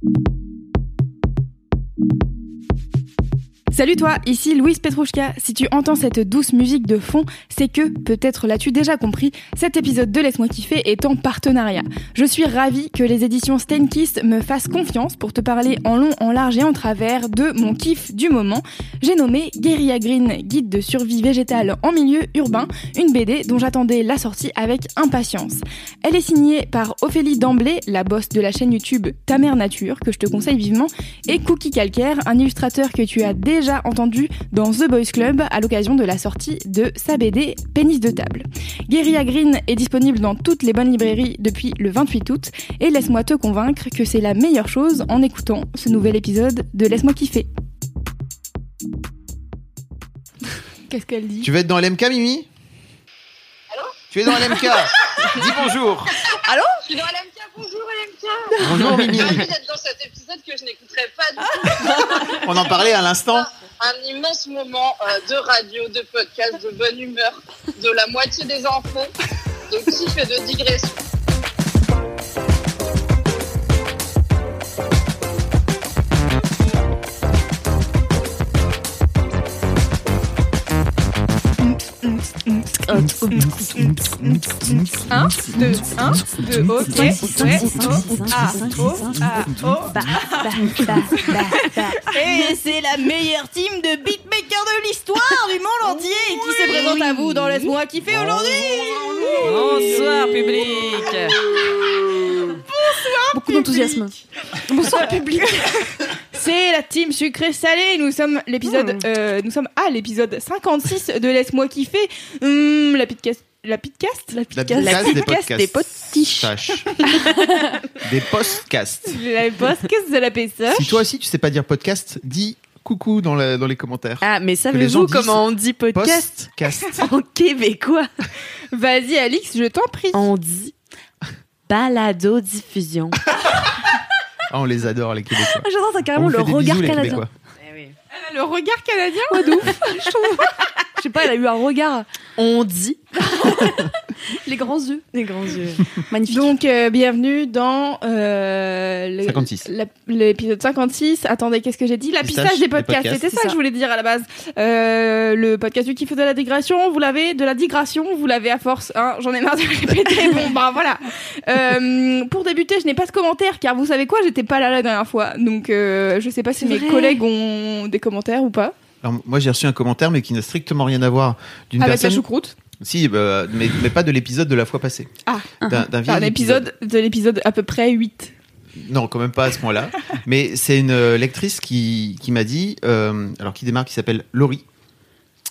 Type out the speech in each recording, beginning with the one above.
you Salut toi, ici Louise Petrouchka. Si tu entends cette douce musique de fond, c'est que, peut-être l'as-tu déjà compris, cet épisode de Laisse-moi kiffer est en partenariat. Je suis ravie que les éditions Steinkiss me fassent confiance pour te parler en long, en large et en travers de mon kiff du moment. J'ai nommé Guerilla Green, guide de survie végétale en milieu urbain, une BD dont j'attendais la sortie avec impatience. Elle est signée par Ophélie Damblé, la boss de la chaîne YouTube Ta Mère Nature, que je te conseille vivement, et Cookie Calcaire, un illustrateur que tu as déjà entendu dans The Boys Club à l'occasion de la sortie de sa BD Pénis de table. Guerilla Green est disponible dans toutes les bonnes librairies depuis le 28 août. Et laisse-moi te convaincre que c'est la meilleure chose en écoutant ce nouvel épisode de Laisse-moi kiffer. Qu'est-ce qu'elle dit? Tu veux être dans l'MK, Mimi? Allô? Tu es dans l'MK Dis bonjour. Allô? Je suis dans LMK, bonjour LMK Bonjour, Mimi Ravi d'être dans cet épisode que je n'écouterai pas du tout. On en parlait à l'instant. Un immense moment euh, de radio, de podcast, de bonne humeur, de la moitié des enfants, de kiff et de digression. Un, deux, un, deux, ok, ouais, oh, ah, oh, ah, oh. Et c'est la meilleure team de beatmakers de l'histoire du monde entier qui se présente à vous dans Laisse-moi kiffer aujourd'hui. Bonsoir public. Beaucoup d'enthousiasme. Bonsoir public. C'est la team sucré salé. Nous sommes l'épisode, euh, nous sommes à l'épisode 56 de Laisse-moi kiffer. Hum, la podcast, la podcast, la La podcast, des podcast des. Sache. Des podcasts. La podcast de la PSA. Si toi aussi tu sais pas dire podcast, dis coucou dans, la- dans les commentaires. Ah, mais savez-vous comment on dit podcast? Podcast. en québécois Vas-y Alix, je t'en prie. On dit balado-diffusion. Ah, on les adore les Québécois. J'adore, t'as On carrément vous le fait des regard bisous, les canadien. Québécois. Le regard canadien, ouais, de ouf. Je sais pas, elle a eu un regard. On dit Les grands yeux. les grands yeux. Magnifique. Donc, euh, bienvenue dans euh, le- 56. la- l'épisode 56. Attendez, qu'est-ce que j'ai dit? La Pistache des des podcasts. podcasts. C'était ça, que je voulais dire à la base. Euh, le podcast du kiff de la digression, vous l'avez. De la digression, vous l'avez à force. Hein, J'en ai marre de le répéter. bon, bah voilà. Euh, pour débuter, je n'ai pas de commentaires car vous savez quoi? J'étais pas là la dernière fois. Donc, euh, je sais pas si C'est mes vrai. collègues ont des commentaires ou pas. Alors, moi j'ai reçu un commentaire mais qui n'a strictement rien à voir d'une Avec la personne. choucroute. Si, bah, mais, mais pas de l'épisode de la fois passée. Ah. D'un d'un vieil Un épisode de l'épisode à peu près 8. Non, quand même pas à ce point-là. Mais c'est une euh, lectrice qui, qui m'a dit, euh, alors qui démarre, qui s'appelle Laurie,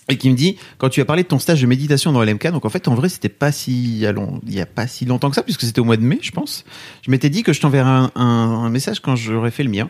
et qui me dit, quand tu as parlé de ton stage de méditation dans LMK, donc en fait, en vrai, c'était pas si, il y a pas si longtemps que ça, puisque c'était au mois de mai, je pense. Je m'étais dit que je t'enverrais un, un, un message quand j'aurais fait le mien.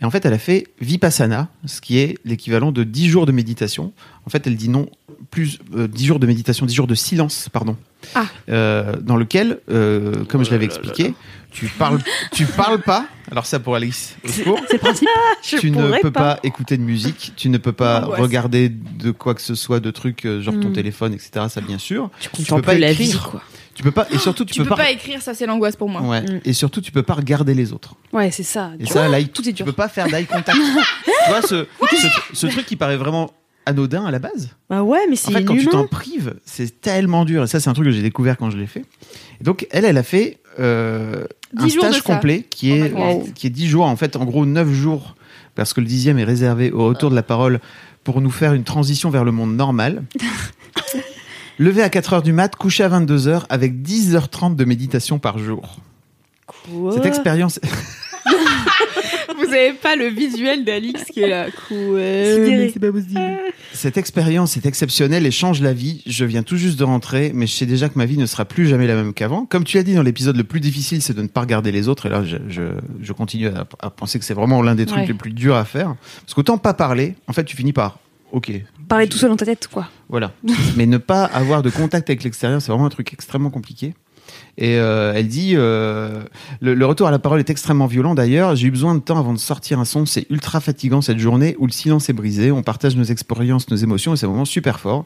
Et en fait, elle a fait Vipassana, ce qui est l'équivalent de 10 jours de méditation. En fait, elle dit non, plus euh, 10 jours de méditation, 10 jours de silence, pardon. Ah. Euh, dans lequel, euh, comme je l'avais expliqué, tu parles, tu parles pas. Alors ça pour Alice. C'est. Je tu ne peux pas. écouter de musique, tu ne peux pas L'angoisse. regarder de quoi que ce soit, de trucs euh, genre ton Mm. téléphone, etc. Ça bien sûr. Tu peux contemples pas la écrire. vie, quoi. Tu peux pas. Et surtout, tu, Tu peux pas écrire, ça c'est l'angoisse pour moi. Ouais. Mm. Et surtout, tu peux pas regarder les autres. Ouais, c'est ça. Et ça, là, tout est tu dur. peux pas faire d'eye contact. tu vois ce, ce, ce truc qui paraît vraiment anodin à la base. Bah ouais, mais En c'est fait, quand tu t'en prives, c'est tellement dur. Et ça, c'est un truc que j'ai découvert quand je l'ai fait. Et donc, elle, elle a fait euh, un 10 jours de stage complet qui est, Oh qui est 10 jours. En fait, en gros, 9 jours, parce que le dixième est réservé au retour de la parole pour nous faire une transition vers le monde normal. Levé à 4 heures du mat, couché à 22 heures, avec 10h30 de méditation par jour. Quoi Cette expérience, Vous vous avez pas le visuel d'Alix qui est là. C'est pas possible. Cette expérience est exceptionnelle et change la vie. Je viens tout juste de rentrer, mais je sais déjà que ma vie ne sera plus jamais la même qu'avant. Comme tu as dit dans l'épisode, le plus difficile, c'est de ne pas regarder les autres. Et là, je, je, je continue à, à penser que c'est vraiment l'un des trucs Ouais. les plus durs à faire. Parce qu'autant pas parler, en fait, tu finis par, ok, Parler tout seul dans ta tête, quoi. Voilà. Mais ne pas avoir de contact avec l'extérieur, c'est vraiment un truc extrêmement compliqué. Et euh, elle dit, euh, le, le retour à la parole est extrêmement violent d'ailleurs. J'ai eu besoin de temps avant de sortir un son. C'est ultra fatigant cette journée où le silence est brisé. On partage nos expériences, nos émotions et c'est vraiment super fort.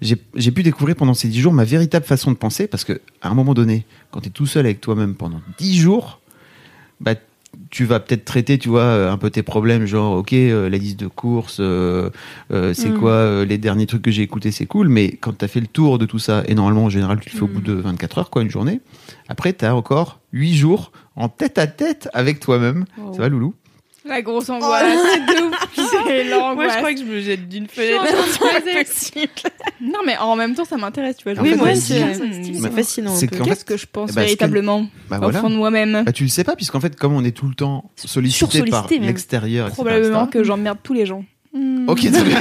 J'ai j'ai pu découvrir pendant ces dix jours ma véritable façon de penser parce que à un moment donné, quand tu es tout seul avec toi-même pendant dix jours, bah, tu vas peut-être traiter, tu vois, euh, un peu tes problèmes, genre, ok, euh, la liste de courses, euh, euh, c'est Mm. quoi euh, les derniers trucs que j'ai écoutés, c'est cool, mais quand tu as fait le tour de tout ça, et normalement, en général, tu le fais au bout de 24 heures, quoi, une journée, après, tu as encore 8 jours en tête à tête avec toi-même. Ça va, Loulou? La grosse angoisse. de ouf. C'est l'angoisse. Moi, je crois que je me jette d'une fenêtre. Non, mais en même temps, ça m'intéresse, tu vois. Dis, moi aussi, c'est- C'est fascinant. C'est Qu'est-ce que je pense eh ben, véritablement Bah au voilà. fond de moi-même Bah, tu le sais pas, puisqu'en fait, comme on est tout le temps sollicité par l'extérieur, Probablement que j'emmerde tous les gens. Ok, très bien.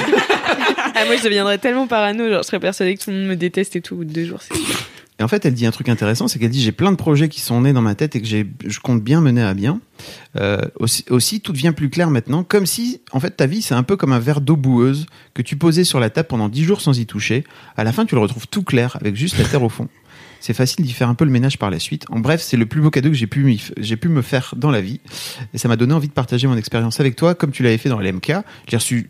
Ah, moi, je deviendrais tellement parano, genre, je serais persuadée que tout le monde me déteste et tout, au bout de deux jours. c'est. Et en fait, elle dit un truc intéressant, c'est qu'elle dit j'ai plein de projets qui sont nés dans ma tête et que j'ai, je compte bien mener à bien. Euh, aussi, tout devient plus clair maintenant, comme si, en fait, ta vie c'est un peu comme un verre d'eau boueuse que tu posais sur la table pendant dix jours sans y toucher. À la fin, tu le retrouves tout clair avec juste la terre au fond. C'est facile d'y faire un peu le ménage par la suite. En bref, c'est le plus beau cadeau que j'ai pu, j'ai pu me faire dans la vie. Et ça m'a donné envie de partager mon expérience avec toi, comme tu l'avais fait dans l'MK. Je l'ai reçu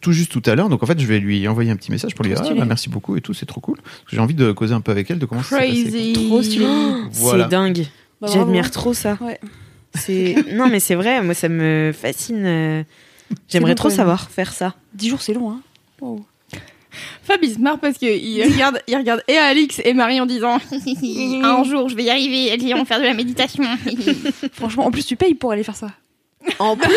tout juste tout à l'heure. Donc en fait, je vais lui envoyer un petit message pour lui dire ah, bah, merci beaucoup et tout, c'est trop cool. Parce que j'ai envie de causer un peu avec elle de comment ça. Crazy. Trop stylé. Voilà. C'est dingue. Bah, J'admire bravo. trop ça. Ouais. C'est non mais c'est vrai, moi ça me fascine. euh, J'aimerais trop savoir faire ça. 10 jours, c'est long, hein. Fab, il se marre parce qu'il regarde, il regarde et Alix et Marie en disant Un jour, je vais y arriver, elles iront faire de la méditation. Franchement, en plus, tu payes pour aller faire ça. En plus,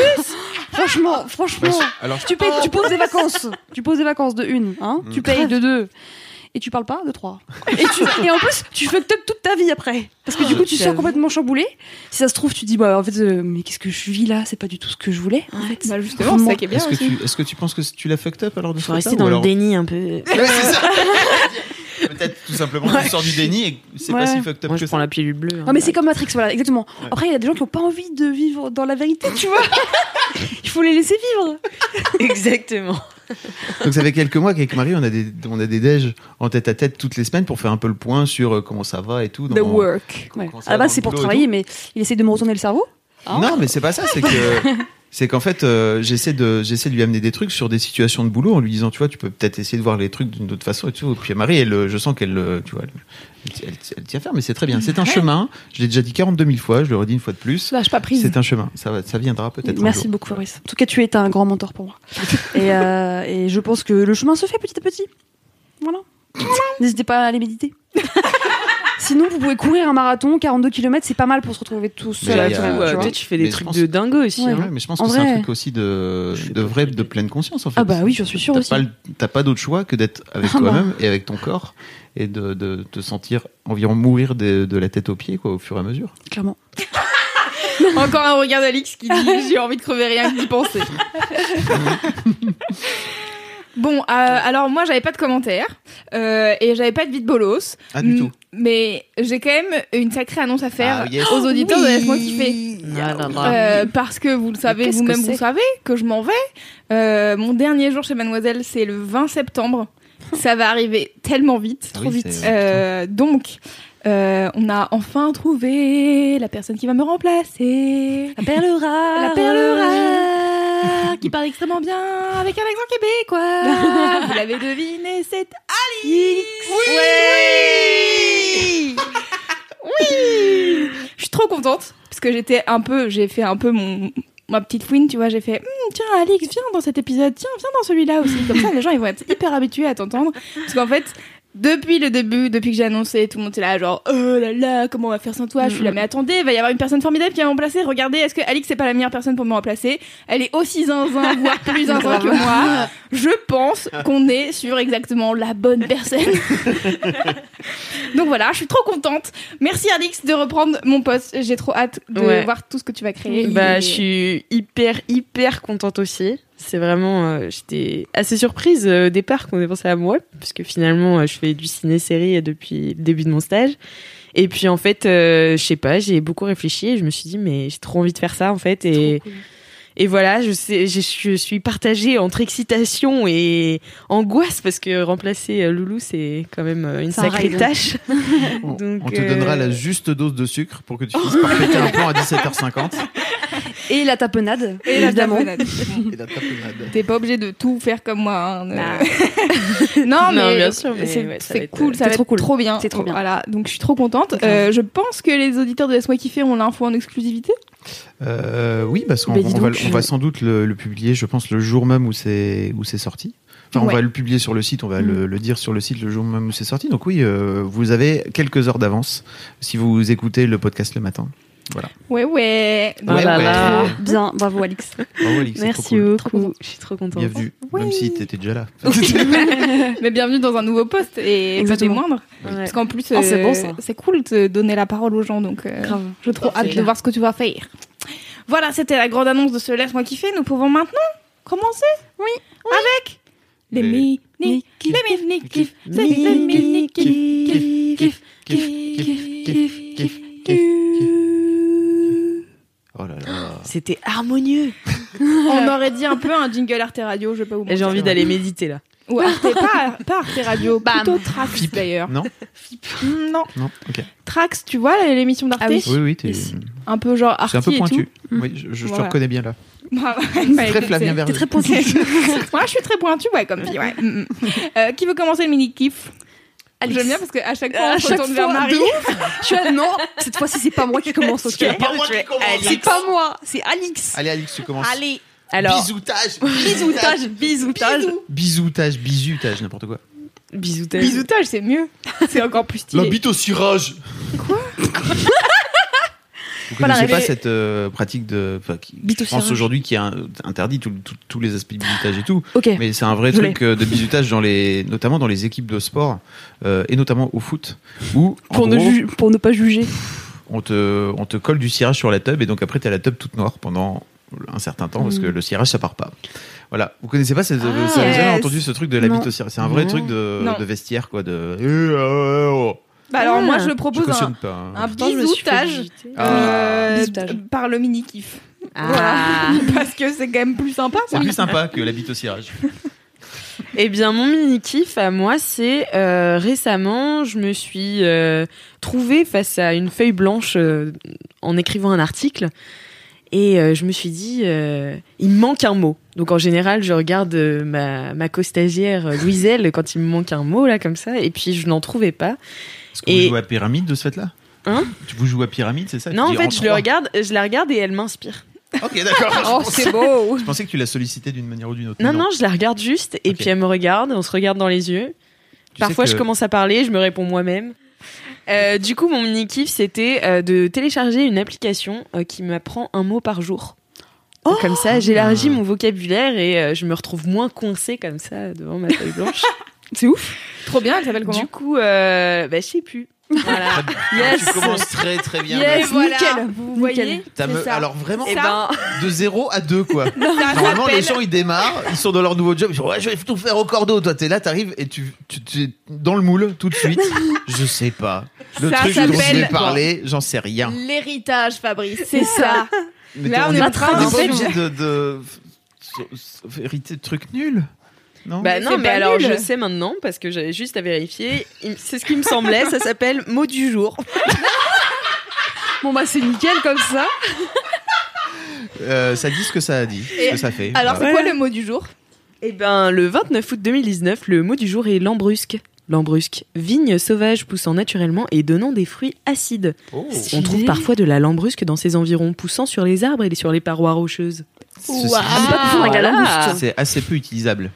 Franchement, franchement. Bah, alors, Tu payes, tu poses des vacances. Tu poses des vacances de une, hein. Mm. Tu payes de deux. Et tu parles pas de trois. Et, tu, et en plus, tu fuck up toute ta vie après. Parce que du coup, tu sors J'avoue. complètement chamboulé. Si ça se trouve, tu dis, bah, en fait, euh, mais qu'est-ce que je vis là? C'est pas du tout ce que je voulais, en fait. bah justement, c'est ça qui est bien est-ce que, aussi. tu, est-ce que tu penses que tu l'as fucked up alors de ce faut rester dans ou le alors- déni un peu. Peut-être tout simplement tu sors du déni et c'est pas si fucked up Moi que je prends ça. la pilule bleue. hein. Non, mais c'est comme Matrix, voilà, exactement. Après, il y a des gens qui ont pas envie de vivre dans la vérité, tu vois. Il faut les laisser vivre. Exactement. Donc ça fait quelques mois qu'avec Marie on a des on a des déj en tête à tête toutes les semaines pour faire un peu le point sur euh, comment ça va et tout. The dans- work. Ouais. comment ça À la va base, c'est pour boulot et travailler, mais il essaie de me retourner le cerveau. Non, mais c'est pas ça, c'est que c'est qu'en fait euh, j'essaie de j'essaie de lui amener des trucs sur des situations de boulot en lui disant tu vois tu peux peut-être essayer de voir les trucs d'une autre façon et tout. Et puis Marie elle je sens qu'elle euh, tu vois elle, elle, elle tient à faire mais c'est très bien. C'est un chemin. Je l'ai déjà dit 42 000 fois, je le redis une fois de plus. Lâche pas prise. C'est un chemin. Ça va ça viendra peut-être. Merci beaucoup, Fabrice. En tout cas, tu es un grand mentor pour moi. et, euh, et je pense que le chemin se fait petit à petit. Voilà. N'hésitez pas à aller méditer. Sinon, vous pouvez courir un marathon, 42 km, c'est pas mal pour se retrouver tout seul. Mais avec il y a- soi-même, Ouais, tu vois. tu fais des Mais je trucs pense- de dingo aussi. Ouais. hein. Ouais, mais je pense En que c'est un truc aussi de, Je de vrai, de pleine conscience en fait. Ah bah oui, j'en suis sûre T'as aussi. T'as pas d'autre choix que d'être avec Ah bah. toi-même et avec ton corps et de, de te sentir environ mourir de, de la tête aux pieds quoi, au fur et à mesure. Clairement. Encore un regard d'Alix qui dit J'ai envie de crever rien que d'y penser. Bon, euh, alors moi j'avais pas de commentaires euh, et j'avais pas de vide bolos. Ah, du tout. Mais j'ai quand même une sacrée annonce à faire Ah, yes. aux auditeurs de Laisse-moi kiffer. Ah là. Euh, parce que vous le savez, vous-même vous savez que je m'en vais. Euh, mon dernier jour chez Mademoiselle, c'est le 20 septembre. Ça va arriver tellement vite. Ah trop oui, vite. Euh, donc, euh, on a enfin trouvé la personne qui va me remplacer. La perle rare. La perle rare, qui parle extrêmement bien avec un accent québécois. Vous l'avez deviné, c'est Alix. Oui. Oui. Je suis trop contente parce que j'étais un peu, j'ai fait un peu mon ma petite fouine, tu vois, j'ai fait Hum, tiens Alix, viens dans cet épisode, tiens, viens dans celui-là aussi. Comme ça les gens ils vont être hyper habitués à t'entendre parce qu'en fait Depuis le début, depuis que j'ai annoncé, tout le monde était là, genre, oh là là, comment on va faire sans toi Je suis là, mais attendez, il va y avoir une personne formidable qui va me remplacer. Regardez, est-ce que Alix c'est pas la meilleure personne pour me remplacer? Elle est aussi zinzin, voire plus zinzin que moi. Je pense qu'on est sur exactement la bonne personne. Donc voilà, je suis trop contente. Merci Alix de reprendre mon poste. J'ai trop hâte de Ouais. voir tout ce que tu vas créer. Bah, Et- je suis hyper, hyper contente aussi. C'est vraiment, euh, j'étais assez surprise euh, au départ qu'on ait pensé à moi, puisque finalement, euh, je fais du ciné-série depuis le début de mon stage. Et puis en fait, euh, je sais pas, j'ai beaucoup réfléchi et je me suis dit, mais j'ai trop envie de faire ça en fait. Et, et voilà, je, sais, je, je suis partagée entre excitation et angoisse parce que remplacer euh, Loulou, c'est quand même euh, une sacrée tâche. On, Donc, on te euh, donnera la juste dose de sucre pour que tu par péter un plomb à 17h50. Et la tapenade, Et la évidemment. tapenade. Et la tapenade. T'es pas obligé de tout faire comme moi. hein, Nah. non, Non, mais bien sûr, mais c'est ouais, ça c'est va être, cool, euh, ça c'est va trop être cool. trop bien. C'est trop bien. Voilà, donc je suis trop contente. Euh, je pense que les auditeurs de Laisse-moi kiffer ont l'info en exclusivité. Euh, oui, parce qu'on Bah, va, donc. on va sans doute le, le publier, je pense, le jour même où c'est où c'est sorti. Enfin, on Ouais. va le publier sur le site, on va Mm. le, le dire sur le site le jour même où c'est sorti. Donc oui, euh, vous avez quelques heures d'avance si vous écoutez le podcast le matin. Voilà. Ouais, ouais. Oh là ouais. là. Bien, bravo Alix. Bravo, Alix, Merci trop cool. beaucoup. Je suis trop contente. Bienvenue, même si t'étais déjà là. Mais bienvenue dans un nouveau poste et pas des Exactement. moindres. Ouais. Parce qu'en plus, Oh, c'est euh, bon, c'est cool de donner la parole aux gens. Donc, euh, Grave. j'ai trop hâte de voir ce que tu vas faire. Voilà, c'était la grande annonce de ce Laisse-moi kiffer. Nous pouvons maintenant commencer Oui. Avec les Les- mini Mini- les mini kiff. C'est les Mini- mini kiff. kiff, Kiff, kiff, kiff, kiff, kiff, kiff, kiff. Oh là là. C'était harmonieux. On aurait dit un peu un jingle Arte Radio, je vais pas vous Et j'ai envie d'aller méditer là. Ou Arte, pas, pas Arte Radio, Bam. plutôt Trax d'ailleurs. Non, Non. Trax, tu vois l'émission d'Arte Ah oui. Oui, oui, t'es-. Un peu genre Arte c'est un peu pointu. Oui, je, je te reconnais bien là. Bah, bah, Très Flavien. T'es très pointu. Moi, je suis très pointu, ouais, comme fille, ouais. Mm, mm. Euh, qui veut commencer le mini-kiff? Alice. J'aime bien parce qu'à chaque fois, À on se chaque retourne vers fois, Marie. de Je suis là, non, cette fois-ci c'est pas moi qui commence, ok C'est pas moi qui commence. C'est pas moi, c'est Alix. Allez, Alix, tu commences. Allez, Alors, Bisoutage. Bisoutage, bisoutage. Bisoutage, bisutage, n'importe quoi. bisoutage. bisoutage, c'est mieux. C'est encore plus stylé. bite au cirage. Quoi Vous la connaissez pas cette euh, pratique de, qui, je pense cirage. aujourd'hui qui est un- interdit tous les aspects de bisutage et tout. Ok. Mais c'est un vrai truc euh, de bisutage dans les, notamment dans les équipes de sport euh, et notamment au foot où Pour ne, gros, ju- pour ne pas juger. on te, on te colle du cirage sur la tub et donc après t'as la tub toute noire pendant un certain temps parce que le cirage ça part pas. Voilà, vous connaissez pas cette, Ah, vous avez jamais entendu ce truc de bite au cirage C'est un vrai Non. truc de, de vestiaire quoi. De. Bah alors, Ah. moi, je je propose un, pas. hein. un Putain, je me suis fait bisoutage visiter. euh, Bisoutage. par le mini-kiff. Ah. Voilà. Parce que c'est quand même plus sympa. C'est plus sympa que la bite au cirage. Eh bien, mon mini kiff à moi, c'est euh, récemment, je me suis euh, trouvée face à une feuille blanche euh, en écrivant un article. Et euh, je me suis dit, euh, il me manque un mot. Donc en général, je regarde euh, ma, ma co-stagiaire euh, Louiselle quand il me manque un mot, là, comme ça. Et puis, je n'en trouvais pas. Est-ce que Et- vous jouez à pyramide de ce fait-là Hein Tu vous jouez à pyramide, c'est ça non, en fait, je, le regarde, je la regarde et elle m'inspire. Ok, d'accord. Oh, c'est beau. je pensais que tu l'as sollicité d'une manière ou d'une autre. Non, non, je la regarde juste. Et puis, elle me regarde, on se regarde dans les yeux. Tu Parfois, que- je commence à parler, je me réponds moi-même. Euh, du coup, mon mini kiff, c'était euh, de télécharger une application euh, qui m'apprend un mot par jour. Donc, comme ça, j'élargis mon vocabulaire et je me retrouve moins coincée comme ça devant ma feuille blanche. C'est ouf. Trop bien, elle s'appelle comment du coup, euh, bah, je sais plus. Voilà. Yes. Tu commences très très bien. Yes. Voilà, nickel. vous Nickel. voyez me- ça. Alors vraiment, Eh ben, de 0 à 2 quoi. Normalement, les gens ils démarrent, ils sont dans leur nouveau job, ils disent ouais, je vais tout faire au cordeau. Toi, t'es là, t'arrives et tu, tu, tu es dans le moule tout de suite. Je sais pas. Le Ça truc dont je s'appelle- vais parler, j'en sais rien. L'héritage, Fabrice. C'est ça. Mais Là, on est en train on est de- pas obligé de, de, de- hériter de trucs nuls. Non Bah Mais non, mais alors nul. je sais maintenant parce que j'avais juste à vérifier. C'est ce qui me semblait. Ça s'appelle mot du jour. Bon bah c'est nickel comme ça. Euh, ça dit ce que ça a dit, ce que ça fait. Alors, c'est Voilà. quoi le mot du jour? Eh ben, le 29 août 2019, le mot du jour est lambrusque. Lambrusque, vigne sauvage poussant naturellement et donnant des fruits acides. Oh. On trouve parfois de la lambrusque dans ces environs, poussant sur les arbres et sur les parois rocheuses. Galamboust. c'est assez peu utilisable.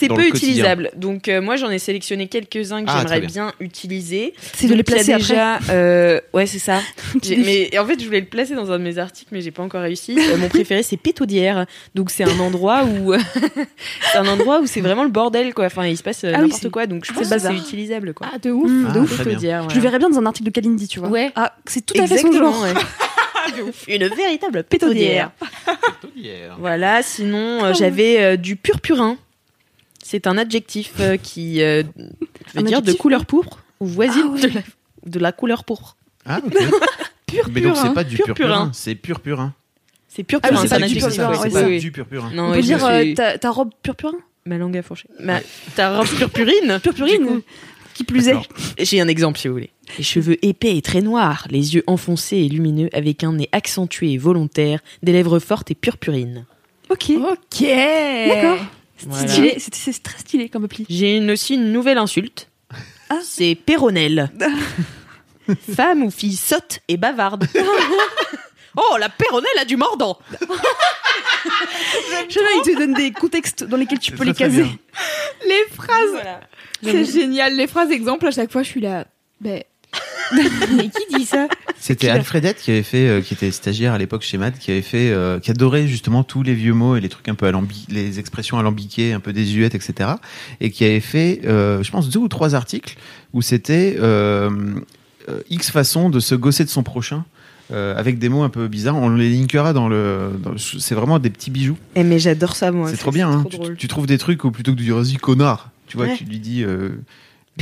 C'est peu utilisable. Donc euh, moi j'en ai sélectionné quelques-uns que Ah, j'aimerais bien utiliser. C'est de les placer après. déjà. euh, ouais c'est ça. Mais en fait je voulais le placer dans un de mes articles mais j'ai pas encore réussi. Euh, mon préféré c'est Pétaudière. Donc c'est un endroit où c'est un endroit où c'est vraiment le bordel quoi. Enfin il se passe Ah n'importe quoi donc je c'est pense le que bazar. c'est utilisable quoi. Ah, de ouf. Mmh, Ah, de ouf. Pétaudière. Je le verrais bien dans un article de Kalindi, tu vois. Ouais. Ah, c'est tout à fait son genre. ouais. Une véritable pétaudière. Pétaudière. Voilà, sinon euh, j'avais euh, du purpurin. C'est un adjectif euh, qui euh, veut Un dire de adjectif, couleur pourpre ou voisine Ah ouais. de, la, de la couleur pourpre. Ah, ok. Mais donc, c'est pas du Purpurin. purpurin, c'est purpurin. C'est purpurin, Ah oui, c'est c'est un pas du adjectif. ouais, c'est c'est pas ça. du purpurin. Non, On ouais, peut je dire euh, suis- ta, ta robe purpurin ma langue a fourché. Ma... Ta robe purpurine Purpurine Qui plus est. D'accord. J'ai un exemple si vous voulez. Les cheveux épais et très noirs, les yeux enfoncés et lumineux, avec un nez accentué et volontaire, des lèvres fortes et purpurines. Ok. Ok. D'accord. Voilà. Stylé. C'est très stylé comme appli. J'ai une- aussi une nouvelle insulte. Ah. C'est péronnelle. Femme ou fille sotte et bavarde. oh, la péronnelle a du mordant. J'aime bien, il te donne des contextes dans lesquels tu peux les caser. bien. Les phrases. Voilà. C'est génial. Les phrases exemples, à chaque fois, je suis là. Ben. Mais qui dit ça? C'était Alfredette qui avait fait, euh, qui était stagiaire à l'époque chez Mad, qui avait fait, euh, qui adorait justement tous les vieux mots et les trucs un peu alambi les expressions alambiquées, un peu désuètes, etc. Et qui avait fait, euh, je pense, deux ou trois articles où c'était euh, euh, X façons de se gosser de son prochain. euh, avec des mots un peu bizarres, on les linkera dans le. dans le- c'est vraiment des petits bijoux. Eh, mais j'adore ça, moi. c'est trop bien. Hein. trop Tu, trouves des trucs où plutôt que de dire vas-y connard, tu vois, Ouais. tu lui dis euh.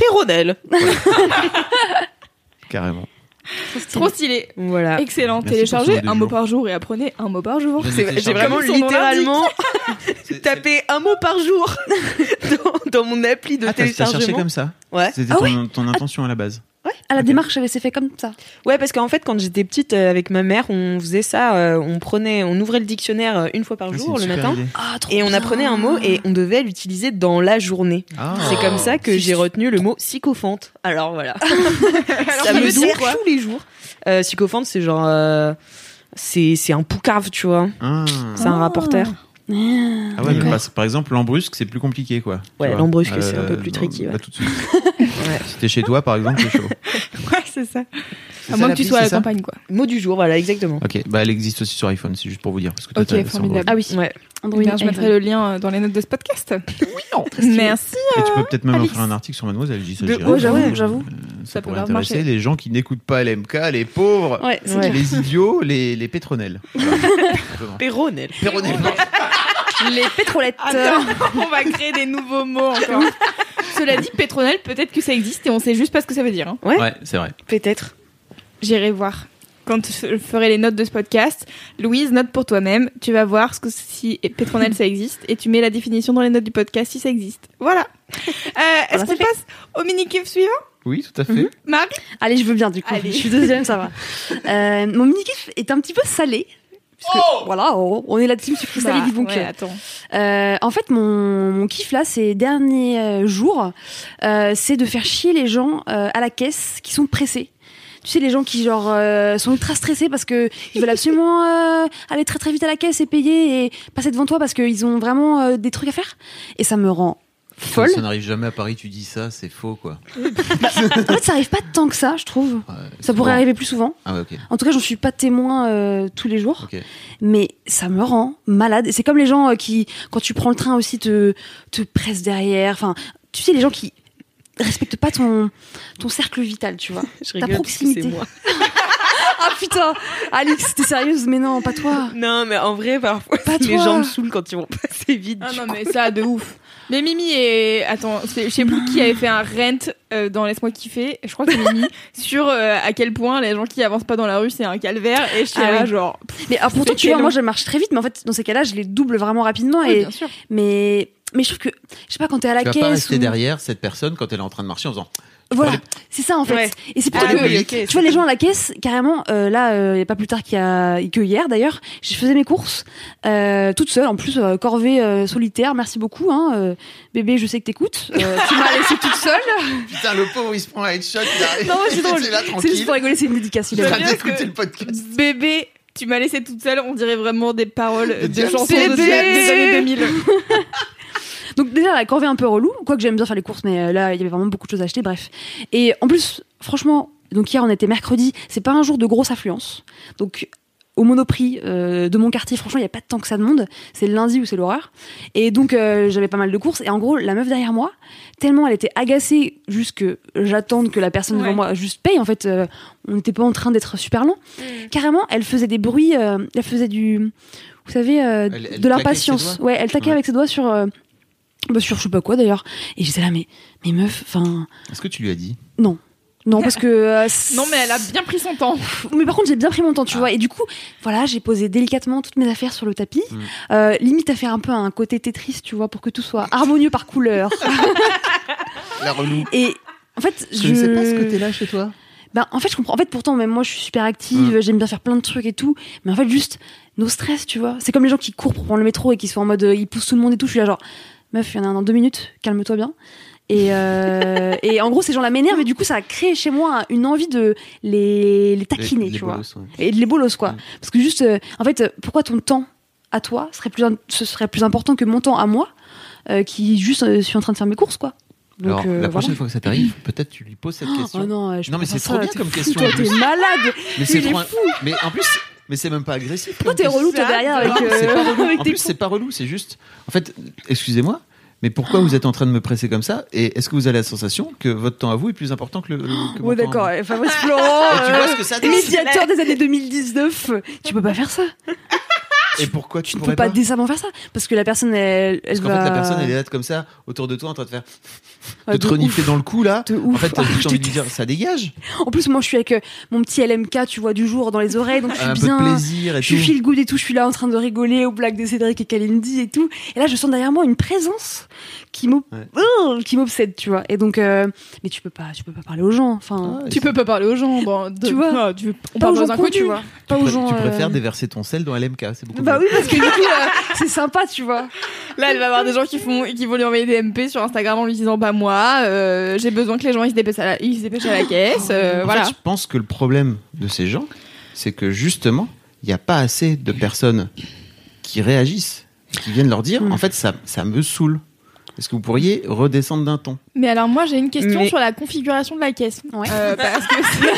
carrément. Trop stylé. Voilà. Excellent. Merci Téléchargez un mot par jour et apprenez un mot par jour. J'ai vraiment littéralement tapé un mot par jour dans, dans mon appli de Ah, t'as t'as cherché téléchargement. comme ça Ouais. C'était Ah ton, ton intention à la base. À la démarche, elle s'est fait comme ça. Ouais, parce qu'en fait, quand j'étais petite euh, avec ma mère, on faisait ça. euh, on prenait, on ouvrait le dictionnaire euh, une fois par Ah, jour le matin. Ah, Et on apprenait un mot et on devait l'utiliser dans la journée. Ah. C'est comme ça que j'ai retenu le mot sycophante. Alors voilà. ça ça me veut dire sert quoi tous les jours. Euh, sycophante, c'est genre. euh, c'est c'est un poucave, tu vois. Ah. C'est un rapporteur. Ah ouais, mais par, par exemple, l'embrusque, c'est plus compliqué, quoi. Ouais, l'embrusque, c'est un peu plus tricky, ouais. là, tout de suite. Si t'es chez toi, par exemple, c'est chaud. Ouais, c'est ça. À moins que tu sois à la campagne, quoi. Mot du jour, voilà, exactement. Ok, bah elle existe aussi sur iPhone, c'est juste pour vous dire. Parce que toi, Ok, formidable. Ah oui. Ouais. Bien, je mettrai le lien euh, dans les notes de ce podcast. Merci. Et tu peux peut-être même Alex. écrire un article sur Mademoiselle, dirais. ouais, j'avoue, Euh, j'avoue. Ça, Ça pourrait intéresser marcher. les gens qui n'écoutent pas LMK, les pauvres, Ouais, Ouais. les idiots, les, les pétronelles. Péronnelle. Péronelles. Les pétrolettes. Attends, on va créer des nouveaux mots encore. Cela dit, pétronelle, peut-être que ça existe et on sait juste pas ce que ça veut dire. hein. Ouais, c'est vrai. Peut-être. J'irai voir. Quand je ferai les notes de ce podcast, Louise, note pour toi-même. Tu vas voir ce que si pétronelle ça existe et tu mets la définition dans les notes du podcast si ça existe. Voilà. Euh, Est-ce Voilà, qu'on c'est passe au mini-kiff suivant? Oui, tout à fait. Marie? Allez, je veux bien du coup. Allez. Je suis deuxième, ça va. Euh, mon mini kiff est un petit peu salé. Que, voilà, on on est la team sucré salé Bah, du donc. ouais, attends. Euh, en fait, mon, mon kiff là, ces derniers euh, jours, euh, c'est de faire chier les gens euh, à la caisse qui sont pressés. Tu sais, les gens qui genre euh, sont ultra stressés parce que ils veulent absolument euh, aller très très vite à la caisse et payer et passer devant toi parce qu'ils ont vraiment euh, des trucs à faire. Et ça me rend folle. Ça n'arrive jamais à Paris, tu dis ça, c'est faux, quoi. En fait, ça arrive pas tant que ça, je trouve. Ouais, Ça pourrait bon. arriver plus souvent. Ah ouais. En tout cas, j'en suis pas témoin euh, tous les jours. Mais ça me rend malade. C'est comme les gens euh, qui, quand tu prends le train aussi, te, te pressent derrière. Enfin, tu sais, les gens qui respectent pas ton, ton cercle vital, tu vois. Je Ta rigole parce que proximité. moi. Ah putain Alix, t'es sérieuse? Mais non, pas toi. Non, mais en vrai, parfois, Pas les toi. gens me saoulent quand ils vont passer vite. Ah non, coup. mais ça, de ouf. Mais Mimi et. Attends, c'est- je sais plus qui avait fait un rent euh, dans Laisse-moi kiffer. Je crois que c'est Mimi. sur euh, à quel point les gens qui avancent pas dans la rue, c'est un calvaire. Et je suis Ah là, oui. genre. Mais alors, pourtant, tu vois, moi, je marche très vite, mais en fait, dans ces cas-là, je les double vraiment rapidement. Oui, et, bien sûr. mais, mais je trouve que, je sais pas, quand t'es à la Tu vas caisse. pas rester ou- derrière cette personne quand elle est en train de marcher en faisant. Voilà, c'est ça en fait. Ouais. Et c'est pour Ah que oui, tu vois les gens à la caisse carrément euh, là a pas plus tard qu'il y a que hier d'ailleurs, je faisais mes courses euh, toute seule en plus euh, corvée euh, solitaire, merci beaucoup hein, euh, bébé, je sais que t'écoutes. Euh, tu m'as laissé toute seule. Putain, le pauvre, il se prend un headshot, il. Non, c'est drôle. C'est juste pour rigoler, c'est une dédicace, il Bien d'écouter le podcast. Bébé, tu m'as laissé toute seule. On dirait vraiment des paroles De de chansons Bébé. de des années 2000. Donc déjà la corvée un peu relou, quoique j'aime bien faire les courses, mais euh, là il y avait vraiment beaucoup de choses à acheter, bref. Et en plus, franchement, donc hier on était mercredi, c'est pas un jour de grosse affluence. Donc au Monoprix euh, de mon quartier, franchement, il n'y a pas tant que ça de monde. C'est le lundi ou c'est l'horreur. Et donc, euh, j'avais pas mal de courses. Et en gros, la meuf derrière moi, tellement elle était agacée, juste que j'attende que la personne devant moi juste paye. En fait, euh, on n'était pas en train d'être super lent. Carrément, elle faisait des bruits. euh, elle faisait du. Vous savez, euh, Elle- elle de l'impatience. Ouais, elle taquait Ouais. avec ses doigts sur. Bah, sur je sais pas quoi d'ailleurs. Et j'étais là, mais, mais meuf, enfin. Est-ce que tu lui as dit? Non. Non, parce que. euh, Non, mais elle a bien pris son temps. mais par contre, j'ai bien pris mon temps, tu vois. Et du coup, voilà, j'ai posé délicatement toutes mes affaires sur le tapis. Mm. Euh, limite à faire un peu un côté Tetris, tu vois, pour que tout soit harmonieux par couleur. La relou. Et en fait, Je je. connaissais pas ce côté-là chez toi. Ben, en fait, je comprends. En fait, pourtant, même moi, je suis super active, j'aime bien faire plein de trucs et tout. Mais en fait, juste, nos stress, tu vois. C'est comme les gens qui courent pour prendre le métro et qui sont en mode, euh, ils poussent tout le monde et tout. Je suis là, genre, meuf, il y en a un dans deux minutes, calme-toi bien. Et, euh, et en gros, ces gens-là m'énervent et du coup, ça a créé chez moi une envie de les, les taquiner, Les- les tu vois. bolos, ouais. Et de les bolos, quoi. Parce que juste, euh, en fait, pourquoi ton temps à toi serait plus, ce serait plus important que mon temps à moi, euh, qui juste suis en train de faire mes courses, quoi. Donc, Alors, la voilà. prochaine fois que ça t'arrive, peut-être tu lui poses cette question. Oh non, je Non, mais c'est trop bien comme fou, question, Toi, t'es malade. Mais c'est trop. fou. Mais en plus, mais c'est même pas agressif. Pourquoi t'es relou, toi, derrière, avec, Non, euh, c'est pas relou. avec En plus, c'est pas relou, c'est juste. En fait, excusez-moi, mais pourquoi vous êtes en train de me presser comme ça Et est-ce que vous avez la sensation que votre temps à vous est plus important que le. le- que à d'accord. ouais, Fabrice Florent, Et tu vois euh, ce que ça dit médiateur des années 2019. Tu peux pas faire ça. Et pourquoi tu Tu ne peux pas décemment faire ça. Parce que la personne, elle, Parce elle va. fait, la personne, elle est là comme ça, autour de toi, en train de faire. Ah, de te de renifler dans le cou, là. De En fait, t'as Ah, envie de dire, ça dégage. En plus, moi, je suis avec euh, mon petit LMK, tu vois, du jour dans les oreilles, donc je suis Un peu bien. de plaisir et je suis feel good et tout, je suis là en train de rigoler aux blagues de Cédric et Kalindi et tout. Et là, je sens derrière moi une présence qui Ouais. Oh, m'obsède, tu vois. Et donc, euh, mais tu peux pas, tu peux pas parler aux gens. Enfin, Ah, Tu peux pas parler aux gens. Bon, de- Tu vois. ah, tu- on pas parle aux gens aux cons, inconnus. tu vois. Pas Tu aux gens. Tu euh, préfères déverser ton sel dans LMK, c'est beaucoup Bah mieux. oui, parce que du coup, c'est sympa, tu vois. Là, elle va avoir des gens qui font, qui vont lui envoyer des MP sur Instagram en lui disant bah moi, euh, j'ai besoin que les gens ils se dépêchent à la, ils se dépêchent à la caisse. euh, En voilà. fait, je pense que le problème de ces gens, c'est que justement, il n'y a pas assez de personnes qui réagissent, qui viennent leur dire, Mm. en fait, ça, ça me saule. Est-ce que vous pourriez redescendre d'un ton? Mais alors moi j'ai une question Mais- sur la configuration de la caisse. Ouais. Euh, parce que c'est.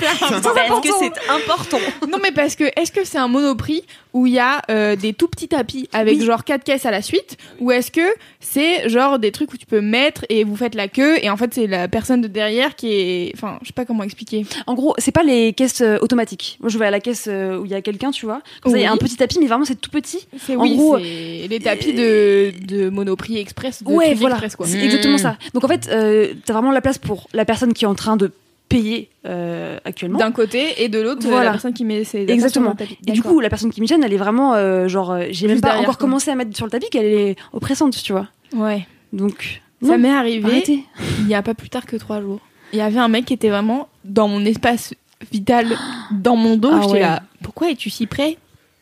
Parce que c'est important. Non mais parce que est-ce que c'est un monoprix où il y a euh, des tout petits tapis avec Oui. genre quatre caisses à la suite ou est-ce que c'est genre des trucs où tu peux mettre et vous faites la queue et en fait c'est la personne de derrière qui est enfin je sais pas comment expliquer. En gros, c'est pas les caisses euh, automatiques. Moi, je vais à la caisse euh, où il y a quelqu'un, tu vois. Comme ça, il y a Oui. un petit tapis, mais vraiment, c'est tout petit. C'est En oui, gros, c'est les tapis de de monoprix express de ouais, voilà. Express, quoi. C'est Mmh. exactement ça. Donc, en fait, euh, t'as vraiment la place pour la personne qui est en train de payer euh, actuellement. D'un côté et de l'autre euh, Voilà. la personne qui met ses Exactement. sur le tapis. Et du coup, la personne qui me gêne, elle est vraiment euh, genre, euh, j'ai même pas encore quoi. commencé à mettre sur le tapis qu'elle est oppressante, tu vois. ouais. Donc, Ça m'est arrivé arrêtez. il y a pas plus tard que trois jours. Il y avait un mec qui était vraiment dans mon espace vital, dans mon dos. Ah J'étais ouais. là. Pourquoi es-tu si près?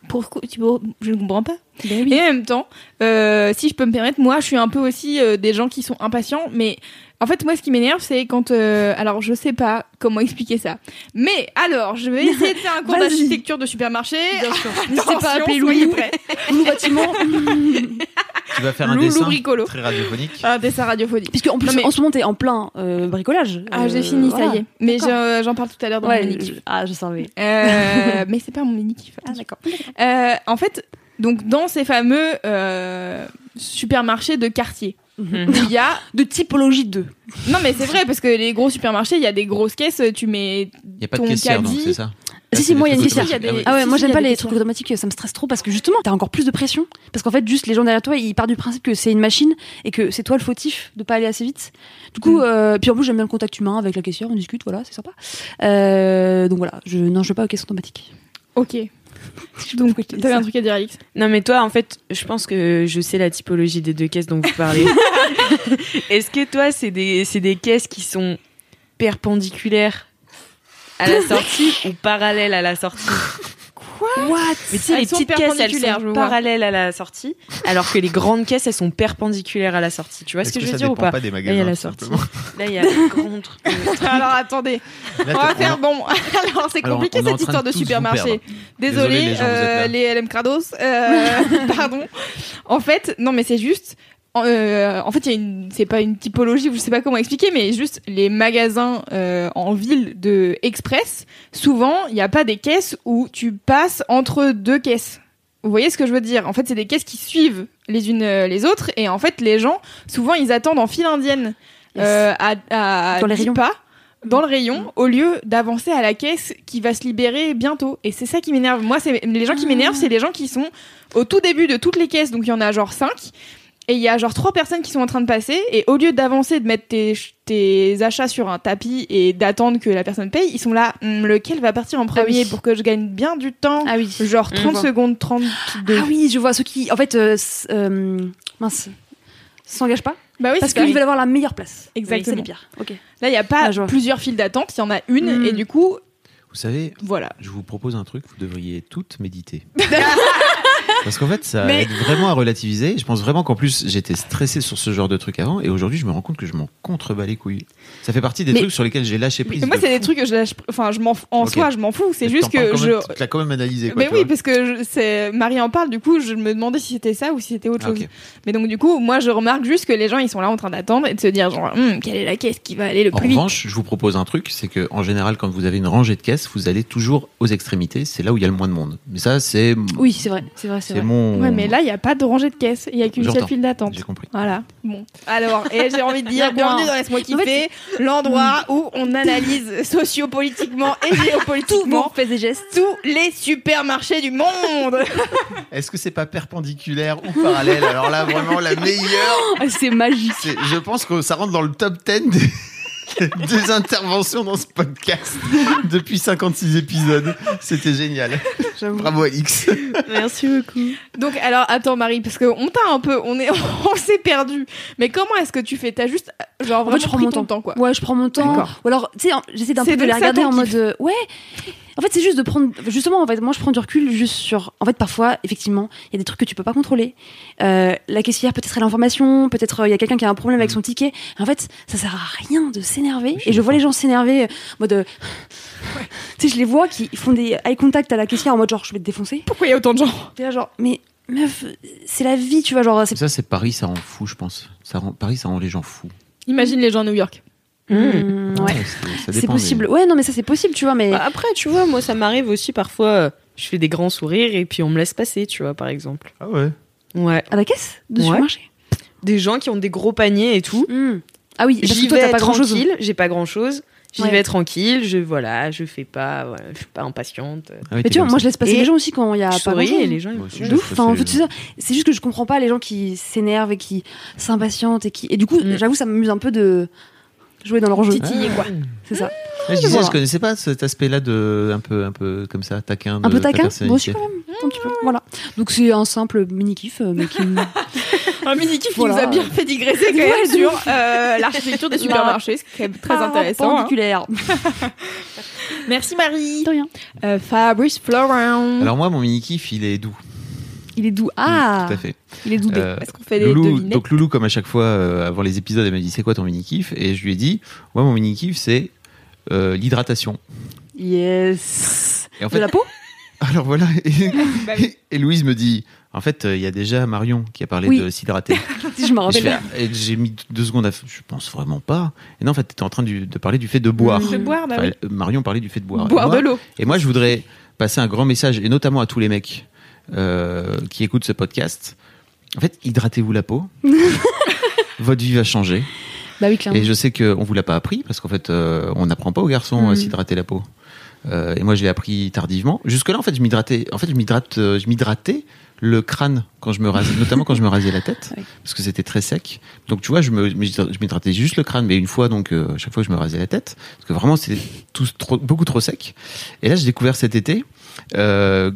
Pourquoi tu Je ne comprends pas. Ben oui. Et en même temps, euh, si je peux me permettre, moi, je suis un peu aussi euh, des gens qui sont impatients, mais en fait, moi, ce qui m'énerve, c'est quand. euh, alors, je sais pas comment expliquer ça, mais alors, je vais essayer de faire un cours Vas-y. d'architecture de supermarché. Bien sûr. N'hésitez pas à appeler prêts. Loulou bâtiment. Tu vas faire un Loulou dessin bricolo. très radiophonique. Un dessin radiophonique. Puisque en plus, Non, mais- en ce moment, t'es en plein euh, bricolage. Ah, j'ai Euh, fini, voilà. ça y est. Mais je- j'en parle tout à l'heure dans Ouais, mon mini ah, je savais. Euh, mais c'est pas mon mini kiff. Ah, d'accord. Euh, en fait, donc dans ces fameux euh, supermarchés de quartier, il y a De typologie 2. non mais c'est vrai parce que les gros supermarchés, il y a des grosses caisses, tu mets Il n'y a pas de ton caissière, donc caddie. c'est ça Si, Ah, si, c'est moi, il y a une caissière. Ah Ah ouais, Si, moi si, j'aime il y a pas des les trucs automatiques, ça me stresse trop parce que justement t'as encore plus de pression. Parce qu'en fait, juste les gens derrière toi ils partent du principe que c'est une machine et que c'est toi le fautif de pas aller assez vite. Du coup, Mm. euh, puis en plus j'aime bien le contact humain avec la caissière, on discute, voilà, c'est sympa. Euh, donc voilà, je, non, je vais pas aux caisses automatiques. Ok. Donc t'avais un truc à dire, Alix Non, mais toi, en fait, je pense que je sais la typologie des deux caisses dont vous parlez. Est-ce que toi, c'est des, c'est des caisses qui sont perpendiculaires à la sortie ou parallèles à la sortie? What Mais tu sais, Elles les petites caisses, elles sont parallèles à la sortie, alors que les grandes caisses, elles sont perpendiculaires à la sortie. Tu vois ce que, je veux dire ou pas, des Là, il y a la sortie. Là, il y a truc. Alors attendez, Là, on va faire bon. Alors c'est compliqué cette histoire de supermarché. Désolé, Désolé, les gens, euh, les LM Crados. Euh, pardon. En fait, non mais c'est juste. Euh, en fait, il y a une, c'est pas une typologie, je sais pas comment expliquer, mais juste les magasins euh, en ville de express, souvent, il n'y a pas des caisses où tu passes entre deux caisses. Vous voyez ce que je veux dire? En fait, c'est des caisses qui suivent les unes euh, les autres, et en fait, les gens, souvent, ils attendent en file indienne euh, à, à Dans les 10 rayons. pas dans le rayon au lieu d'avancer à la caisse qui va se libérer bientôt. Et c'est ça qui m'énerve. Moi, c'est les gens qui m'énervent, c'est les gens qui sont au tout début de toutes les caisses, donc il y en a genre 5 et il y a genre trois personnes qui sont en train de passer et au lieu d'avancer de mettre tes, tes achats sur un tapis et d'attendre que la personne paye ils sont là Hum, lequel va partir en premier oui. pour que je gagne bien du temps? Ah oui. genre Je 30 vois. secondes 32 Ah oui, je vois ceux qui, en fait, euh, euh, mince, s'engagent pas? Bah oui parce qu'ils veulent avoir la meilleure place. Exactement. Oui, c'est les pires. Ok. là il y a pas Ah, plusieurs files d'attente il y en a une et du coup Vous savez, voilà je vous propose un truc, vous devriez toutes méditer. Parce qu'en fait, ça Mais- aide vraiment à relativiser. Je pense vraiment qu'en plus, j'étais stressé sur ce genre de truc avant, et aujourd'hui, je me rends compte que je m'en contrebats les couilles. Ça fait partie des Mais- trucs sur lesquels j'ai lâché prise. Mais moi de c'est des trucs que je lâche enfin je m'en f- en soi je m'en fous c'est juste que je même- Tu l'as quand même analysé, quoi. mais oui vois. parce que c'est Marie en parle du coup je me demandais si c'était ça ou si c'était autre Ah, chose mais donc du coup moi je remarque juste que les gens ils sont là en train d'attendre et de se dire genre Hum, quelle est la caisse qui va aller le En plus vite? revanche, je vous propose un truc, c'est que en général, quand vous avez une rangée de caisses, vous allez toujours aux extrémités. C'est là où il y a le moins de monde. Mais ça, c'est Oui, c'est vrai, c'est vrai, c'est mon. Ouais, mais là, il n'y a pas de rangée de caisse. Il n'y a qu'une seule file d'attente. J'ai compris. Voilà. Bon. Alors, et j'ai envie de dire, bienvenue dans Laisse-moi En kiffer, l'endroit où on analyse sociopolitiquement et géopolitiquement vos faits et gestes. tous les supermarchés du monde. Est-ce que c'est pas perpendiculaire ou parallèle? Alors là, vraiment, la meilleure. C'est magique. Je pense que ça rentre dans le top 10 des, des interventions dans ce podcast depuis 56 épisodes. C'était génial. Bravo, Alix. Merci beaucoup. Donc, alors, attends, Marie, parce qu'on t'a un peu, on est, on s'est perdu. Mais comment est-ce que tu fais? T'as juste, genre, En fait, vraiment je prends pris mon ton temps. temps, quoi. Ouais, je prends mon temps. D'accord. Ou alors, tu sais, j'essaie d'un peu de les regarder en mode. euh, ouais. En fait, c'est juste de prendre. Justement, en fait, moi, je prends du recul juste sur. En fait, parfois, effectivement, il y a des trucs que tu peux pas contrôler. Euh, la caissière, peut-être elle a l'information, peut-être euh, il y a quelqu'un qui a un problème avec son ticket. En fait, ça sert à rien de s'énerver. Et je vois les gens s'énerver, euh, en mode. euh, tu sais, je les vois qui font des eye contact à la caissière en mode genre, je vais te défoncer. Pourquoi il y a autant de gens? T'es là, genre, mais meuf, c'est la vie, tu vois, genre. Ça, c'est Paris, ça rend fou, je pense. Ça rend, Paris, ça rend les gens fous. Imagine les gens à New York. Mmh. ouais. c'est- possible. Ouais, non, mais ça, c'est possible, tu vois, mais. Bah, après, tu vois, moi, ça m'arrive aussi parfois. euh, Je fais des grands sourires et puis on me laisse passer, tu vois, par exemple. Ah ouais. Ouais. À la caisse de Ouais. supermarché? Des gens qui ont des gros paniers et tout. Hmm. Ah oui, J'y vais t'as pas grand chose. tranquille, j'ai pas grand chose. J'y Ouais. vais tranquille, je voilà, je fais pas, voilà, je suis pas impatiente. Ah oui, Mais tu vois, moi je laisse passer Et les gens aussi quand il y a pas grand chose. et les gens. Enfin, en fait. C'est juste que je comprends pas les gens qui s'énervent et qui s'impatientent et qui. Et du coup, Mm. j'avoue, ça m'amuse un peu de jouer dans leur jeu. Titiller, quoi. C'est ça. Ouais, je disais, Voilà. je connaissais pas cet aspect-là de un peu, un peu comme ça, taquin. De Un peu ta taquin, moi aussi quand même. Un petit peu. Voilà. Donc c'est un simple mini kiff, mais qui. Un mini kiff qui Voilà. nous a bien fait digresser quand même sur euh, l'architecture des supermarchés, ce qui est très intéressant. hein. Perpendiculaire. Merci Marie. De rien. Euh, Fabrice Florent. Alors moi, mon mini kiff, il est doux. Il est doux. Ah Tout à fait. Il est doudé. Euh, Est-ce qu'on fait des Loulou, devinettes donc Loulou, comme à chaque fois, euh, avant les épisodes, elle m'a dit c'est quoi ton mini kiff Et je lui ai dit, moi mon mini kiff c'est euh, l'hydratation. Yes. Et en De fait, la peau? Alors voilà. Et, Bah et Louise me dit, en fait, euh, il y a déjà Marion qui a parlé Oui. de s'hydrater. Si je me Et je rappelle. ah, j'ai mis deux secondes à je pense vraiment pas. Et non, en fait, tu étais en train du- de parler du fait de boire. De boire, bah Enfin, oui. Marion parlait du fait de boire. Boire moi- de l'eau. Et moi, je voudrais passer un grand message, et notamment à tous les mecs euh, qui écoutent ce podcast. En fait, hydratez-vous la peau. Votre vie va changer. Bah oui, clairement. Et je sais qu'on vous l'a pas appris, parce qu'en fait, euh, on n'apprend pas aux garçons à Mhm. s'hydrater la peau. Euh, et moi, je l'ai appris tardivement. Jusque-là, en fait, je m'hydratais. En fait, je m'hydrate, euh, je m'hydratais le crâne quand je me rasais, notamment quand je me rasais la tête, parce que c'était très sec. Donc, tu vois, je me, je m'hydratais juste le crâne, mais une fois, donc, euh, chaque fois que je me rasais la tête, parce que vraiment, c'était tout trop, beaucoup trop sec. Et là, j'ai découvert cet été. Euh,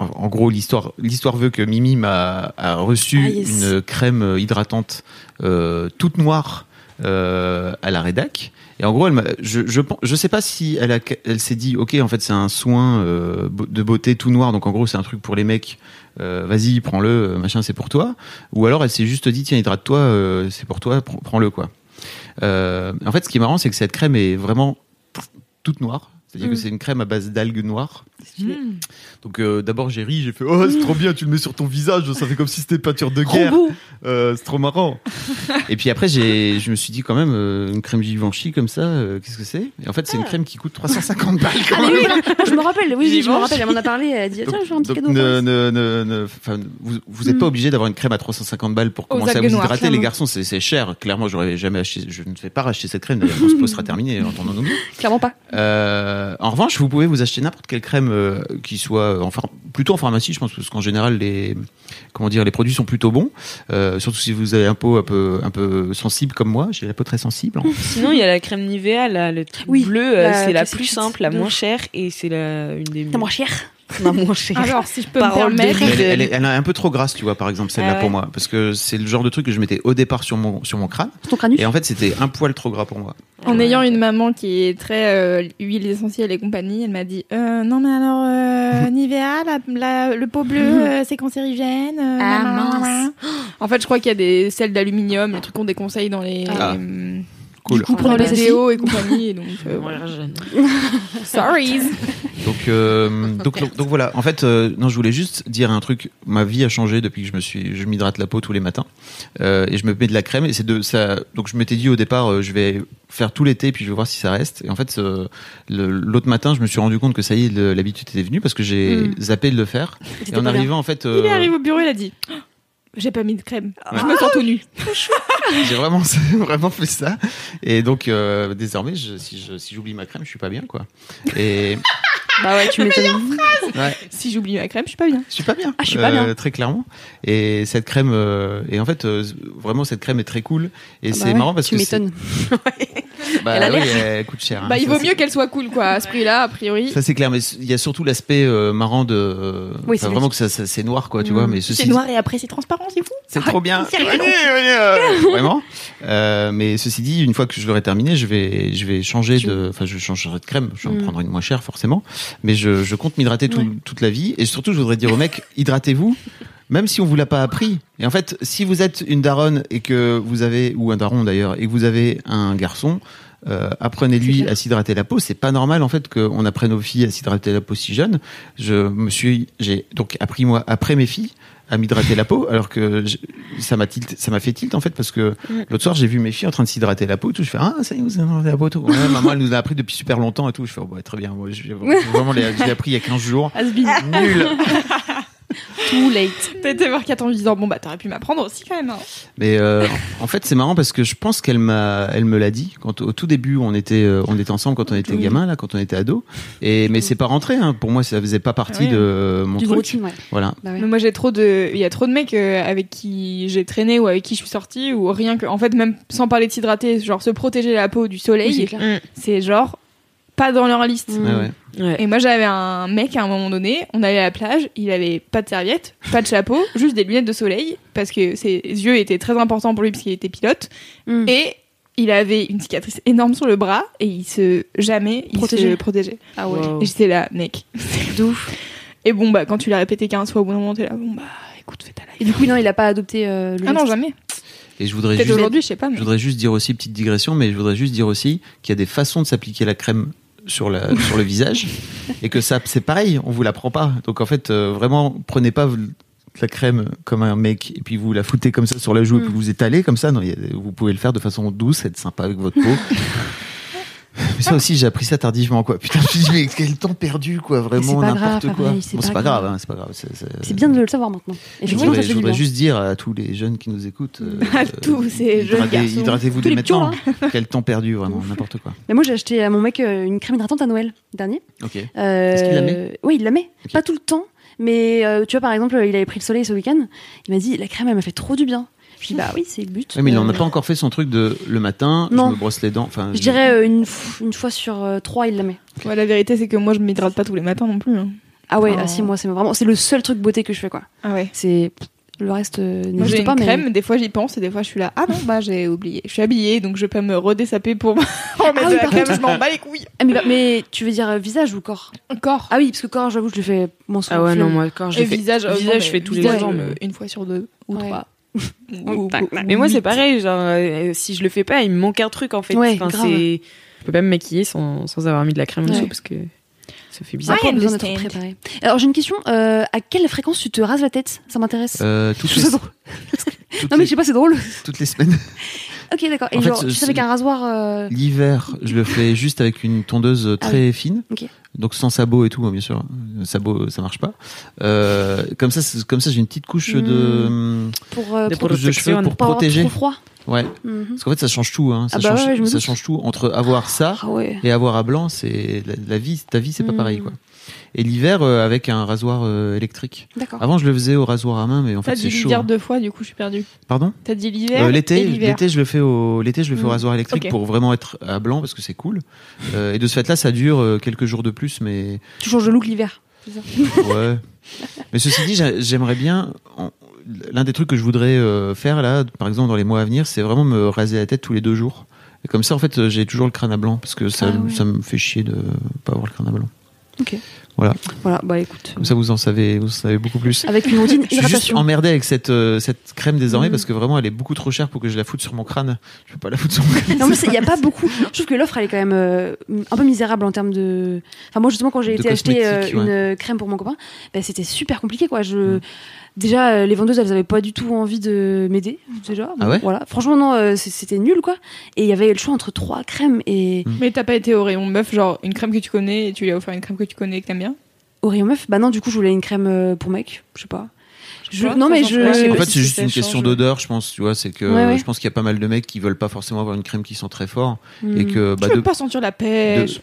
en, en gros, l'histoire, l'histoire veut que Mimi m'a a reçu Ah, yes. une crème hydratante euh, toute noire euh, à la rédac. Et en gros, elle je, je, je sais pas si elle, a, elle s'est dit, ok, en fait, c'est un soin euh, de beauté tout noir, donc en gros, c'est un truc pour les mecs. euh, Vas-y, prends-le, machin, c'est pour toi. Ou alors, elle s'est juste dit, tiens, hydrate-toi, euh, c'est pour toi, pr- prends-le, quoi. En fait, ce qui est marrant, c'est que cette crème est vraiment toute noire. C'est-à-dire Mm. que c'est une crème à base d'algues noires. Stylé. Donc euh, d'abord j'ai ri, j'ai fait oh c'est trop bien, tu le mets sur ton visage, ça fait comme si c'était une peinture de guerre. Euh, c'est trop marrant. et puis après j'ai, je me suis dit quand même euh, une crème Givenchy comme ça, euh, qu'est-ce que c'est? Et en fait c'est une crème qui coûte 350 balles quand Ah, même. oui, je me rappelle, oui, oui, je me rappelle, elle m'en a parlé, elle a dit, tiens, je fais un petit Donc, cadeau. ne, ne, ne, vous vous êtes pas obligé d'avoir une crème à 350 balles pour commencer à vous noires, hydrater. Les garçons, c'est c'est cher. Clairement, j'aurais jamais acheté. Je ne vais pas racheter cette crème. D'ailleurs, mon spot sera terminé. Entendons-nous. Clairement pas. Euh, en revanche, vous pouvez vous acheter n'importe quelle crème euh, qui soit, euh, enfin, plutôt en pharmacie, je pense, parce qu'en général, les, comment dire, les produits sont plutôt bons. Euh, surtout si vous avez un peau un peu, un peu sensible comme moi. J'ai la peau très sensible. hein. Sinon, il y a la crème Nivea, là, le truc Oui, bleu, la c'est la plus simple, la moins chère, et c'est la une des T'as moins cher. Alors, si je peux me permettre. Elle, est, elle est un peu trop grasse, tu vois, par exemple, celle-là Ah ouais. pour moi, parce que c'est le genre de truc que je mettais au départ sur mon, sur mon crâne. Ton. Et en fait, c'était un poil trop gras pour moi. En ayant une maman qui est très euh, huile essentielle et compagnie, elle m'a dit euh, non mais alors euh, Nivea, la, la- le pot bleu, euh, c'est cancérigène. euh, Ah, mince. En fait, je crois qu'il y a des sels d'aluminium, les trucs qu'on déconseille dans les Ah. euh, Cool. coup, dans prenez les pas ceci. déos et compagnie. Et donc, euh, voilà. jeune. sorry. Donc, euh, donc, donc, donc voilà. En fait, euh, non, je voulais juste dire un truc. Ma vie a changé depuis que je me suis, je m'hydrate la peau tous les matins euh, et je me mets de la crème. Et c'est de ça. Donc, je m'étais dit au départ, euh, je vais faire tout l'été puis je vais voir si ça reste. Et en fait, l'autre matin, je me suis rendu compte que ça y est, l'habitude était venue parce que j'ai Mm. zappé de le faire. Et en bien. arrivant, en fait, Il est arrivé au bureau, il a dit Oh, j'ai pas mis de crème, Ouais. je me sens tout nu. j'ai vraiment, vraiment fait ça. Et donc, euh, désormais, je, si je- si j'oublie ma crème, je suis pas bien, quoi. Et Bah ouais, tu m'étonnes. ouais. Si j'oublie ma crème, je suis pas bien. Je suis pas bien. Ah, je suis pas bien. Très clairement. Et cette crème, euh, et en fait, euh, vraiment, cette crème est très cool. Et Ah c'est bah ouais, marrant parce tu que. c'est- m'étonnes. Bah, Elle a oui, l'air. elle coûte cher. hein. Bah, il vaut c'est- mieux qu'elle soit cool, quoi, à ce prix-là, a priori. Ça c'est clair, mais il y a surtout l'aspect euh, marrant de. euh, Oui, c'est vraiment que ça, ça- c'est noir, quoi, tu vois. Mais ceci, C'est noir et après c'est transparent, c'est fou. c'est trop bien. Venez, venez, euh, vraiment. Euh, mais ceci dit, une fois que je l'aurai terminé, je vais, je vais changer de. Enfin, je changerai de crème. Je vais en Mm. prendre une moins chère, forcément. Mais je, je compte m'hydrater tout- Ouais. toute la vie. Et surtout, je voudrais dire aux mecs, hydratez-vous. Même si on vous l'a pas appris. Et en fait, si vous êtes une daronne et que vous avez, ou un daron d'ailleurs, et que vous avez un garçon, euh, apprenez-lui à s'hydrater la peau. C'est pas normal en fait qu'on apprenne aux filles à s'hydrater la peau si jeune. Je me suis, j'ai donc appris moi après mes filles à m'hydrater la peau, alors que je- ça m'a tilt, ça m'a fait tilt en fait parce que l'autre soir j'ai vu mes filles en train de s'hydrater la peau et tout. Je fais ah ça y est vous hydratez la peau tout. Ouais, maman elle nous a appris depuis super longtemps et tout. Je fais oh, ouais, très bien. Moi j'ai vraiment les- j'ai appris il y a 15 jours. Nul. Too late. T'as été voir Kat en lui disant bon bah t'aurais pu m'apprendre aussi quand même. hein. Mais euh, en fait, c'est marrant parce que je pense qu'elle m'a, elle me l'a dit quand au tout début on était, euh, on était ensemble quand on était gamin là, quand on était ado. Et mais c'est pas rentré. Hein. Pour moi, ça faisait pas partie de mon D'une truc. routine, ouais. Voilà. Bah ouais. Mais moi j'ai trop de, il y a trop de mecs euh, avec qui j'ai traîné ou avec qui je suis sortie ou rien que, en fait même sans parler de s'hydrater, genre se protéger la peau du Oui, c'est soleil, c'est genre pas dans leur liste. Mm. Ouais, ouais. Ouais. Et moi j'avais un mec à un moment donné, on allait à la plage, il avait pas de serviette, pas de chapeau, juste des lunettes de soleil parce que ses yeux étaient très importants pour lui parce qu'il était pilote Mm. et il avait une cicatrice énorme sur le bras et il se jamais il Protégeait. se protégeait. Ah ouais. Wow. Et j'étais là, mec, c'est de ouf. Et bon bah quand tu l'as répété 15 fois au bout d'un moment t'es là, bon bah écoute fais ta Et life. du coup, non, il a pas adopté euh, le Ah non jamais. Et je voudrais juste, aujourd'hui je sais pas. Mais... je voudrais juste dire aussi petite digression, mais je voudrais juste dire aussi qu'il y a des façons de s'appliquer la crème sur la sur le visage et que ça c'est pareil, on vous l'apprend pas. Donc en fait, euh, vraiment, prenez pas la crème comme un mec et puis vous la foutez comme ça sur la joue et puis Mm. vous étalez comme ça. Non, a- vous pouvez le faire de façon douce, être sympa avec votre peau. Mais ça aussi, j'ai appris ça tardivement, quoi. Putain, je me suis dit, mais quel temps perdu, quoi. Vraiment n'importe quoi. C'est Bon, c'est pas grave, hein, c'est pas grave. c'est- bien de le savoir maintenant. Je voudrais, je juste dire à tous les jeunes qui nous écoutent, euh, À tous ces jeunes garçons. hydratez-vous dès les pions, maintenant. Quel temps perdu, vraiment, n'importe quoi. Mais moi, j'ai acheté à mon mec euh, une crème hydratante à Noël dernier. Ok. Euh, Est-ce qu'il la met Oui, il la met. Pas tout le temps, mais euh, tu vois, par exemple, il avait pris le soleil ce week-end. Il m'a dit la crème, elle m'a fait trop du bien. Dis bah oui, c'est le but. Oui, mais il en a Euh, pas encore fait son truc de le matin, Non. je me brosse les dents. Enfin, Je dirais euh, une, f- une fois sur euh, trois, il la met. Ouais, la vérité c'est que moi je m'hydrate pas tous les matins non plus. hein. Ah ouais, Oh. ah si, moi, c'est vraiment, c'est le seul truc beauté que je fais quoi. Ah ouais. C'est le reste euh, Moi j'ai n'existe une pas, mais crème, des fois j'y pense et des fois je suis là, ah non bah j'ai oublié. Je suis habillée donc je peux me redessaper pour mettre Ah oui, de la par crème, contre- je m'en bats les couilles. Ah, mais, bah, mais tu veux dire visage ou corps? Encore. Ah oui, parce que corps, j'avoue, je le fais souvent. Ah ouais, non, moi, quand je Et fais. visage, visage, je fais tous les jours. mais- une fois sur deux ou Ouais. trois. Mais moi, c'est pareil. Genre, euh, si je le fais pas, il me manque un truc en fait. Ouais, Enfin, c'est. Je peux pas me maquiller sans, sans avoir mis de la crème Ouais. dessous parce que. Ça fait bizarre. a pas I besoin d'être préparé. Alors j'ai une question. euh, à quelle fréquence tu te rases la tête? Ça m'intéresse. Euh, toutes, Je les, Non mais je sais pas, c'est drôle. toutes les semaines. ok d'accord. Et En fait, genre, tu sais avec un rasoir. euh, L'hiver, je le fais juste avec une tondeuse très fine. Ok. Donc sans sabot et tout, hein, bien sûr. Euh, Sabot, ça marche pas. Euh, comme ça, c'est- comme ça, j'ai une petite couche de, pour euh, Des pour, couche de cheveux pour pas avoir protéger. trop froid. Ouais. Mhm. Parce qu'en fait, ça change tout. Hein. Ça, Ah bah change, ouais, je me ça doute. change tout. Entre avoir ça Ah ouais. et avoir à blanc, c'est la, la vie. Ta vie, c'est pas Mm. pareil, quoi. Et l'hiver, euh, avec un rasoir euh, électrique. D'accord. Avant, je le faisais au rasoir à main, mais en T'as fait, dit c'est chaud. l'hiver hein. deux fois, du coup, je suis perdue. Pardon? T'as dit l'hiver. Euh, l'été, l'été, je le fais au, l'été, je le fais au Mm. rasoir électrique pour vraiment être à blanc parce que c'est cool. Euh, et de ce fait-là, ça dure quelques jours de plus, mais Tu changes de look l'hiver. ouais. mais ceci dit, j'a- j'aimerais bien. en- L'un des trucs que je voudrais faire là, par exemple dans les mois à venir, c'est vraiment me raser la tête tous les deux jours. Et comme ça, en fait, j'ai toujours le crâne à blanc parce que ça, Ah ouais. ça me fait chier de pas avoir le crâne à blanc. Ok. Voilà. Voilà. Bah écoute. Comme ça, vous en savez, vous en savez beaucoup plus. Avec une routine Je suis juste hydratation. emmerdé avec cette, euh, cette crème désormais Mm. parce que vraiment elle est beaucoup trop chère pour que je la foute sur mon crâne. Je peux pas la foutre sur mon crâne. Non, mais il n'y a pas beaucoup. Je trouve que l'offre, elle est quand même euh, un peu misérable en termes de. Enfin, moi, justement, quand j'ai été acheter euh, une crème pour mon copain, bah, c'était super compliqué, quoi. Je... Mm. Déjà, euh, les vendeuses, elles avaient pas du tout envie de m'aider, déjà. Ah ouais Voilà. Franchement, non, euh, c'était nul, quoi. Et il y avait le choix entre trois crèmes et. Mais t'as pas été au rayon meuf, genre une crème que tu connais et tu lui as offert une crème que tu connais et que t'aimes bien? Au rayon meuf, bah non, du coup, je voulais une crème euh, pour mec, je sais pas. Je- non, mais je. Je En fait, c'est juste une question d'odeur, je pense. Tu vois, c'est que Ouais, ouais. je pense qu'il y a pas mal de mecs qui veulent pas forcément avoir une crème qui sent très fort Hmm. et que bah, Tu veux de, pas sentir la pêche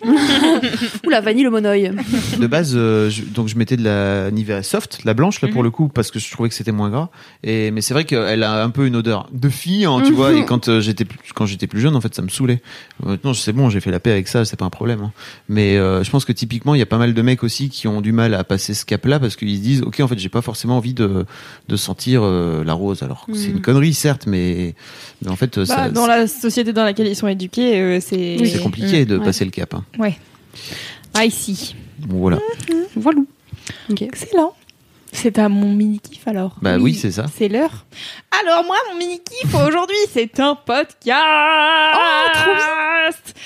Ou la vanille au monoeil. de base, euh, je- donc je mettais de la Nivea Soft, la blanche là pour Mhm. le coup parce que je trouvais que c'était moins gras. Et mais c'est vrai qu'elle a un peu une odeur de fille, hein, tu vois. Et quand euh, j'étais plus- quand j'étais plus jeune, en fait, ça me saoulait. Maintenant, c'est bon, j'ai fait la paix avec ça, c'est pas un problème. hein. Mais euh, je pense que typiquement, il y a pas mal de mecs aussi qui ont du mal à passer ce cap-là parce qu'ils se disent, ok, en fait, j'ai pas forcément envie de de sentir euh, la rose. Alors c'est une connerie certes, mais, mais en fait, euh, Bah, ça, Dans la société dans laquelle ils sont éduqués, euh, c'est. c'est compliqué de Ouais. passer le cap. hein. Ah, ici. Bon, voilà. Voilà. Ok. Excellent. C'est à mon mini-kiff alors. Bah oui, c'est ça. C'est l'heure. Alors moi, mon mini-kiff aujourd'hui, c'est un podcast.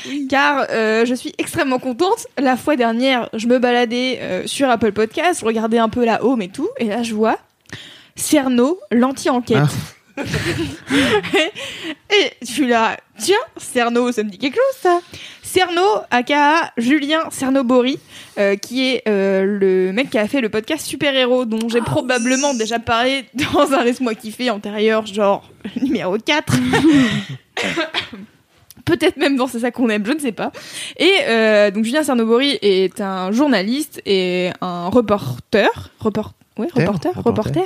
Oh, Car euh, je suis extrêmement contente. La fois dernière, je me baladais euh, sur Apple Podcast, je regardais un peu la home et tout, et là je vois Cerno, l'anti-enquête. Ah. et je suis là, tiens, Cerno, ça me dit quelque chose ça. Cerno, aka Julien Cernobori, euh, qui est euh, le mec qui a fait le podcast Super Héros, dont j'ai probablement déjà parlé dans un Laisse-moi kiffer antérieur, genre numéro 4. Peut-être même dans C'est ça qu'on aime, je ne sais pas. Et euh, donc Julien Cernobori est un journaliste et un reporter, report, ouais, reporter, Reporter.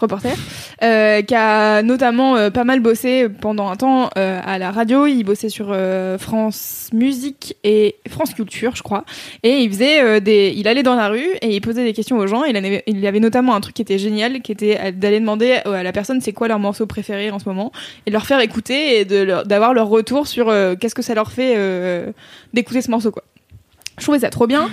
reporter, euh, qui a notamment euh, pas mal bossé pendant un temps euh, à la radio. Il bossait sur euh, France Musique et France Culture, je crois. Et il faisait euh, des, il allait dans la rue et il posait des questions aux gens. Il, avait, il avait notamment un truc qui était génial, qui était d'aller demander à la personne c'est quoi leur morceau préféré en ce moment et de leur faire écouter et de leur- d'avoir leur retour sur qu'est-ce que ça leur fait euh, d'écouter ce morceau quoi. Je trouvais ça trop bien.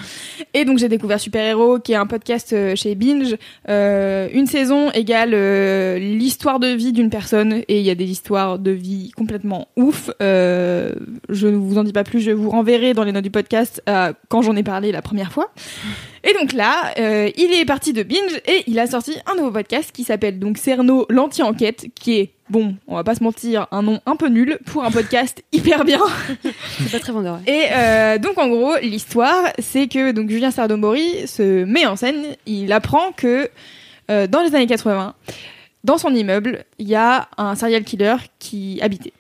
Et donc j'ai découvert Super Héros, qui est un podcast euh, chez Binge. Euh, une saison égale euh, l'histoire de vie d'une personne. Et il y a des histoires de vie complètement ouf. Je ne vous en dis pas plus, je vous renverrai dans les notes du podcast quand j'en ai parlé la première fois. Et donc là, il est parti de Binge et il a sorti un nouveau podcast qui s'appelle donc Cerno l'anti-enquête, qui est, bon, on va pas se mentir, un nom un peu nul pour un podcast hyper bien. C'est pas très vendeur. ouais. Et euh, donc en gros, l'histoire, c'est que donc Julien Sardomori se met en scène. Il apprend que euh, dans les années 80, dans son immeuble, il y a un serial killer qui habitait.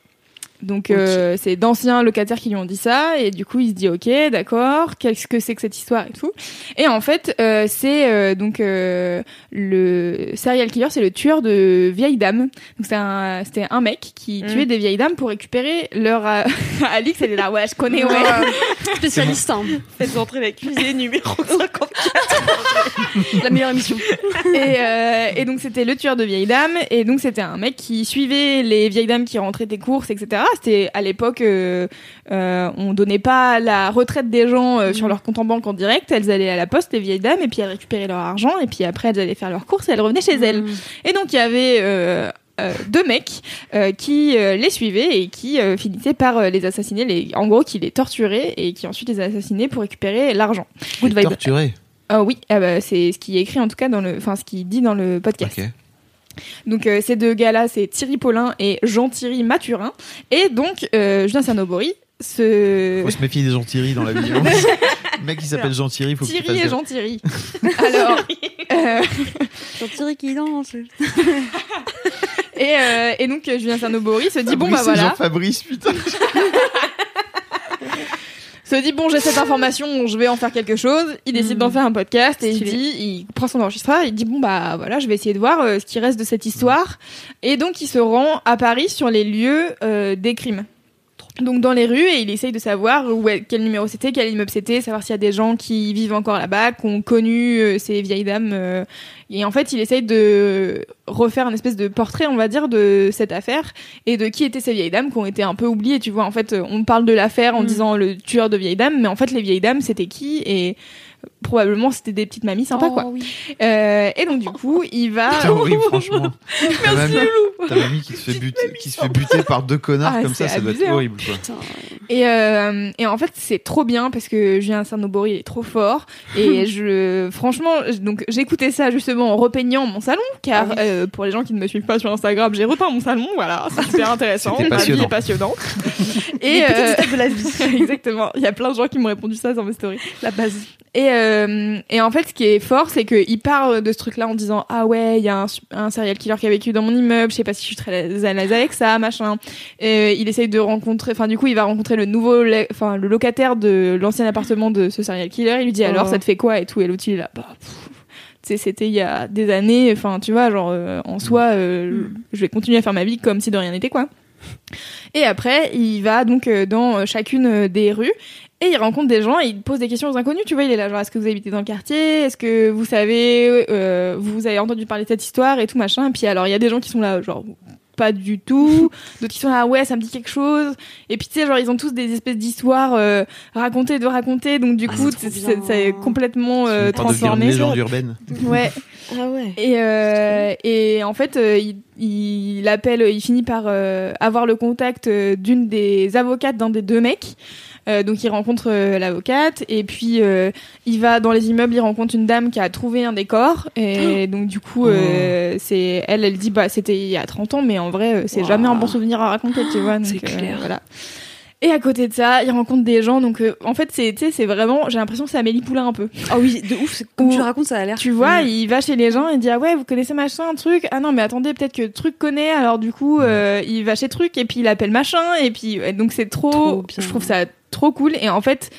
Donc euh, c'est d'anciens locataires qui lui ont dit ça et du coup il se dit ok d'accord qu'est-ce que c'est que cette histoire et tout et en fait euh, c'est euh, donc euh, le serial killer c'est le tueur de vieilles dames donc c'est un c'était un mec qui Mm. tuait des vieilles dames pour récupérer leur euh, Alix elle est là ouais je connais ouais Spécialiste, hein. Faites entrer la cuisine numéro 50. la meilleure émission. et, euh, et donc c'était le tueur de vieilles dames et donc c'était un mec qui suivait les vieilles dames qui rentraient des courses etc c'était à l'époque euh, euh, on donnait pas la retraite des gens euh, sur leur compte en banque en direct elles allaient à la poste les vieilles dames et puis elles récupéraient leur argent et puis après elles allaient faire leurs courses et elles revenaient chez elles et donc il y avait euh, euh, deux mecs euh, qui euh, les suivaient et qui euh, finissaient par euh, les assassiner, les, en gros qui les torturaient et qui ensuite les assassinaient pour récupérer l'argent. Good vibe. Torturé. Ah oui, ah bah, c'est ce qui est écrit en tout cas dans le, enfin ce qui dit dans le podcast. Ok. Donc euh, ces deux gars-là, c'est Thierry Paulin et Jean-Thierry Mathurin. Et donc euh, Julien Sanobori, ce Faut se méfier des Jean-Thierry dans la vie. hein. Le mec qui s'appelle Jean-Thierry, faut Thierry et. Jean-Thierry. Alors, euh, Jean-Thierry qui danse. et, euh, et donc Julien Sanobori se dit bon bah voilà, Jean-Fabrice, putain. Se dit bon j'ai cette information, je vais en faire quelque chose. Il décide d'en faire un podcast et il dit, il prend son enregistreur, il dit bon bah voilà, je vais essayer de voir euh, ce qui reste de cette histoire. Et donc il se rend à Paris sur les lieux euh, des crimes. Donc dans les rues et il essaye de savoir où est- quel numéro c'était, quel immeuble c'était, savoir s'il y a des gens qui vivent encore là-bas, qui ont connu euh, ces vieilles dames. euh, et en fait, il essaye de refaire un espèce de portrait, on va dire, de cette affaire et de qui étaient ces vieilles dames qui ont été un peu oubliées. Tu vois, en fait, on parle de l'affaire en Mm. disant le tueur de vieilles dames, mais en fait, les vieilles dames, c'était qui Et probablement, c'était des petites mamies sympas, Oh, quoi. Euh, et donc, du coup, il va... Putain, horrible, franchement. Ta mamie, ta mamie qui, te fait buter, qui se fait buter par deux connards Ah, comme ça, c'est ça doit être hein. horrible. Quoi. Et, euh, et en fait, c'est trop bien parce que Julien Sarnobori est trop fort. Et je, franchement, donc j'écoutais ça justement en repeignant mon salon, car euh, pour les gens qui ne me suivent pas sur Instagram, j'ai repeint mon salon. Voilà, c'est super intéressant. Ma vie passionnant. est passionnante. et Les euh, de la vie. exactement. Il y a plein de gens qui m'ont répondu ça dans mes stories. La base. Et, euh, et en fait, ce qui est fort, c'est qu'il part de ce truc-là en disant Ah ouais, il y a un, serial killer qui a vécu dans mon immeuble, je sais pas si je suis très à l'aise avec ça, machin. Et il essaye de rencontrer, enfin, du coup, il va rencontrer le nouveau, enfin, le locataire de l'ancien appartement de ce serial killer. Il lui dit Alors, Oh. ça te fait quoi et tout? Et l'autre, il est là, bah, pff, c'était il y a des années, enfin, tu vois, genre, euh, en soi, euh, je vais continuer à faire ma vie comme si de rien n'était, quoi. Et après, il va donc euh, dans euh, chacune euh, des rues et il rencontre des gens et il pose des questions aux inconnus. Tu vois, il est là, genre, est-ce que vous habitez dans le quartier? Est-ce que vous savez, euh, vous avez entendu parler de cette histoire et tout machin? Et puis alors, il y a des gens qui sont là, genre, pas du tout. D'autres qui sont là, ouais, ça me dit quelque chose. Et puis tu sais, genre, ils ont tous des espèces d'histoires euh, racontées, de raconter. Donc du Ah, coup, c'est c'est c'est complètement euh, devenir une transformé. légende urbaine. Ouais. Ah ouais. Et, euh, et en fait, euh, il, il appelle, il finit par euh, avoir le contact euh, d'une des avocates d'un des deux mecs. Euh, donc il rencontre euh, l'avocate et puis euh, il va dans les immeubles, il rencontre une dame qui a trouvé un décor et donc du coup euh, c'est elle, elle dit bah c'était il y a 30 ans mais en vrai c'est Wow. jamais un bon souvenir à raconter tu vois. donc, clair. voilà. Et à côté de ça, il rencontre des gens donc euh, en fait c'est c'est vraiment j'ai l'impression que c'est Amélie Poulain un peu. Ah oui, de ouf. Comme tu racontes, ça a l'air. Tu vois, Mm. il va chez les gens et dit ah ouais vous connaissez machin un truc ah non mais attendez peut-être que truc connaît alors du coup euh, il va chez truc et puis il appelle machin et puis donc c'est trop, Trop bien. je trouve ça trop cool et en fait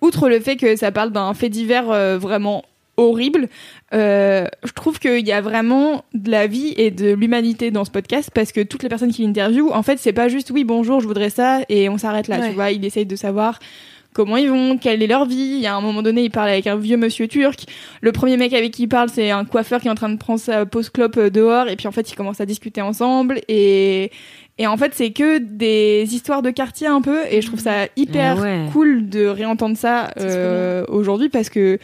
outre le fait que ça parle d'un fait divers euh, vraiment horrible euh, je trouve qu'il y a vraiment de la vie et de l'humanité dans ce podcast parce que toutes les personnes qui l'interviewent en fait c'est pas juste oui bonjour je voudrais ça et on s'arrête là Ouais. tu vois il essaye de savoir comment ils vont, quelle est leur vie. Il y a un moment donné, il parle avec un vieux monsieur turc. Le premier mec avec qui il parle, c'est un coiffeur qui est en train de prendre sa pause clope euh, dehors. Et puis en fait, ils commencent à discuter ensemble. Et, et en fait, c'est que des histoires de quartier un peu. Et je trouve ça hyper ouais. cool de réentendre ça euh, aujourd'hui parce que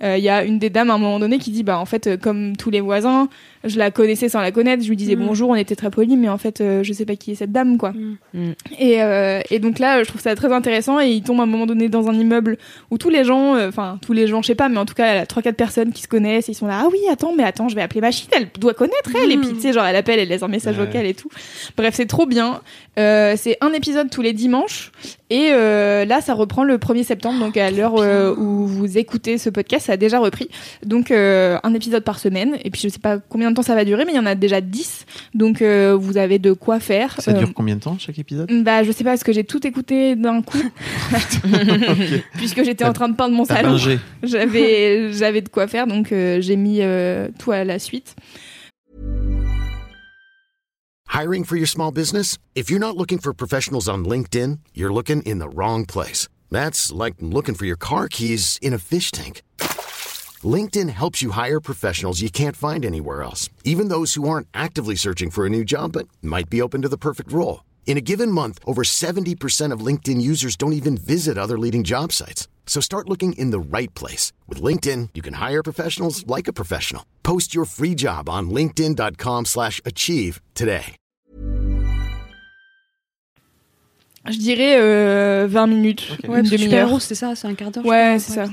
il y a une des dames à un moment donné qui dit bah en fait euh, comme tous les voisins je la connaissais sans la connaître je lui disais Mm. bonjour on était très polis mais en fait euh, je sais pas qui est cette dame quoi Mm. Mm. et, euh, et donc là, je trouve ça très intéressant et il tombe à un moment donné dans un immeuble où tous les gens, euh, enfin tous les gens, je sais pas, mais en tout cas, il y a trois quatre personnes qui se connaissent, et ils sont là, ah oui, attends, mais attends, je vais appeler machine, elle doit connaître elle, et puis tu sais, genre elle appelle, elle laisse un message Ouais. vocal et tout. Bref, c'est trop bien. Euh, c'est un épisode tous les dimanches et euh, là, ça reprend le 1er septembre, donc à l'heure euh, où vous écoutez ce podcast, ça a déjà repris. Donc euh, un épisode par semaine et puis je sais pas combien de temps ça va durer, mais il y en a déjà 10, donc euh, vous avez de quoi faire. Ça Euh, dure combien de temps chaque épisode bah, je sais pas, parce que j'ai tout écouté d'un coup, puisque j'étais en train de peindre mon salon. J'avais, j'avais de quoi faire, donc euh, j'ai mis euh, tout à la suite. Hiring for your small business? If you're not looking for professionals on LinkedIn, you're looking in the wrong place. That's like looking for your car keys in a fish tank. LinkedIn helps you hire professionals you can't find anywhere else, even those who aren't actively searching for a new job but might be open to the perfect role. In a given month, over 70% of LinkedIn users don't even visit other leading job sites. So start looking in the right place. With LinkedIn, you can hire professionals like a professional. Post your free job on linkedin.com/achieve slash achieve today. Je dirais euh, 20 minutes, Ok. une Ouais, parce que Super demi-heure. Héros, c'est ça, c'est un quart d'heure. Ouais, c'est ouais. ça.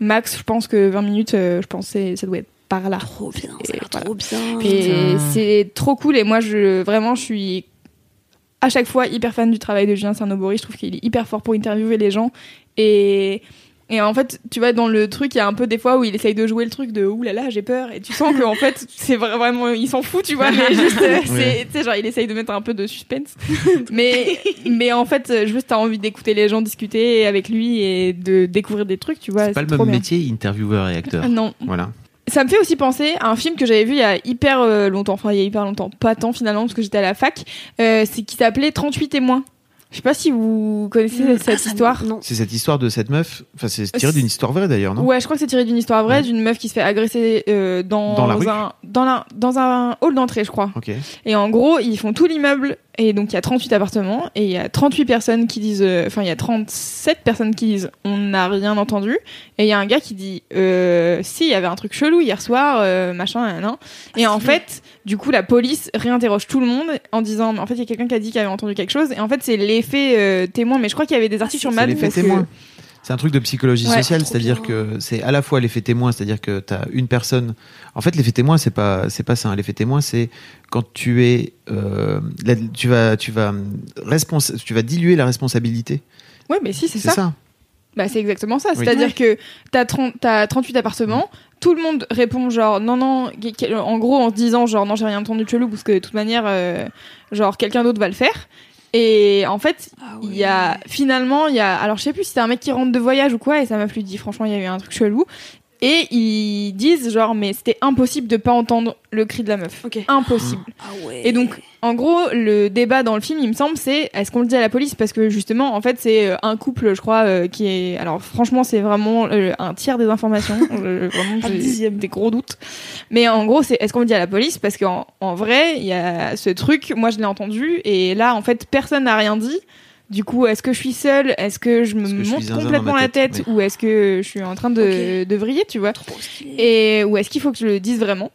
Max, je pense que 20 minutes, euh, je pense que ça doit être par là. Trop bien, Et ça a l'air voilà. trop bien. Et c'est trop cool. Et moi, je, vraiment, je suis à chaque fois hyper fan du travail de Julien Cernobori. Je trouve qu'il est hyper fort pour interviewer les gens. Et, et en fait, tu vois, dans le truc, il y a un peu des fois où il essaye de jouer le truc de ouh là là, j'ai peur. Et tu sens qu'en fait, c'est vra- vraiment, il s'en fout, tu vois. Mais juste, euh, c'est, tu sais, genre, il essaye de mettre un peu de suspense. mais, mais en fait, euh, juste, t'as envie d'écouter les gens discuter avec lui et de découvrir des trucs, tu vois. C'est pas le trop même bien. métier, intervieweur et acteur. Ah, Non, Voilà. ça me fait aussi penser à un film que j'avais vu il y a hyper euh, longtemps, enfin il y a hyper longtemps, pas tant finalement parce que j'étais à la fac, euh, c'est qui s'appelait 38 témoins. Je sais pas si vous connaissez Mm. cette Ah, histoire. Non. C'est cette histoire de cette meuf. Enfin, c'est tiré d'une histoire vraie d'ailleurs, non? Ouais, je crois que c'est tiré d'une histoire vraie, Ouais. d'une meuf qui se fait agresser euh, dans, Dans la un dans, la, dans un hall d'entrée, je crois. Ok. Et en gros, ils font tout l'immeuble et donc il y a 38 appartements et il y a 38 personnes qui disent euh, enfin il y a 37 personnes qui disent on n'a rien entendu et il y a un gars qui dit euh, si il y avait un truc chelou hier soir euh, machin nan, nan. et en fait du coup la police réinterroge tout le monde en disant mais en fait il y a quelqu'un qui a dit qu'il avait entendu quelque chose et en fait c'est l'effet euh, témoin mais je crois qu'il y avait des articles sur C'est Mad l'effet parce que- témoin. C'est un truc de psychologie Ouais, sociale, c'est-à-dire que c'est à la fois l'effet témoin, c'est-à-dire que tu as une personne. En fait, l'effet témoin, c'est pas c'est pas ça. L'effet témoin, c'est quand tu es euh, tu vas tu vas responsa- tu vas diluer la responsabilité. ouais mais si c'est C'est ça, ça. Bah, c'est exactement ça. Oui. C'est-à-dire que t'as 30 t'as 38 appartements, tout le monde répond genre non, non, en gros en se disant genre non, j'ai rien entendu de chelou parce que de toute manière, euh, genre quelqu'un d'autre va le faire. Et en fait, Ah il y a finalement, il y a, alors je sais plus si c'était un mec qui rentre de voyage ou quoi, et ça m'a plus dit, franchement, il y a eu un truc chelou. Et ils disent genre, mais c'était impossible de pas entendre le cri de la meuf. Impossible. Ah ouais. Et donc, en gros, le débat dans le film, il me semble, c'est est-ce qu'on le dit à la police? Parce que justement, en fait, c'est euh, un couple, je crois, euh, qui est. Alors, franchement, c'est vraiment euh, un tiers des informations. Euh, vraiment, Un j'ai dixième. des gros doutes. Mais en gros, c'est est-ce qu'on le dit à la police? Parce qu'en en vrai, il y a ce truc, moi, je l'ai entendu, et là, en fait, personne n'a rien dit. Du coup, est-ce que je suis seule? Est-ce que je me que monte complètement la tête? tête? Ou est-ce que je suis en train de, de vriller, tu vois? Trop et ou est-ce qu'il faut que je le dise vraiment?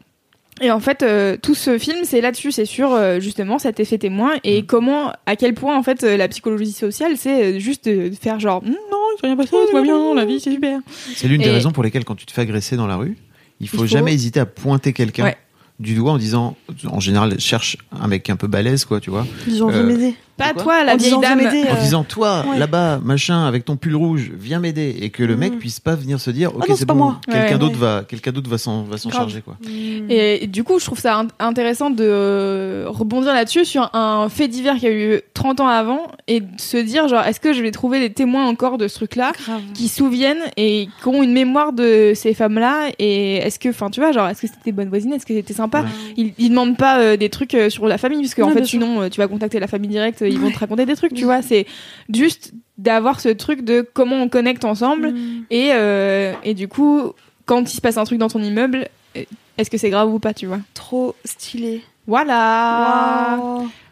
Et en fait, euh, tout ce film, c'est là-dessus, c'est sur euh, justement cet effet témoin et Mm. comment, à quel point en fait, euh, la psychologie sociale, c'est euh, juste de faire genre Mm, non, il s'est rien passé, tout va bien, la vie c'est super. C'est l'une des raisons pour lesquelles quand tu te fais agresser dans la rue, il faut, faut- jamais hésiter à pointer quelqu'un Ouais. du doigt en disant, en général, cherche un mec un peu balèze, quoi, tu vois. Euh, viens m'aider. Pas toi, la En vieille dame. En euh, disant, toi, ouais. là-bas, machin, avec ton pull rouge, viens m'aider, et que le mec Mm. puisse pas venir se dire, ok, non, c'est bon, moi. quelqu'un Ouais. d'autre va, quelqu'un d'autre va s'en, va s'en charger, quoi. Mm. Et du coup, je trouve ça int- intéressant de euh, rebondir là-dessus sur un fait divers qui a eu 30 ans avant et de se dire genre est-ce que je vais trouver des témoins encore de ce truc-là qui se souviennent et qui ont une mémoire de ces femmes-là et est-ce que enfin tu vois genre est-ce que c'était bonne voisine est-ce que c'était sympa? Ouais. ils, ils demandent pas euh, des trucs euh, sur la famille parce qu'en Ouais, fait sinon euh, tu vas contacter la famille directe ils vont te raconter des trucs tu vois c'est juste d'avoir ce truc de comment on connecte ensemble Mm. et euh, et du coup quand il se passe un truc dans ton immeuble est-ce que c'est grave ou pas tu vois? Trop stylé. Voilà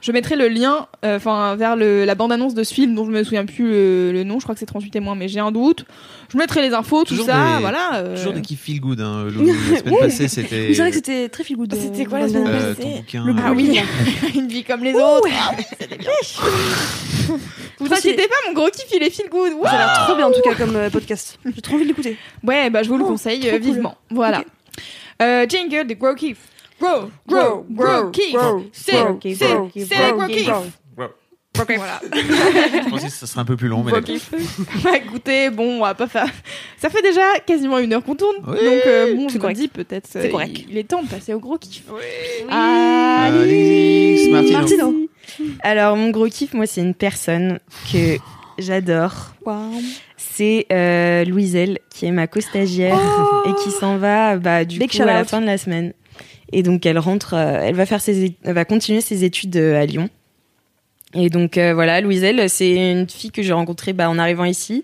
je mettrai le lien euh, enfin vers le, la bande-annonce de ce film dont je me souviens plus le, le nom je crois que c'est 38 témoins mais j'ai un doute je mettrai les infos tout Toujours ça des- voilà euh, Toujours des kiffs feel good, hein. La semaine passée, c'était. C'est vrai que c'était très feel good. C'était euh, quoi la semaine euh, passée ton bouquin. Le euh, ah oui une vie comme les autres Ah ouais, c'était bien. vous inquiétez pas mon gros kiff il est feel good Ça a l'air trop bien en tout cas comme euh, podcast. J'ai trop envie de l'écouter. ouais bah je vous le Oh, conseille cool. vivement voilà Ok. Euh, jingle de gros kiff Gros, gros, gros kiff gros, C'est, gros, c'est, gros, c'est gros kiff gros. Voilà Je pensais que ça serait un peu plus long, mais. Bah écoutez, bon, on va pas faire. Ça fait déjà quasiment une heure qu'on tourne. Oui, donc euh, bon, je me dis peut-être. euh, C'est correct. Il, est temps de passer au gros kiff. Alix, Martino. Martino. Alors, mon gros kiff, moi, c'est une personne que j'adore. C'est euh, Louiselle, qui est ma co-stagiaire et qui s'en va bah, du Big coup à la fin de la semaine. Et donc, elle rentre, euh, elle va faire ses, elle va continuer ses études euh, à Lyon. Et donc euh, voilà, Louiselle, c'est une fille que j'ai rencontrée bah, en arrivant ici,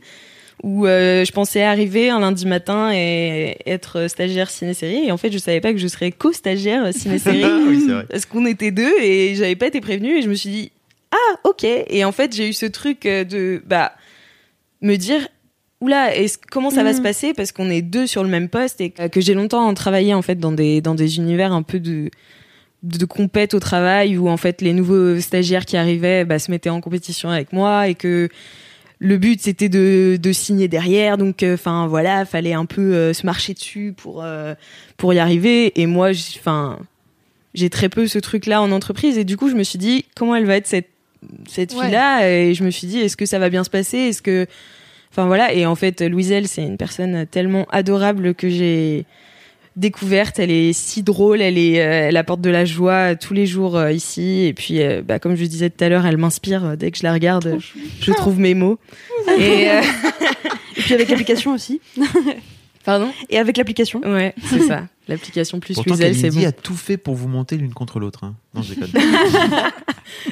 où euh, je pensais arriver un lundi matin et être stagiaire ciné-série. Et en fait, je savais pas que je serais co-stagiaire ciné-série. oui, parce qu'on était deux et j'avais pas été prévenue et je me suis dit ah ok et en fait j'ai eu ce truc de bah me dire oula, comment ça va Mm. se passer? Parce qu'on est deux sur le même poste et que j'ai longtemps travaillé en fait dans des dans des univers un peu de de compète au travail où en fait les nouveaux stagiaires qui arrivaient bah, se mettaient en compétition avec moi et que le but c'était de, de signer derrière. Donc enfin voilà fallait un peu euh, se marcher dessus pour euh, pour y arriver. Et moi enfin j'ai très peu ce truc là en entreprise. Et du coup je me suis dit comment elle va être cette cette Ouais. fille là et je me suis dit est-ce que ça va bien se passer? Est-ce que enfin voilà et en fait Louiselle c'est une personne tellement adorable que j'ai découverte elle est si drôle elle est euh, elle apporte de la joie tous les jours euh, ici et puis euh, bah, comme je disais tout à l'heure elle m'inspire dès que je la regarde je trouve mes mots et euh, Et puis avec l'application aussi. pardon? Et avec l'application. ouais c'est ça l'application plus Pourtant, Louiselle c'est Kalindi bon a tout fait pour vous monter l'une contre l'autre. hein. Non, je déconne.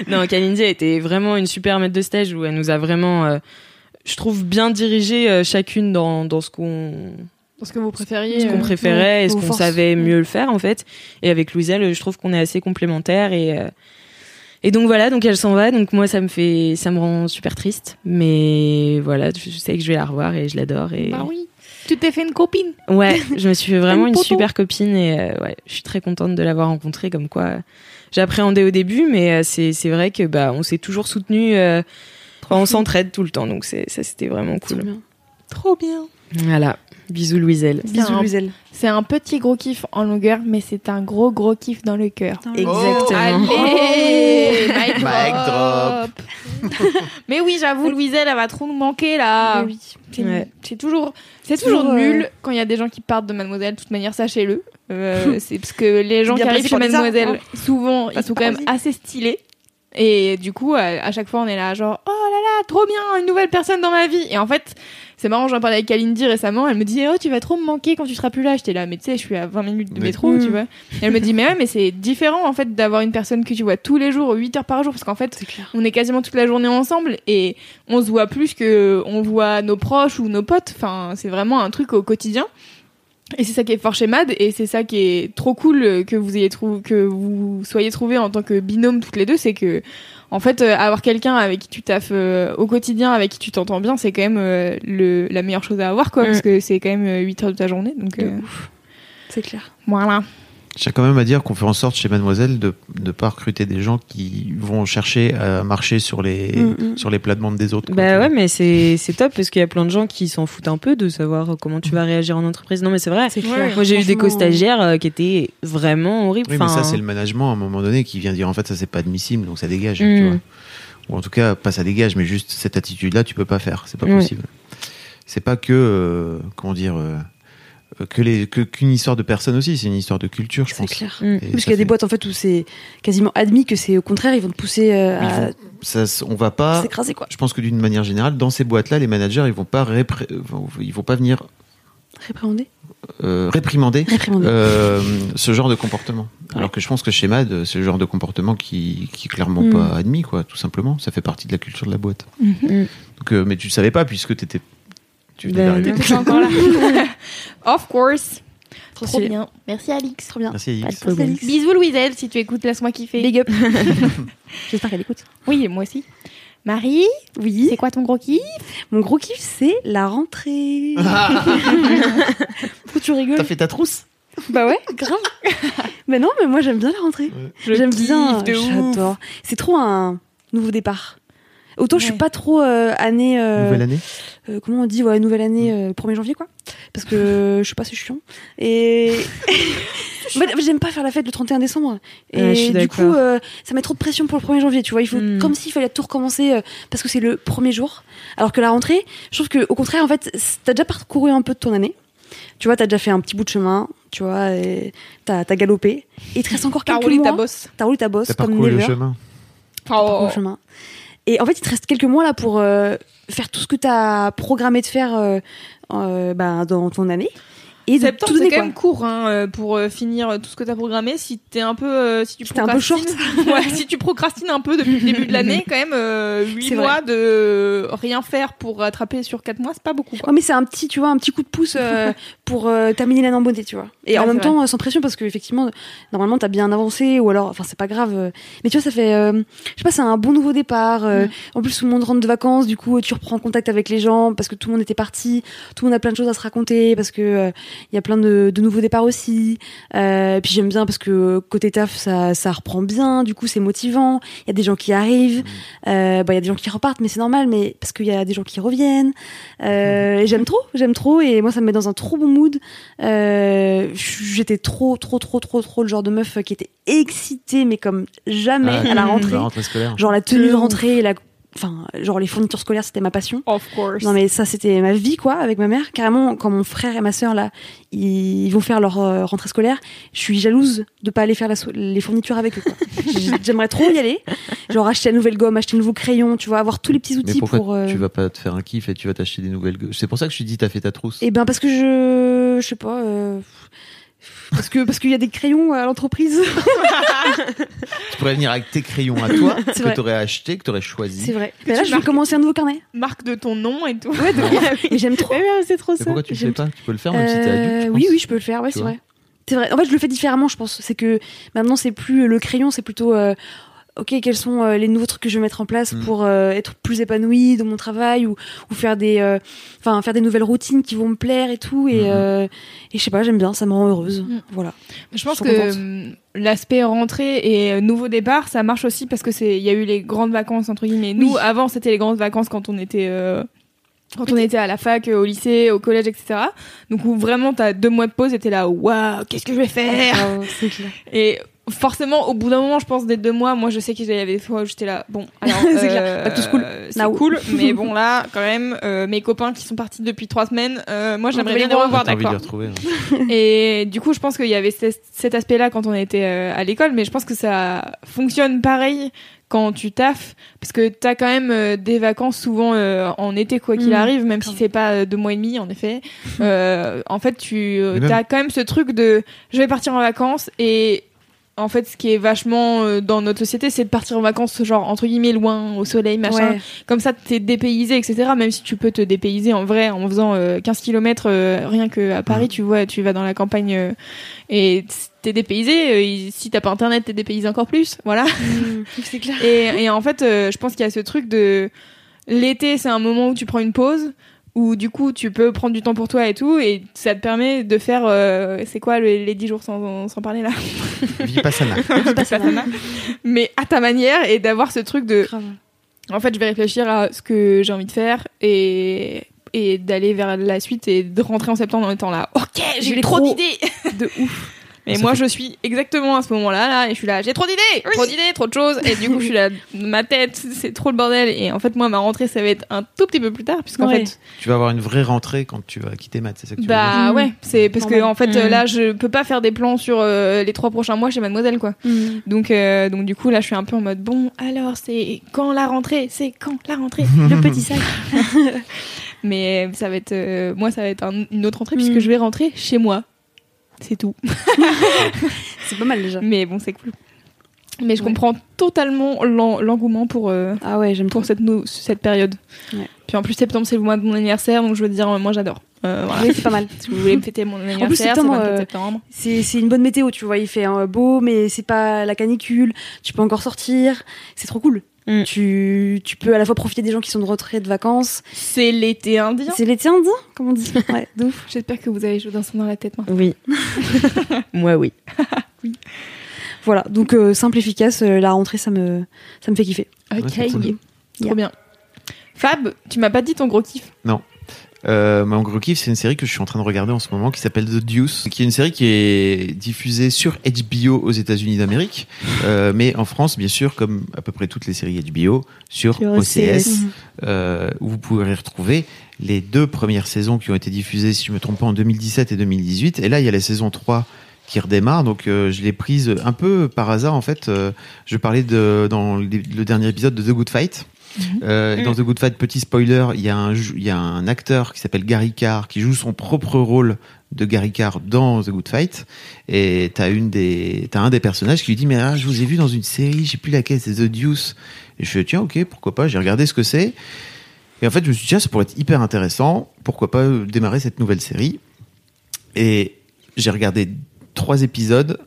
Non, Kalindi a été vraiment une super maître de stage où elle nous a vraiment, euh, je trouve, bien dirigé euh, chacune dans, dans ce qu'on Parce que vous préfériez. ce qu'on euh, préférait et ce qu'on savait mieux le faire en fait. Et avec Louiselle, je trouve qu'on est assez complémentaires et euh, et donc voilà, donc elle s'en va, donc moi ça me fait, ça me rend super triste, mais voilà, je sais que je vais la revoir et je l'adore et Bah oui. Tu t'es fait une copine. ouais, je me suis fait vraiment Un une super copine et euh, ouais, je suis très contente de l'avoir rencontrée comme quoi. J'appréhendais au début, mais euh, c'est c'est vrai que bah on s'est toujours soutenu, euh, on s'entraide tout le temps, donc c'est ça c'était vraiment Trop cool. bien. Trop bien. Voilà, bisous Louiselle. C'est Bisous Louiselle. C'est un petit gros kiff en longueur, mais c'est un gros gros kiff dans le cœur. Exactement. Allez, mic Mic drop. mais oui, j'avoue, Louiselle, elle va trop nous manquer là. Oui. C'est Ouais. c'est toujours, c'est Toujours, toujours euh, nul quand il y a des gens qui partent de Mademoiselle. De toute manière, sachez-le. Euh, c'est parce que les gens qui arrivent chez ça, Mademoiselle, souvent, ils sont quand même assez stylés. Et du coup, à, chaque fois, on est là, genre, oh là là, trop bien, une nouvelle personne dans ma vie. Et en fait, c'est marrant, j'en parlais avec Kalindi récemment, elle me dit, oh, tu vas trop me manquer quand tu seras plus là. J'étais là, mais tu sais, je suis à 20 minutes de métro, tu vois. Et elle me dit, mais ouais, mais c'est différent, en fait, d'avoir une personne que tu vois tous les jours, 8 heures par jour, parce qu'en fait, on est quasiment toute la journée ensemble et on se voit plus que on voit nos proches ou nos potes. Enfin, c'est vraiment un truc au quotidien. Et c'est ça qui est fort chez Mad et c'est ça qui est trop cool que vous ayez trouvé, que vous soyez trouvés en tant que binôme toutes les deux, c'est que en fait euh, avoir quelqu'un avec qui tu taffes euh, au quotidien, avec qui tu t'entends bien, c'est quand même euh, le, la meilleure chose à avoir quoi, Mm. parce que c'est quand même euh, 8 heures de ta journée. Donc C'est clair. voilà. J'ai quand même à dire qu'on fait en sorte chez Mademoiselle de ne pas recruter des gens qui vont chercher à marcher sur les, Mm, mm. sur les plates-bandes des autres. Bah ouais, mais c'est c'est top parce qu'il y a plein de gens qui s'en foutent un peu de savoir comment tu vas réagir en entreprise. Non, mais c'est vrai. Clair. Moi, j'ai eu des co-stagiaires euh, qui étaient vraiment horribles. Oui, mais Enfin, ça, c'est le management à un moment donné qui vient dire en fait, ça, c'est pas admissible, donc ça dégage. Mm. Tu vois. Ou en tout cas, pas ça dégage, mais juste cette attitude-là, tu peux pas faire. C'est pas Ouais. possible. C'est pas que, euh, comment dire, euh, que les, que- qu'une histoire de personne aussi, c'est une histoire de culture, je C'est pense. clair. Mm. Parce qu'il y a des boîtes en fait où c'est quasiment admis que c'est au contraire ils vont te pousser euh, à vont- ça, on va pas. s'écraser quoi. Je pense que d'une manière générale, dans ces boîtes-là, les managers, ils vont pas répré- vont- ils vont pas venir Répréhender. euh, réprimander Réprimander. euh, ce genre de comportement. Alors que je pense que chez Mad, c'est le genre de comportement qui, qui est clairement Mm. pas admis, quoi, tout simplement. Ça fait partie de la culture de la boîte. Mm. Donc, euh, mais tu le savais pas puisque t'étais, tu venais Ben, d'arriver. Encore là. of course. Trop Trop bien. Merci Alix. Trop bien. Merci Alix. Merci, Alix. Bisous Louiselle si tu écoutes, laisse-moi kiffer. Big up. J'espère qu'elle écoute. Oui, moi aussi. Marie, Oui. c'est quoi ton gros kiff? Mon gros kiff, c'est la rentrée. Pourquoi tu rigoles T'as fait ta trousse? Bah ouais, grave. mais non, mais moi j'aime bien la rentrée. J'aime bien. J'adore. C'est trop un nouveau départ. Autant je suis pas trop euh, année. euh, Nouvelle année. euh, comment on dit ouais, nouvelle année euh, 1er janvier quoi. Parce que je suis pas c'est chiant. Et en fait, j'aime pas faire la fête le 31 décembre. Et du coup euh, ça met trop de pression pour le 1er janvier tu vois. Il faut Hmm. comme s'il fallait tout recommencer euh, parce que c'est le premier jour. Alors que la rentrée je trouve que au contraire en fait t'as déjà parcouru un peu de ton année. Tu vois t'as déjà fait un petit bout de chemin tu vois et t'as as galopé. Et il te reste encore T'as quelques roulé mois. ta bosse. t'as roulé ta bosse T'as parcouru le chemin. le chemin. Et en fait, il te reste quelques mois là pour euh, faire tout ce que tu as programmé de faire euh, euh, bah, dans ton année. Et de Septembre, tout c'est quand même court hein, euh, pour euh, finir tout ce que t'as programmé. Si t'es un peu, euh, si tu t'es un peu procrastines, ouais, si tu procrastines un peu depuis le début de l'année, quand même, euh, 8 C'est vrai. mois de rien faire pour rattraper sur 4 mois, c'est pas beaucoup. Quoi. Ouais, mais c'est un petit, tu vois, un petit coup de pouce euh, pour euh, terminer l'année en beauté, tu vois. Et Ouais, en même temps, sans pression, parce que effectivement, normalement, t'as bien avancé, ou alors, enfin, c'est pas grave. mais tu vois, ça fait, euh, je sais pas, c'est un bon nouveau départ. euh, En plus, tout le monde rentre de vacances, du coup, tu reprends contact avec les gens parce que tout le monde était parti, tout le monde a plein de choses à se raconter parce que euh, il y a plein de, de nouveaux départs aussi. Euh, puis j'aime bien parce que côté taf, ça, ça reprend bien, du coup, c'est motivant. Il y a des gens qui arrivent, euh, bah, il y a des gens qui repartent, mais c'est normal, mais parce qu'il y a des gens qui reviennent. Euh, et j'aime trop, j'aime trop, et moi ça me met dans un trop bon mood. Euh, J'étais trop, trop, trop, trop, trop le genre de meuf qui était excitée, mais comme jamais Ah, à la rentrée. La rentrée scolaire. Genre la tenue de rentrée, la... enfin, genre les fournitures scolaires, c'était ma passion. Of course. Non mais ça c'était ma vie quoi avec ma mère. Carrément quand mon frère et ma sœur là ils vont faire leur euh, rentrée scolaire, je suis jalouse de pas aller faire la so- les fournitures avec eux. J'aimerais trop y aller. Genre acheter la nouvelle gomme, acheter un nouveau crayon, tu vois, avoir tous les petits Mais outils pourquoi pour. euh, tu vas pas te faire un kiff et tu vas t'acheter des nouvelles gueules C'est pour ça que je te dis, t'as fait ta trousse. Eh ben parce que je je sais pas. euh, Parce que parce qu'il y a des crayons à l'entreprise. Tu pourrais venir avec tes crayons à toi, que t'aurais acheté, que t'aurais choisi. C'est vrai. Mais là tu je vais commencer un nouveau carnet. Marque de ton nom et tout. Ouais, j'aime trop. c'est trop Mais pourquoi tu le fais pas? Tu peux le faire même si t'es Euh, adulte. je oui, oui, je peux le faire, ouais, c'est vrai. C'est vrai. En fait, je le fais différemment, je pense. C'est que maintenant, c'est plus le crayon, c'est plutôt. euh, Ok, quels sont euh, les nouveaux trucs que je vais mettre en place Mm. pour euh, être plus épanouie dans mon travail ou, ou faire des, euh, enfin faire des nouvelles routines qui vont me plaire et tout et, euh, et je sais pas, j'aime bien, ça me rend heureuse. Mm. Voilà. Je pense que hum, l'aspect rentrée et nouveau départ, ça marche aussi parce que c'est, il y a eu les grandes vacances entre guillemets. Nous, Oui. avant, c'était les grandes vacances quand on était, euh, quand on était à la fac, au lycée, au collège, etc. Donc où vraiment t'as deux mois de pause et t'es là, waouh, qu'est-ce que je vais faire? C'est clair. Et forcément, au bout d'un moment, je pense des deux mois, moi, je sais qu'il y avait des fois où j'étais là, bon, alors, C'est clair. euh, Back to school. c'est cool, mais bon là, quand même, euh, mes copains qui sont partis depuis trois semaines, euh, moi, j'aimerais bien les revoir, d'accord. hein. Et du coup, je pense qu'il y avait ce- cet aspect-là quand on était euh, à l'école, mais je pense que ça fonctionne pareil quand tu taffes, parce que t'as quand même euh, des vacances souvent euh, en été quoi qu'il Mm, arrive, même si c'est pas euh, deux mois et demi en effet. Euh, en fait, tu euh, as quand même ce truc de je vais partir en vacances et en fait, ce qui est vachement euh, dans notre société, c'est de partir en vacances, genre entre guillemets loin, au soleil, machin. Ouais. Comme ça, t'es dépaysé, etc. Même si tu peux te dépayser en vrai en faisant euh, 15 km rien que à Paris, tu vois, tu vas dans la campagne euh, et t'es dépaysé. euh, si t'as pas internet, t'es dépaysé encore plus. Voilà. Mm, c'est clair. Et, et en fait, euh, je pense qu'il y a ce truc de l'été, c'est un moment où tu prends une pause. Où du coup tu peux prendre du temps pour toi et tout et ça te permet de faire euh, c'est quoi le- les 10 jours sans, sans parler là? Vipassana. mais à ta manière et d'avoir ce truc de Grave. en fait, je vais réfléchir à ce que j'ai envie de faire et, et d'aller vers la suite et de rentrer en septembre en étant là. Ok, j'ai J'ai trop trop- d'idées. De ouf. Et Ça moi, fait- je suis exactement à ce moment-là, là, et je suis là, j'ai trop d'idées, trop d'idées, trop de choses. Et du coup, je suis là, ma tête, c'est trop le bordel. Et en fait, moi, ma rentrée, ça va être un tout petit peu plus tard, puisqu'en Ouais. fait, tu vas avoir une vraie rentrée quand tu vas quitter maths, c'est ça que tu veux dire bah ouais, c'est parce que en fait, euh, là, je peux pas faire des plans sur euh, les trois prochains mois chez Mademoiselle, quoi. Mm. Donc, euh, donc du coup, là, je suis un peu en mode bon. Alors, c'est quand la rentrée? C'est quand la rentrée? Le petit sac. Mais ça va être, euh, moi, ça va être un- une autre rentrée puisque je vais rentrer chez moi. C'est tout. C'est pas mal déjà. Mais bon, c'est cool. Mais je Ouais. comprends totalement l'en- l'engouement pour euh, Ah ouais, j'aime pour cette cette période. Ouais. Puis en plus, septembre, c'est le mois de mon anniversaire, donc je veux dire, euh, moi, j'adore. Euh, voilà. Oui, c'est pas mal. Si vous voulez me fêter mon anniversaire, c'est septembre, 24 euh, septembre. C'est c'est une bonne météo, tu vois. Il fait beau, mais c'est pas la canicule. Tu peux encore sortir. C'est trop cool. Mm. Tu, tu peux à la fois profiter des gens qui sont de retrait de vacances. C'est l'été indien. C'est l'été indien, comme on dit. Ouais. J'espère que vous avez joué d'un son dans la tête maintenant. Oui. Moi, oui. Voilà, donc euh, simple, efficace. euh, la rentrée, ça me, ça me fait kiffer. Ok, cool. trop Yeah. bien. Fab, tu m'as pas dit ton gros kiff. Euh, mon gros kiff, c'est une série que je suis en train de regarder en ce moment qui s'appelle The Deuce, qui est une série qui est diffusée sur HBO aux États-Unis d'Amérique, euh, mais en France, bien sûr, comme à peu près toutes les séries HBO, sur, Sur OCS, OCS. euh, où vous pourrez retrouver les deux premières saisons qui ont été diffusées, si je me trompe pas, en 2017 et 2018. Et là, il y a la saison 3 qui redémarre, donc euh, je l'ai prise un peu par hasard en fait. Euh, je parlais de, dans le dernier épisode de The Good Fight. Euh, Dans The Good Fight, petit spoiler, il y a un, y a un acteur qui s'appelle Gary Carr qui joue son propre rôle de Gary Carr dans The Good Fight. Et t'as une des, t'as un des personnages qui lui dit mais ah, je vous ai vu dans une série, je sais plus laquelle, c'est The Deuce. Et je fais tiens ok pourquoi pas, j'ai regardé ce que c'est. Et en fait je me suis dit tiens ça pourrait être hyper intéressant, pourquoi pas démarrer cette nouvelle série. Et j'ai regardé trois épisodes,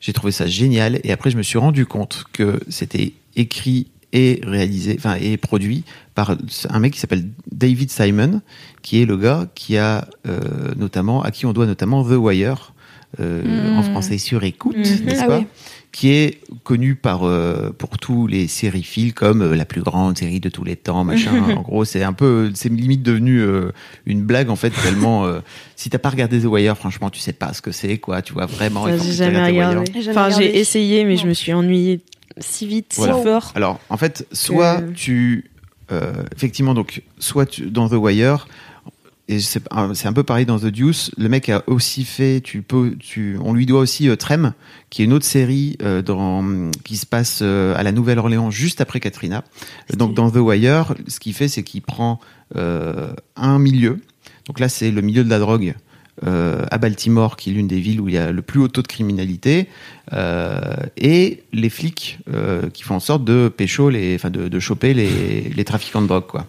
j'ai trouvé ça génial et après je me suis rendu compte que c'était écrit et réalisé, enfin et produit par un mec qui s'appelle David Simon, qui est le gars qui a euh, notamment à qui on doit notamment The Wire. euh, en français sur écoute, n'est-ce Ah pas oui. Qui est connu par euh, pour tous les sériphiles comme euh, la plus grande série de tous les temps, machin. en gros, c'est un peu, c'est limite devenu euh, une blague en fait tellement. euh, si t'as pas regardé The Wire, franchement, tu sais pas ce que c'est, quoi. Tu vois vraiment. j'ai jamais regardes The Wire. regardé. Enfin, j'ai essayé, mais je me suis ennuyée si vite, si fort. Alors, en fait, soit Que- tu, euh, effectivement, donc, soit tu, dans The Wire, et c'est un peu pareil dans The Deuce, le mec a aussi fait, tu peux, tu, on lui doit aussi euh, Trem, qui est une autre série euh, dans, qui se passe euh, à la Nouvelle-Orléans juste après Katrina. Donc, dans The Wire, ce qu'il fait, c'est qu'il prend un milieu. Donc là, c'est le milieu de la drogue. Euh, à Baltimore, qui est l'une des villes où il y a le plus haut taux de criminalité, euh, et les flics euh, qui font en sorte de pécho les, enfin de, choper les, trafiquants de drogue, quoi.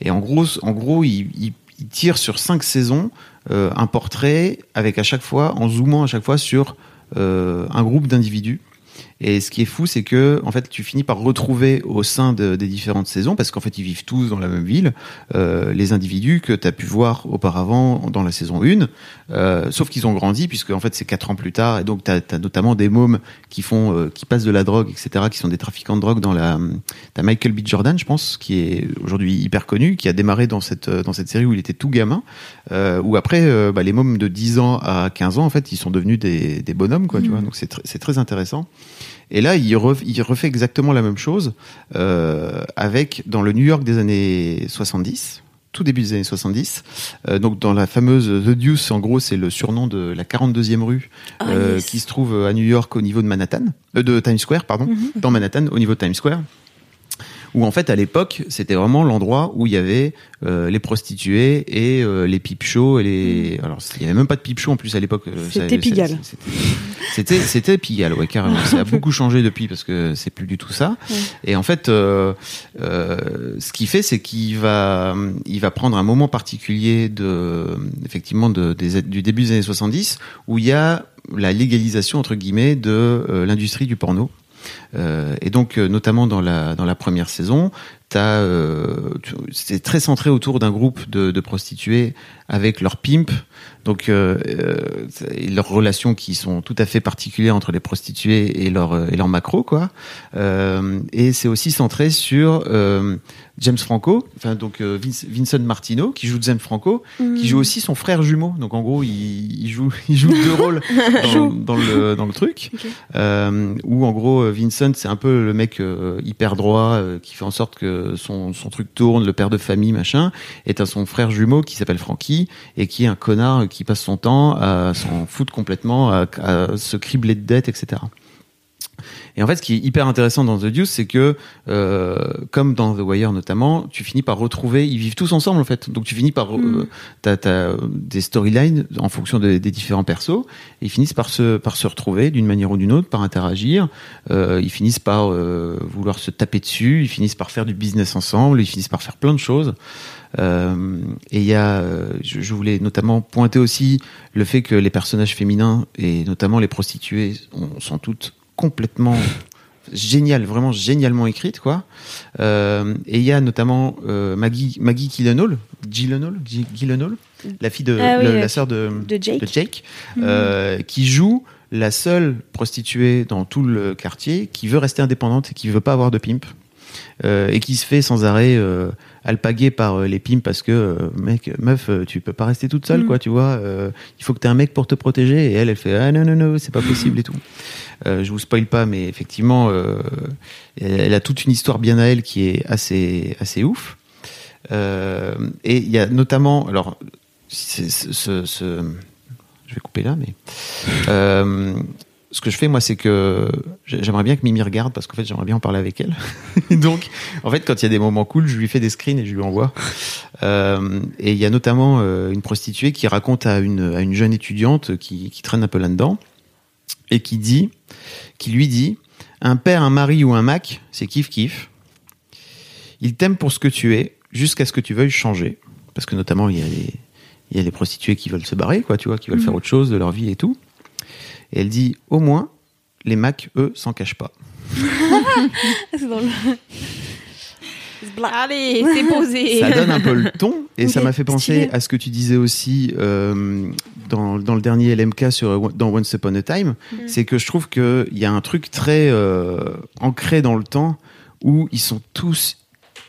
Et en gros, en gros, il, il, il tire sur cinq saisons un portrait avec à chaque fois, en zoomant à chaque fois sur un groupe d'individus. Et ce qui est fou, c'est que en fait, tu finis par retrouver au sein de- des différentes saisons, parce qu'en fait, ils vivent tous dans la même ville, euh, les individus que tu as pu voir auparavant dans la saison 1, euh, sauf qu'ils ont grandi, puisque en fait, c'est quatre ans plus tard, et donc tu as, notamment des mômes qui font, euh, qui passent de la drogue, etc., qui sont des trafiquants de drogue dans la. T'as Michael B. Jordan, je pense, qui est aujourd'hui hyper connu, qui a démarré dans cette euh, dans cette série où il était tout gamin, euh, où après, euh, bah, les mômes de 10 ans à 15 ans, en fait, ils sont devenus des, des bonhommes, quoi, tu vois. Donc c'est tr- c'est très intéressant. Et là, il, ref- il refait exactement la même chose euh, avec dans le New York des années 70, tout début des années 70. Euh, donc dans la fameuse The Deuce, en gros, c'est le surnom de la 42e rue euh, qui se trouve à New York au niveau de Manhattan, euh, de Times Square, pardon, dans Manhattan au niveau de Times Square. Où en fait à l'époque c'était vraiment l'endroit où il y avait euh, les prostituées et euh, les pipe shows et les alors il y avait même pas de pipe show en plus à l'époque euh, C'était Pigalle. c'était c'était Pigalle ouais carrément. Ça a beaucoup changé depuis parce que c'est plus du tout ça. Et en fait euh, euh, ce qu'il fait c'est qu'il va il va prendre un moment particulier de effectivement de, des, du début des années 70 où il y a la légalisation entre guillemets de euh, l'industrie du porno et donc, euh, notamment dans la, première saison, euh, c'est très centré autour d'un groupe de, de prostituées avec leur pimp. Donc, euh, euh, et leurs relations qui sont tout à fait particulières entre les prostituées et leur, et leur macro, quoi. Euh, et c'est aussi centré sur James Franco, enfin donc Vince- Vincent Martino qui joue James Franco, qui joue aussi son frère jumeau. Donc en gros, il, il joue, il joue deux rôles dans, dans le dans le truc. Euh, où en gros, Vincent c'est un peu le mec hyper droit qui fait en sorte que son son truc tourne, le père de famille machin. Et t'as son frère jumeau qui s'appelle Frankie et qui est un connard qui passe son temps à s'en foutre complètement, à se cribler de dettes, etc. Et en fait, ce qui est hyper intéressant dans The Deuce, c'est que, euh, comme dans The Wire notamment, tu finis par retrouver, ils vivent tous ensemble en fait. Donc tu finis par, euh, t'as, t'as des storylines en fonction de- des différents persos, et ils finissent par se, par se retrouver d'une manière ou d'une autre, par interagir. Euh, ils finissent par euh, vouloir se taper dessus, ils finissent par faire du business ensemble, ils finissent par faire plein de choses. Euh, et il y a, euh, je, je voulais notamment pointer aussi le fait que les personnages féminins et notamment les prostituées ont- sont toutes complètement géniales, vraiment génialement écrites quoi. Euh, et il y a notamment euh, Maggie Maggie Gyllenhaal, Gyllenhaal, Gy- Gyllenhaal, la fille de Ah oui, le- ouais. la sœur de, De Jake. de Jake, euh, qui joue la seule prostituée dans tout le quartier qui veut rester indépendante et qui veut pas avoir de pimp. Et qui se fait sans arrêt alpaguer par euh, les pimps parce que euh, mec meuf euh, tu peux pas rester toute seule quoi tu vois euh, il faut que tu aies un mec pour te protéger. Et elle elle fait ah non non non c'est pas possible et tout. Euh, je vous spoil pas mais effectivement euh, elle, a toute une histoire bien à elle qui est assez assez ouf. Et il y a notamment alors ce, ce- ce- je vais couper là mais ce que je fais, moi, c'est que j'ai- j'aimerais bien que Mimi regarde parce qu'en fait, j'aimerais bien en parler avec elle. Donc, en fait, quand il y a des moments cool, je lui fais des screens et je lui envoie. Euh, et il y a notamment euh, une prostituée qui raconte à une, à une jeune étudiante qui, qui traîne un peu là-dedans et qui dit, qui lui dit, un père, un mari ou un Mac, c'est kiff kiff. Il t'aime pour ce que tu es jusqu'à ce que tu veuilles changer. Parce que notamment, il y a les, il y a les prostituées qui veulent se barrer, quoi, tu vois, qui veulent faire autre chose de leur vie et tout. Et elle dit, au moins, les Macs, eux, s'en cachent pas. C'est drôle. Allez, c'est posé. ça donne un peu le ton et ça m'a fait penser stylé. à ce que tu disais aussi euh, dans, dans le dernier LMK sur dans Once Upon a Time, c'est que je trouve qu'il y a un truc très euh, ancré dans le temps où ils sont tous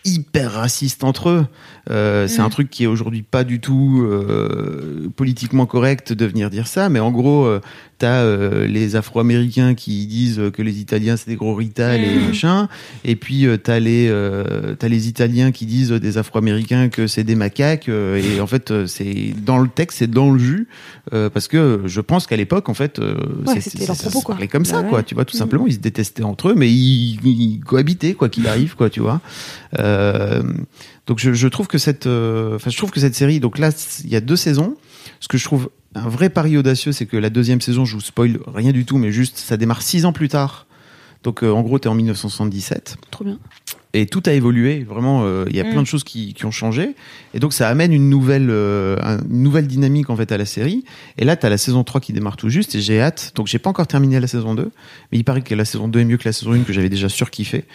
hyper racistes entre eux. Euh, C'est un truc qui est aujourd'hui pas du tout euh, politiquement correct de venir dire ça, mais en gros, euh, t'as euh, les Afro-Américains qui disent que les Italiens c'est des gros rital et machin, et puis euh, t'as les euh, t'as les Italiens qui disent des Afro-Américains que c'est des macaques, et en fait c'est dans le texte, c'est dans le jus, parce que je pense qu'à l'époque en fait, Ouais, c'était ça propos, se parlait comme ça, Bah quoi. Tu vois, tout simplement, ils se détestaient entre eux, mais ils, ils cohabitaient quoi qu'il arrive, quoi. Tu vois. Donc je, je trouve que cette, enfin je trouve que cette série, donc là il y a deux saisons. Ce que je trouve un vrai pari audacieux, c'est que la deuxième saison, je vous spoil rien du tout, mais juste ça démarre six ans plus tard. Donc euh, en gros, t'es en 1977 Trop bien. Et tout a évolué. Vraiment, euh, il y a plein de choses qui, qui ont changé. Et donc, ça amène une nouvelle, euh, un- une nouvelle dynamique en fait à la série. Et là, tu as la saison 3 qui démarre tout juste et j'ai hâte. Donc, j'ai pas encore terminé la saison 2, mais il paraît que la saison 2 est mieux que la saison 1 que j'avais déjà surkiffé.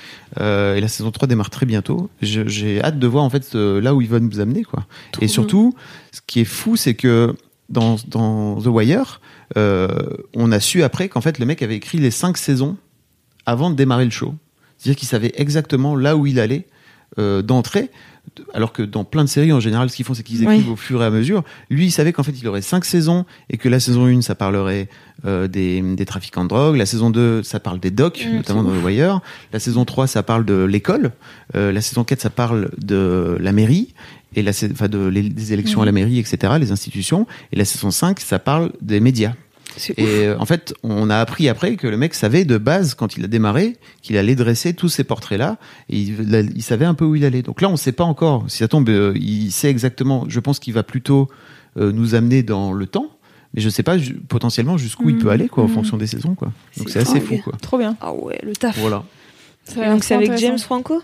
Euh, et la saison 3 démarre très bientôt. J'ai hâte de voir en fait là où il va nous amener quoi. et surtout, ce qui est fou, c'est que dans, dans The Wire, euh, on a su après qu'en fait le mec avait écrit les cinq saisons avant de démarrer le show. C'est-à-dire qu'il savait exactement là où il allait euh, d'entrée. Alors que dans plein de séries, en général, ce qu'ils font, c'est qu'ils écrivent Oui. au fur et à mesure. Lui, il savait qu'en fait, il aurait cinq saisons et que la saison 1, ça parlerait euh, des, des trafiquants de drogue. La saison 2, ça parle des docs, notamment dans The Wire. La saison 3, ça parle de l'école. Euh, la saison 4, ça parle de la mairie et la, enfin, de, les- des élections à la mairie, etc., les institutions. Et la saison 5, ça parle des médias. Et euh, en fait, on a appris après que le mec savait de base, quand il a démarré, qu'il allait dresser tous ces portraits-là. Et il, savait un peu où il allait. Donc là, on ne sait pas encore. Si ça tombe, euh, il sait exactement. Je pense qu'il va plutôt euh, nous amener dans le temps. Mais je sais pas ju- potentiellement jusqu'où il peut aller, quoi, en fonction des saisons, quoi. Donc c'est assez fou, quoi. Trop bien. Ah ouais, le taf. Voilà. Donc c'est avec. James Franco?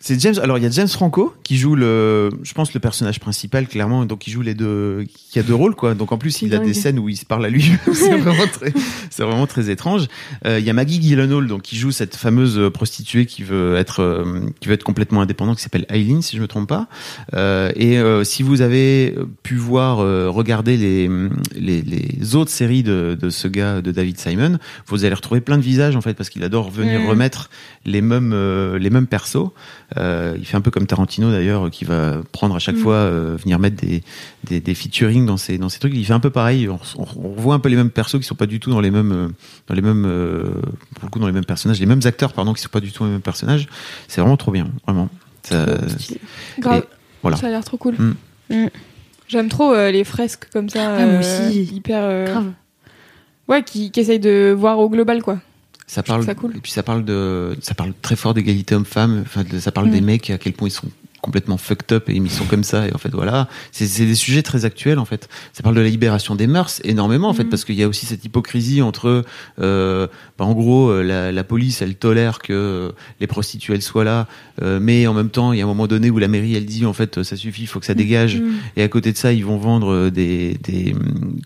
C'est James. Alors il y a James Franco qui joue le, je pense le personnage principal clairement. Donc il joue les deux, qui a deux rôles quoi. Donc en plus il a des scènes où il se parle à lui. c'est vraiment très, c'est vraiment très étrange. Euh, Il y a Maggie Gyllenhaal donc qui joue cette fameuse prostituée qui veut être, euh, qui veut être complètement indépendante, qui s'appelle Eileen si je me trompe pas. Euh, et euh, si vous avez pu voir, euh, regarder les, les les autres séries de de ce gars de David Simon, vous allez retrouver plein de visages en fait parce qu'il adore venir remettre les mêmes euh, les mêmes persos. Euh, il fait un peu comme Tarantino d'ailleurs, qui va prendre à chaque fois euh, venir mettre des, des des featuring dans ses dans ses trucs. Il fait un peu pareil. On, on, on revoit un peu les mêmes persos qui sont pas du tout dans les mêmes euh, dans les mêmes euh, pour le coup dans les mêmes personnages, les mêmes acteurs pardon qui sont pas du tout les mêmes personnages. C'est vraiment trop bien, vraiment. Ça- Grave. Et voilà. Ça a l'air trop cool. Mm. Mm. J'aime trop euh, les fresques comme ça. Ah, moi aussi. Hyper. euh, Grave. Ouais, qui, qui essayent de voir au global, quoi. Ça parle, ça cool. et puis ça parle de, ça parle très fort d'égalité homme-femme. Enfin, ça parle Mm. des mecs à quel point ils sont complètement fucked up et ils sont comme ça. Et en fait, voilà, c'est c'est des sujets très actuels en fait. Ça parle de la libération des mœurs énormément en fait, Mm. parce qu'il y a aussi cette hypocrisie entre, euh, bah, en gros, euh, la, la police elle tolère que euh, les prostituées elles soient là, euh, mais en même temps, il y a un moment donné où la mairie elle dit en fait ça suffit, il faut que ça dégage. Et à côté de ça, ils vont vendre euh, des, des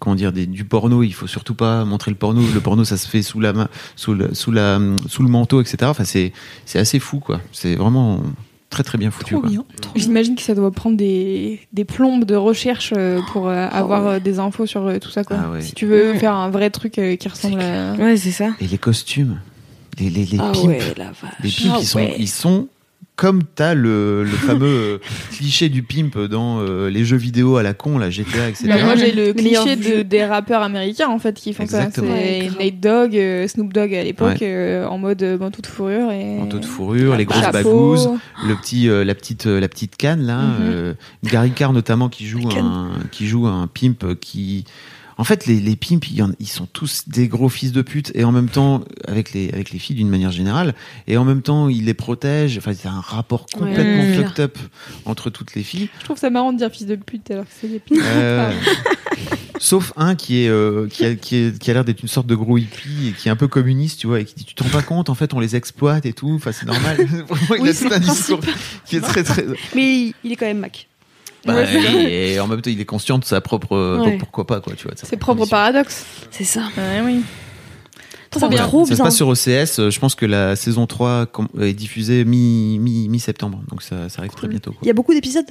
comment dire, des, du porno. Il faut surtout pas montrer le porno. Le porno, ça se fait sous la main, sous le, sous la, sous le manteau, etc. Enfin, c'est, c'est assez fou, quoi. C'est vraiment très très bien foutu. quoi. J'imagine que ça doit prendre des, des plombes de recherche euh, pour euh, avoir euh, des infos sur euh, tout ça, quoi. Ah ouais. Si tu veux faire un vrai truc euh, qui ressemble à. Ouais, c'est ça. Et les costumes, les, les, les Ah pimps, ouais, la vache. les pimps, Ah ils sont, ils sont comme t'as le, le fameux euh, cliché du pimp dans euh, les jeux vidéo à la con, la GTA, etc. Moi, j'ai le cliché de, des rappeurs américains, en fait, qui font Exactement. ça. Ouais, C'est grave. Nate Dogg, euh, Snoop Dogg à l'époque, Ouais. euh, en mode manteau de fourrure et. Manteau de fourrure, les grosses chapeau. bagouses, le petit, euh, la petite, euh, la petite canne là. Euh, Gary Carr notamment qui joue un, qui joue un pimp qui, en fait, les, les pimps, ils sont tous des gros fils de pute, et en même temps, avec les, avec les filles d'une manière générale, et en même temps, ils les protègent. Enfin, c'est un rapport complètement Ouais. fucked up entre toutes les filles. Je trouve ça marrant de dire fils de pute alors que c'est des putes. Euh, Sauf un qui est euh, qui a qui, est- qui a l'air d'être une sorte de gros hippie et qui est un peu communiste, tu vois, et qui dit tu te rends pas compte, en fait, on les exploite et tout. Enfin, c'est normal. Il Oui, a c'est tout un le discours qui est très très. Mais il est quand même Mac. Bah, Ouais, et en même temps, il est conscient de sa propre. Ouais. donc pourquoi pas quoi, tu vois. de sa C'est propre condition. paradoxe. C'est ça. Ouais, oui. Trop bien. Trop ça se passe sur OCS. euh, Je pense que la saison 3 com- est diffusée mi, mi, mi-septembre. Donc ça, ça arrive très bientôt. quoi. Il y a beaucoup d'épisodes?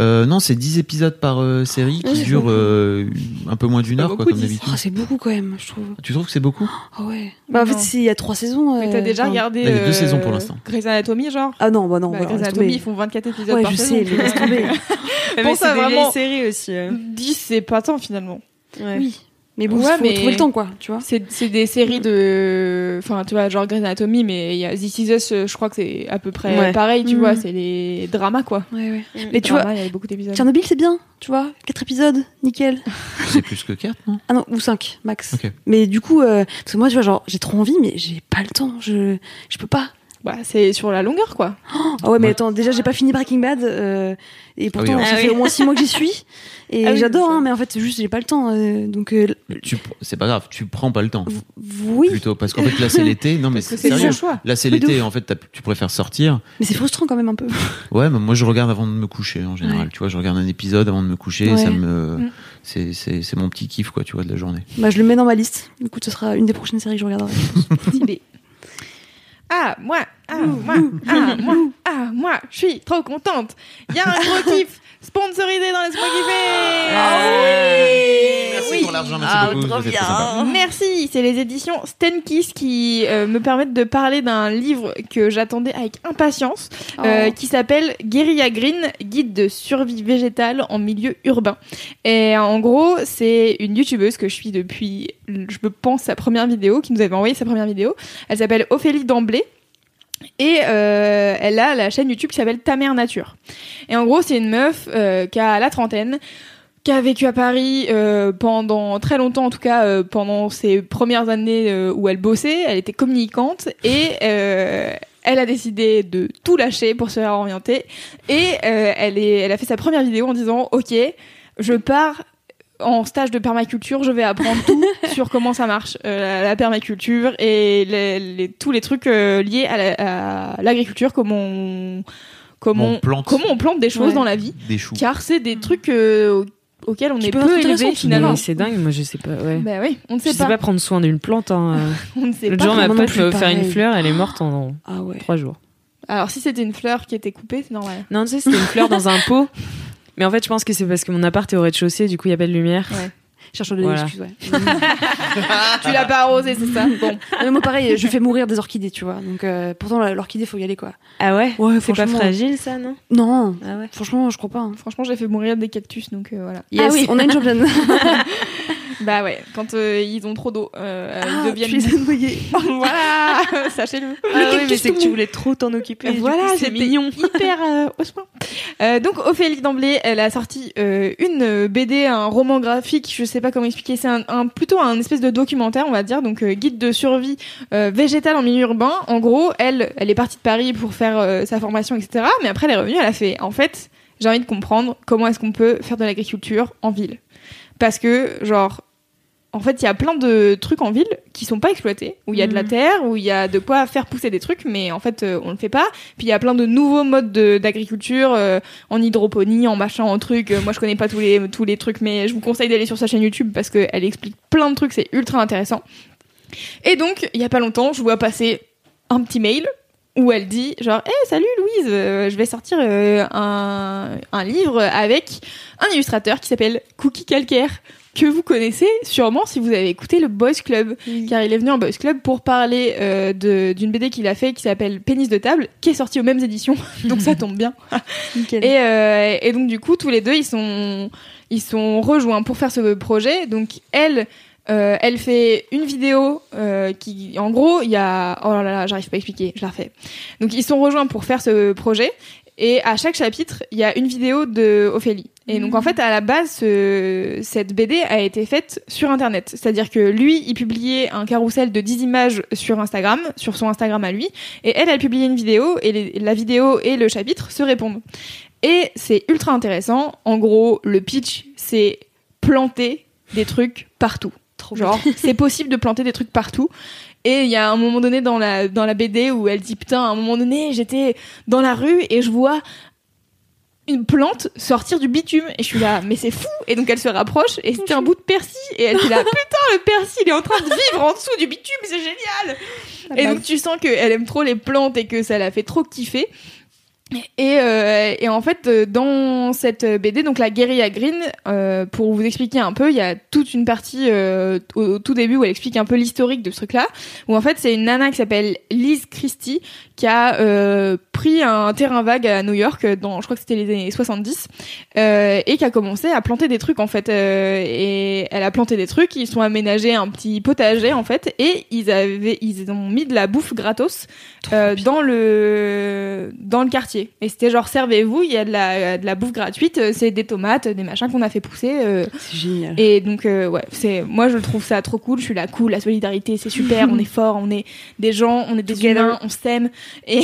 Euh, non, c'est 10 épisodes par euh, série qui Ouais, durent euh, un peu moins d'une heure, quoi, comme 10. d'habitude. Oh, c'est beaucoup quand même, je trouve. Tu trouves que c'est beaucoup? Ah ouais. Bah, en fait, Non. c'est- il y a trois saisons. Mais euh, t'as déjà enfin- regardé. Il y a deux euh, saisons pour l'instant. Grey's Anatomy, genre? Ah non, bah non. bah, bah, Grey's Anatomy, ils font 24 épisodes Ouais, par je saison. sais, mais laisse tomber. C'est ça, vraiment- séries aussi. euh. 10, c'est pas tant finalement. Ouais. Oui. Mais bon, Ouais, il faut mais- trouver le temps, quoi, tu vois. C'est c'est des séries de. Enfin, tu vois, genre Grey's Anatomy, mais il y a This Is Us, je crois que c'est à peu près Ouais. pareil, tu vois, c'est les dramas quoi. Ouais, ouais. Les Mais tu vois, il y a beaucoup d'épisodes. Tchernobyl, c'est bien, tu vois. Quatre épisodes, nickel. C'est plus que 4, non? Ah non, ou cinq, max. Mais du coup, euh, parce que moi, tu vois, genre, j'ai trop envie, mais j'ai pas le temps. Je, je peux pas. Bah, c'est sur la longueur quoi. Ah ouais, mais Ouais. attends, déjà, j'ai pas fini Breaking Bad. euh, et pourtant, oui, ça ah fait oui. au moins six mois que j'y suis. Et Ah oui, j'adore, hein, mais en fait, c'est juste, j'ai pas le temps. euh, donc, euh, tu, C'est pas grave, tu prends pas le temps. oui. Plutôt, parce qu'en fait, là, c'est l'été. Non, mais c'est sérieux. le choix. Là, c'est l'été. En fait, tu préfères sortir. Mais c'est frustrant quand même un peu. Ouais, mais moi, je regarde avant de me coucher, en général. Ouais. Tu vois, je regarde un épisode avant de me coucher. Ouais. Ça me. Mm. C'est c'est- c'est mon petit kiff, quoi, tu vois, de la journée. Bah, je le mets dans ma liste. Du coup, ce sera une des prochaines séries que je regarderai. Ah, moi, ah, moi, ah, moi, ah, moi, je suis trop contente. Il y a un gros kiff sponsorisé dans Laisse-moi kiffer. Ah Merci Oui. pour l'argent, merci Ah, beaucoup. trop bien. Merci, c'est les éditions Stenkiss qui euh, me permettent de parler d'un livre que j'attendais avec impatience, euh, Oh. qui s'appelle Guerilla Green, guide de survie végétale en milieu urbain. Et en gros, c'est une youtubeuse que je suis depuis, je me pense, sa première vidéo, qui nous avait envoyé sa première vidéo. Elle s'appelle Ophélie D'Emblay. Et euh, elle a la chaîne YouTube qui s'appelle Ta mère nature. Et en gros, c'est une meuf euh, qui a la trentaine, qui a vécu à Paris euh, pendant très longtemps, en tout cas euh, pendant ses premières années euh, où elle bossait. Elle était communicante et euh, elle a décidé de tout lâcher pour se réorienter. Et elle, est, elle a fait sa première vidéo en disant Ok, je pars en stage de permaculture, je vais apprendre tout sur comment ça marche, euh, la, la permaculture et les, les- tous les trucs euh, liés à la- à l'agriculture, comment on, comment, On plante. comment on plante des choses Ouais. dans la vie, Des choux. car c'est des trucs euh, au- auxquels on est peu élevé finalement. C'est dingue, moi je sais pas. Ouais. Bah oui, on ne Je sait sais pas. pas prendre soin d'une plante. Hein. On ne sait L'autre pas. jour, ma pote veut faire une fleur, elle est morte en Ah ouais. trois jours. Alors si c'était une fleur qui était coupée, c'est normal. Non, tu sais, c'était une fleur dans un pot. Mais en fait, je pense que c'est parce que mon appart est au rez-de-chaussée, du coup, il y a pas de lumière. Cherche des Voilà. excuses, ouais. tu l'as pas arrosé, c'est ça Bon. Non, mais moi, pareil, je fais mourir des orchidées, tu vois. Donc, euh, pourtant, la- l'orchidée, faut y aller, quoi. Ah ouais Ouais, C'est pas fragile, ça, non Non, Ah ouais. franchement, je crois pas. hein. Franchement, j'ai fait mourir des cactus, donc euh, voilà. Yes, Ah oui. on a une championne. Bah ouais, quand euh, ils ont trop d'eau, euh, Ah, ils deviennent. tu les as noyés. voilà, sachez-le. Ah oui, mais c'est que tu voulais trop t'en occuper. voilà, c'est mignon. hyper euh, au soin. Euh, donc Ophélie D'Emblay, elle a sorti euh, une euh, BD, un roman graphique, je sais pas comment expliquer, c'est un, un- plutôt un espèce de documentaire, on va dire, donc euh, guide de survie euh, végétale en milieu urbain. En gros, elle, elle est partie de Paris pour faire euh, sa formation, etc. Mais après, elle est revenue, elle a fait, en fait, j'ai envie de comprendre comment est-ce qu'on peut faire de l'agriculture en ville, parce que genre en fait, il y a plein de trucs en ville qui sont pas exploités, où il y a de la Mhm. terre, où il y a de quoi faire pousser des trucs, mais en fait, euh, on le fait pas. Puis il y a plein de nouveaux modes de- d'agriculture, euh, en hydroponie, en machin, en trucs. Euh, moi, je connais pas tous les tous les trucs, mais je vous conseille d'aller sur sa chaîne YouTube parce qu'elle explique plein de trucs, c'est ultra intéressant. Et donc, il y a pas longtemps, je vois passer un petit mail où elle dit genre hey, salut Louise euh, je vais sortir euh, un, un livre avec un illustrateur qui s'appelle Cookie Calcaire que vous connaissez sûrement si vous avez écouté le Boys Club. Car il est venu en Boys Club pour parler euh, d'une BD qu'il a fait qui s'appelle Pénis de table qui est sortie aux mêmes éditions. Donc ça tombe bien. Nickel. et, euh, et donc du coup tous les deux ils sont ils sont rejoints pour faire ce projet. Donc elle euh, elle fait une vidéo euh, qui en gros il y a oh là là j'arrive pas à expliquer je la refais. Donc ils sont rejoints pour faire ce projet Et à chaque chapitre, il y a une vidéo de Ophélie. Et donc en fait, à la base, ce- cette BD a été faite sur Internet. C'est-à-dire que lui, il publiait un carrousel de 10 images sur Instagram, sur son Instagram à lui, et elle, elle publiait une vidéo, et les- la vidéo et le chapitre se répondent. Et c'est ultra intéressant. En gros, le pitch, c'est planter des trucs partout. Genre, c'est possible de planter des trucs partout. Et il y a un moment donné dans la, dans la BD où elle dit Putain, à un moment donné, j'étais dans la rue et je vois une plante sortir du bitume. Et je suis là, mais c'est fou Et donc elle se rapproche et c'était un bout de persil. Et elle dit là Putain, le persil, il est en train de vivre en dessous du bitume, c'est génial Et donc tu sens qu'elle aime trop les plantes et que ça la fait trop kiffer. Et, euh, et en fait, euh, dans cette BD, donc la Guérilla Green, euh, pour vous expliquer un peu, il y a toute une partie euh, au, au tout début où elle explique un peu l'historique de ce truc-là, où en fait c'est une nana qui s'appelle Liz Christie qui a euh, pris un terrain vague à New York dans, je crois que c'était les années 70, euh, et qui a commencé à planter des trucs en fait. euh, et elle a planté des trucs, ils sont aménagés un petit potager en fait, et ils avaient, ils ont mis de la bouffe gratos euh, dans le dans le quartier. Et c'était genre servez-vous, il y a de la de la bouffe gratuite, euh, c'est des tomates, des machins qu'on a fait pousser. euh, C'est génial. et donc euh, ouais, c'est moi je trouve ça trop cool. Je suis là cool, la solidarité c'est super, on est fort, on est des gens, on est des humains, on s'aime et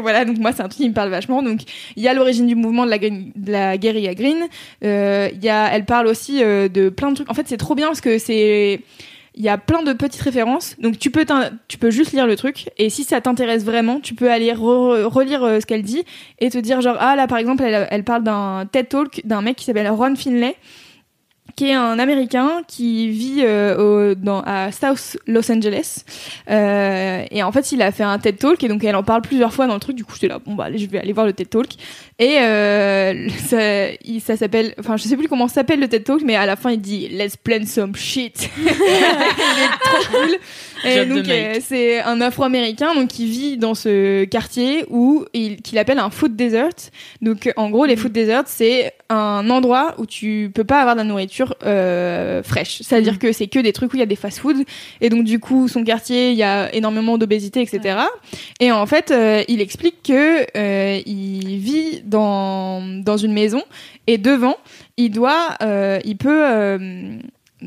voilà donc moi c'est un truc qui me parle vachement. Donc il y a l'origine du mouvement de la de la guérilla green. Euh, y a elle parle aussi euh, de plein de trucs. En fait c'est trop bien parce que c'est il y a plein de petites références, donc tu peux tu peux juste lire le truc et si ça t'intéresse vraiment, tu peux aller re- relire euh, ce qu'elle dit et te dire genre ah là par exemple elle, elle parle d'un TED Talk d'un mec qui s'appelle Ron Finlay qui est un Américain qui vit euh, au- dans, à South Los Angeles. Euh, et en fait, il a fait un TED Talk et donc elle en parle plusieurs fois dans le truc. Du coup, j'étais là, bon bah allez, je vais aller voir le TED Talk. Et euh, ça, il- ça s'appelle, enfin je sais plus comment s'appelle le TED Talk, mais à la fin il dit Let's plan some shit. il est trop cool. Et donc c'est un Afro-américain donc qui vit dans ce quartier où il qu'il appelle un food desert. Donc en gros les food deserts c'est un endroit où tu peux pas avoir de la nourriture euh, fraîche. C'est-à-dire que c'est que des trucs où il y a des fast-food et donc du coup son quartier il y a énormément d'obésité etc. Et en fait euh, il explique que euh, il vit dans dans une maison et devant il doit il peut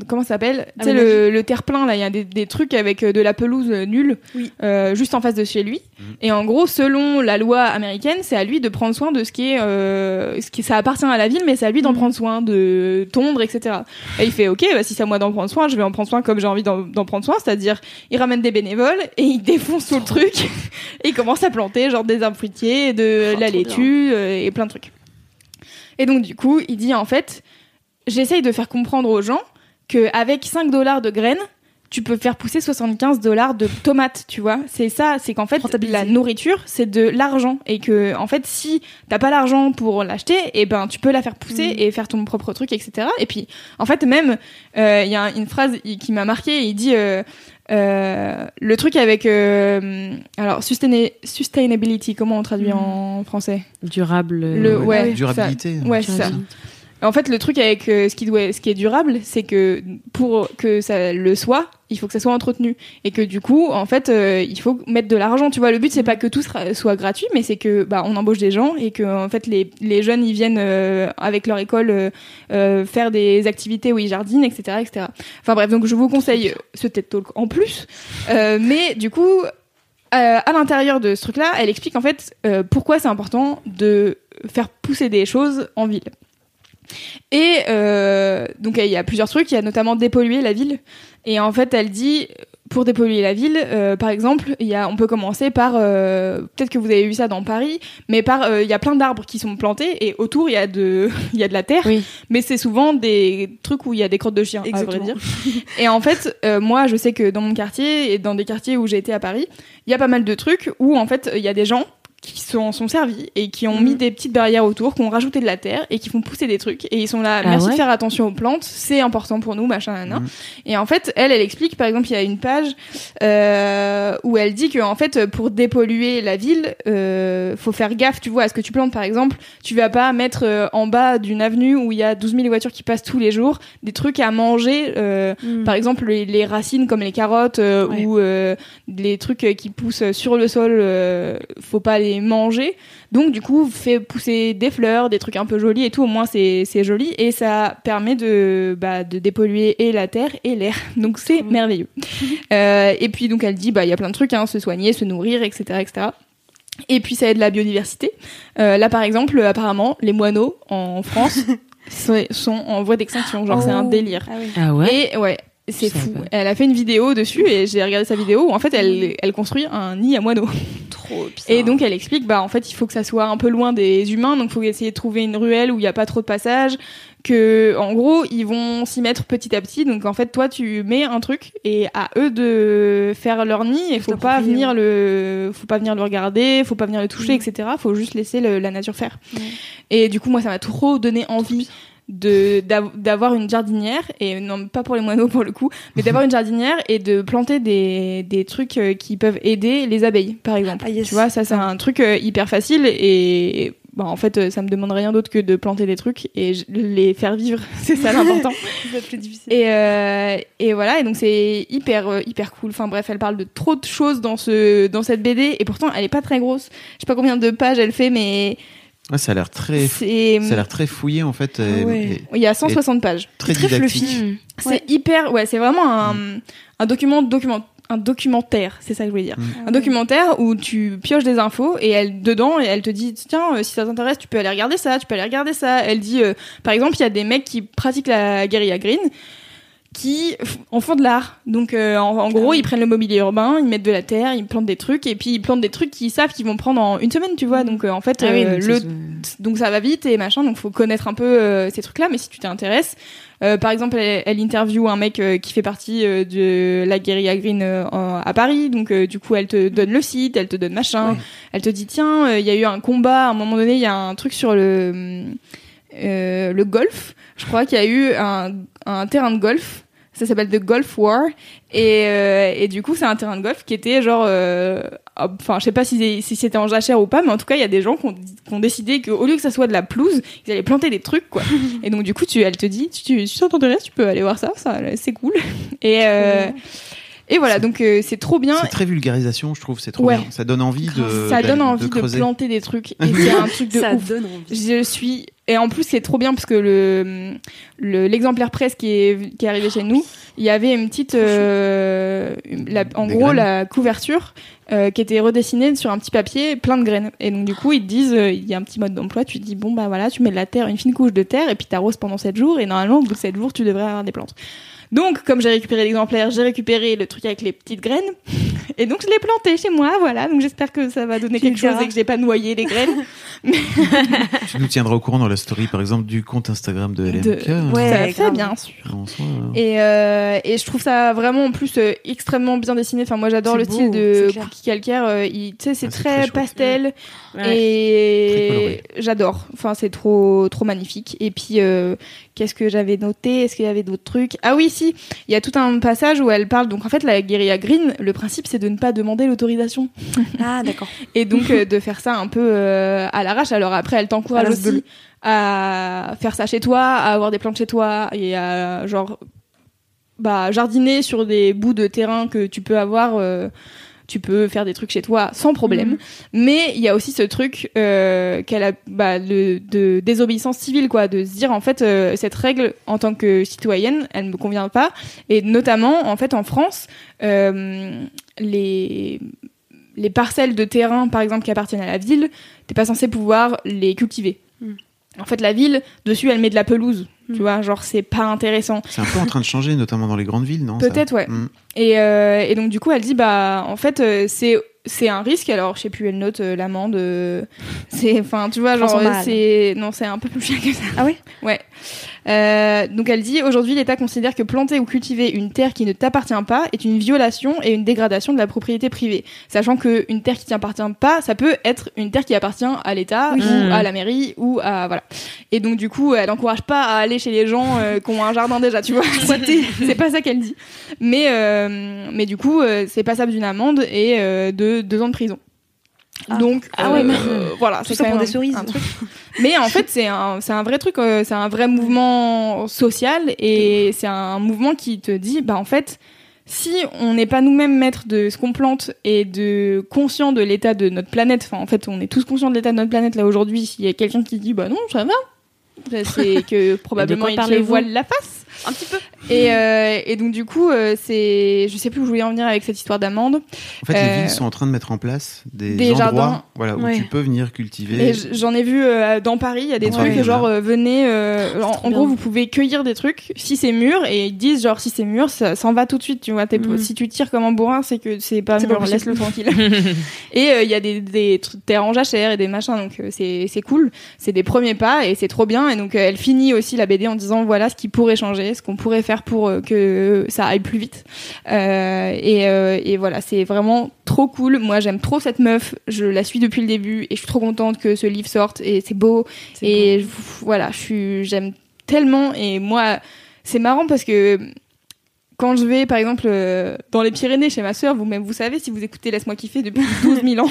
comment ça s'appelle Tu sais le, le terre-plein là, il y a des, des trucs avec euh, de la pelouse euh, nulle Oui. euh, juste en face de chez lui. Et en gros, selon la loi américaine, c'est à lui de prendre soin de ce qui est, euh, ce qui ça appartient à la ville, mais c'est à lui d'en prendre soin, de tondre, etc. Et il fait ok, bah, si c'est à moi d'en prendre soin, je vais en prendre soin comme j'ai envie d'en d'en prendre soin, c'est-à-dire il ramène des bénévoles et il défonce tout le truc et il commence à planter genre des arbres fruitiers, de Oh, la laitue euh, et plein de trucs. Et donc du coup, il dit en fait, j'essaye de faire comprendre aux gens que avec 5 dollars de graines, tu peux faire pousser 75 dollars de tomates, tu vois. C'est ça, c'est qu'en fait, la nourriture, c'est de l'argent. Et que, en fait, si t'as pas l'argent pour l'acheter, et ben, tu peux la faire pousser et faire ton propre truc, etc. Et puis, en fait, même, euh, il y a une phrase qui m'a marqué, il dit, euh, euh, le truc avec, euh, alors, sustain- sustainability, comment on traduit en français? Durable. Le, ouais, Durabilité. ça. Ouais, c'est ça. En fait, le truc avec euh, ce qui doit, ce qui est durable, c'est que pour que ça le soit, il faut que ça soit entretenu et que du coup, en fait, euh, il faut mettre de l'argent. Tu vois, le but c'est pas que tout sera- soit gratuit, mais c'est que bah on embauche des gens et que en fait les, les jeunes ils viennent euh, avec leur école faire des activités où ils jardinent, etc., etc. Enfin bref, donc je vous conseille ce TED Talk en plus, mais du coup. À l'intérieur de ce truc-là, elle explique en fait pourquoi c'est important de faire pousser des choses en ville. Et euh, donc il y a plusieurs trucs, il y a notamment dépolluer la ville. Et en fait, elle dit pour dépolluer la ville, euh, par exemple, il y a, on peut commencer par euh, peut-être que vous avez vu ça dans Paris, mais par euh, il y a plein d'arbres qui sont plantés et autour il y a de il y a de la terre, mais c'est souvent des trucs où il y a des crottes de chiens, à vrai dire. Et en fait, moi, je sais que dans mon quartier et dans des quartiers où j'ai été à Paris, il y a pas mal de trucs où en fait il y a des gens qui sont, sont servis et qui ont mis des petites barrières autour, qui ont rajouté de la terre et qui font pousser des trucs. Et ils sont là, Ah merci ouais de faire attention aux plantes, c'est important pour nous, machin, nan, nan. Et en fait, elle, elle explique, par exemple, il y a une page euh, où elle dit que en fait, pour dépolluer la ville, euh, faut faire gaffe, tu vois, à ce que tu plantes, par exemple. Tu vas pas mettre euh, en bas d'une avenue où il y a 12 000 voitures qui passent tous les jours des trucs à manger, euh, par exemple les, les racines comme les carottes ou les trucs qui poussent sur le sol, faut pas les les manger. Donc du coup, fait pousser des fleurs, des trucs un peu jolis et tout. Au moins, c'est c'est joli et ça permet de bah, de dépolluer et la terre et l'air. Donc c'est merveilleux. Euh, et puis donc elle dit bah il y a plein de trucs, hein, se soigner, se nourrir, etc., etc. Et puis ça aide la biodiversité. Euh, là par exemple, apparemment, les moineaux en France sont en voie d'extinction. Genre c'est un Oh. délire. Ah oui. Ah ouais. Et ouais, c'est fou. pas. Elle a fait une vidéo dessus et j'ai regardé sa vidéo. Où en fait elle, elle construit un nid à moineaux. Trop Et donc elle explique bah en fait il faut que ça soit un peu loin des humains. Donc il faut essayer de trouver une ruelle où il n'y a pas trop de passage que en gros ils vont s'y mettre petit à petit. Donc en fait toi tu mets un truc et à eux de faire leur nid. Et faut pas venir le faut pas venir le regarder faut pas venir le toucher etc faut juste laisser le- la nature faire. Et du coup moi ça m'a trop donné envie de d'av- d'avoir une jardinière et non pas pour les moineaux pour le coup mais d'avoir une jardinière et de planter des, des trucs euh, qui peuvent aider les abeilles par exemple Ah, yes. tu vois ça c'est un truc euh, hyper facile et bah, en fait ça me demande rien d'autre que de planter des trucs et les faire vivre c'est ça l'important c'est plus difficile. et, euh, et voilà, et donc c'est hyper euh, hyper cool. Enfin bref, elle parle de trop de choses dans ce dans cette BD et pourtant elle est pas très grosse. Je sais pas combien de pages elle fait, mais Ouais, ça a l'air très, ça a l'air très fouillé en fait, et- ouais. et il y a 160 pages. très, Très didactique. Hmm. C'est hyper ouais, c'est vraiment un un document document un documentaire, c'est ça que je voulais dire. Mm. Un documentaire où tu pioches des infos et elle dedans et elle te dit tiens euh, si ça t'intéresse tu peux aller regarder ça, tu peux aller regarder ça. Elle dit euh, par exemple il y a des mecs qui pratiquent la guérilla green qui en font de l'art. Donc euh, en, en gros, ils prennent le mobilier urbain, ils mettent de la terre, ils plantent des trucs et puis ils plantent des trucs qu'ils savent qu'ils vont prendre en une semaine, tu vois. Donc euh, en fait Ah oui, euh, donc le donc ça va vite et machin donc faut connaître un peu euh, ces trucs là mais si tu t'intéresses euh, par exemple elle, elle interviewe un mec euh, qui fait partie euh, de la guérilla green euh, en- à Paris. Donc euh, du coup elle te donne le site elle te donne machin. Ouais. elle te dit tiens euh, il y a eu un combat à un moment donné il y a un truc sur le euh, le golf. Je crois qu'il y a eu un, un terrain de golf ça s'appelle The Golf War et, euh, et du coup c'est un terrain de golf qui était genre euh, enfin je sais pas si, si c'était en jachère ou pas mais en tout cas il y a des gens qui ont, qui ont décidé qu'au lieu que ça soit de la pelouse ils allaient planter des trucs quoi et donc du coup tu elle te dit tu, tu, si ça t'intéresse tu peux aller voir ça ça c'est cool et euh, et voilà donc euh, c'est trop bien C'est très vulgarisation, je trouve, c'est trop Ouais. bien. Ça donne envie de. ça de- donne de envie de, planter des trucs et c'est un truc de ça ouf donne envie. je suis et en plus c'est trop bien parce que le le- l'exemplaire presse qui est qui est arrivé chez nous il y avait une petite euh, la- en Des gros graines. la couverture euh, qui était redessinée sur un petit papier plein de graines. Et donc du coup ils te disent euh, il y a un petit mode d'emploi tu te dis bon bah voilà tu mets de la terre une fine couche de terre et puis t'arroses pendant 7 jours et normalement au bout de 7 jours tu devrais avoir des plantes donc comme j'ai récupéré l'exemplaire j'ai récupéré le truc avec les petites graines et donc je l'ai planté chez moi voilà donc j'espère que ça va donner Tu quelque chose et que j'ai pas noyé les graines Tu nous tiendras au courant dans la story, par exemple, du compte Instagram de LMK. de... Ouais, ça fait bien sûr euh, Et, euh, et je trouve ça vraiment en plus euh, extrêmement bien dessiné. Enfin, moi j'adore le beau, style de. Cookie Calcaire. euh, Tu sais, c'est Ah, très, pastel Ouais. Et j'adore. Enfin, c'est trop, trop magnifique. Et puis, euh, qu'est-ce que j'avais noté Est-ce qu'il y avait d'autres trucs? Ah oui, si. Il y a tout un passage où elle parle. Donc en fait, la guérilla green, le principe c'est de ne pas demander l'autorisation Ah d'accord. et donc euh, de faire ça un peu euh, à l'arrache. Alors après, elle t'encourage aussi à faire ça chez toi, à avoir des plantes chez toi et à genre bah jardiner sur des bouts de terrain que tu peux avoir. euh, tu peux faire des trucs chez toi sans problème, Mhm. mais il y a aussi ce truc euh, qu'elle a bah, le, de désobéissance civile quoi, de se dire en fait euh, cette règle en tant que citoyenne, elle ne me convient pas, et notamment en fait en France, euh, les les parcelles de terrain, par exemple, qui appartiennent à la ville, t'es pas censé pouvoir les cultiver. Mm. En fait, la ville, dessus, elle met de la pelouse. Tu vois, genre, c'est pas intéressant. C'est un peu en train de changer, notamment dans les grandes villes, non Peut-être, ouais. Mm. Et, euh, et donc, du coup, elle dit, bah, en fait, euh, c'est c'est un risque. Alors, je sais plus, elle note euh, l'amende. euh, c'est, enfin, tu vois, genre, 300 balles. c'est, non, c'est un peu plus cher que ça. Ah oui? Ouais. Euh, donc elle dit aujourd'hui l'État considère que planter ou cultiver une terre qui ne t'appartient pas est une violation et une dégradation de la propriété privée, sachant que une terre qui t'appartient pas, ça peut être une terre qui appartient à l'État Oui. ou Mhm. à la mairie ou à voilà. Et donc du coup, elle encourage pas à aller chez les gens euh, qui ont un jardin déjà, tu vois. c'est pas ça qu'elle dit. Mais euh, mais du coup, euh, c'est passable d'une amende et euh, de deux ans de prison. Ah. Donc Ah ouais, euh, mais- euh, voilà, Tout c'est ça pour des cerises. un truc. Mais en fait, c'est un, vrai truc, euh, c'est un vrai mouvement social et c'est un mouvement qui te dit, bah en fait, si on n'est pas nous-mêmes maîtres de ce qu'on plante et de conscient de l'état de notre planète, enfin en fait on est tous conscients de l'état de notre planète là aujourd'hui, s'il y a quelqu'un qui dit bah non ça va, bah, c'est que probablement il parlez-vous? voile la face. Un petit peu. Et, euh, et donc du coup euh, c'est, je sais plus où je voulais en venir avec cette histoire d'amande. En fait, les Euh, villes sont en train de mettre en place des, des endroits jardins. voilà, où Ouais. tu peux venir cultiver. j'en ai vu euh, dans Paris, il y a des Dans trucs Paris, genre voilà. euh, venez, euh, en, gros vous pouvez cueillir des trucs si c'est mûr et ils disent genre si c'est mûr ça s'en va tout de suite, tu vois. Mhm. Si tu tires comme un bourrin c'est que c'est pas mûr, laisse-le tranquille. et euh, il y a des, des tr- terres en jachère et des machins donc euh, c'est c'est cool, c'est des premiers pas et c'est trop bien et donc euh, elle finit aussi la BD en disant voilà ce qui pourrait changer, ce qu'on pourrait faire pour euh, que ça aille plus vite. Euh, et, euh, et voilà, c'est vraiment trop cool. Moi, j'aime trop cette meuf. Je la suis depuis le début et je suis trop contente que ce livre sorte. Et c'est beau. Et je- voilà, je suis, j'aime tellement. Et moi, c'est marrant parce que quand je vais, par exemple, euh, dans les Pyrénées chez ma sœur, vous-même, vous savez, si vous écoutez Laisse-moi kiffer depuis 12 000 ans.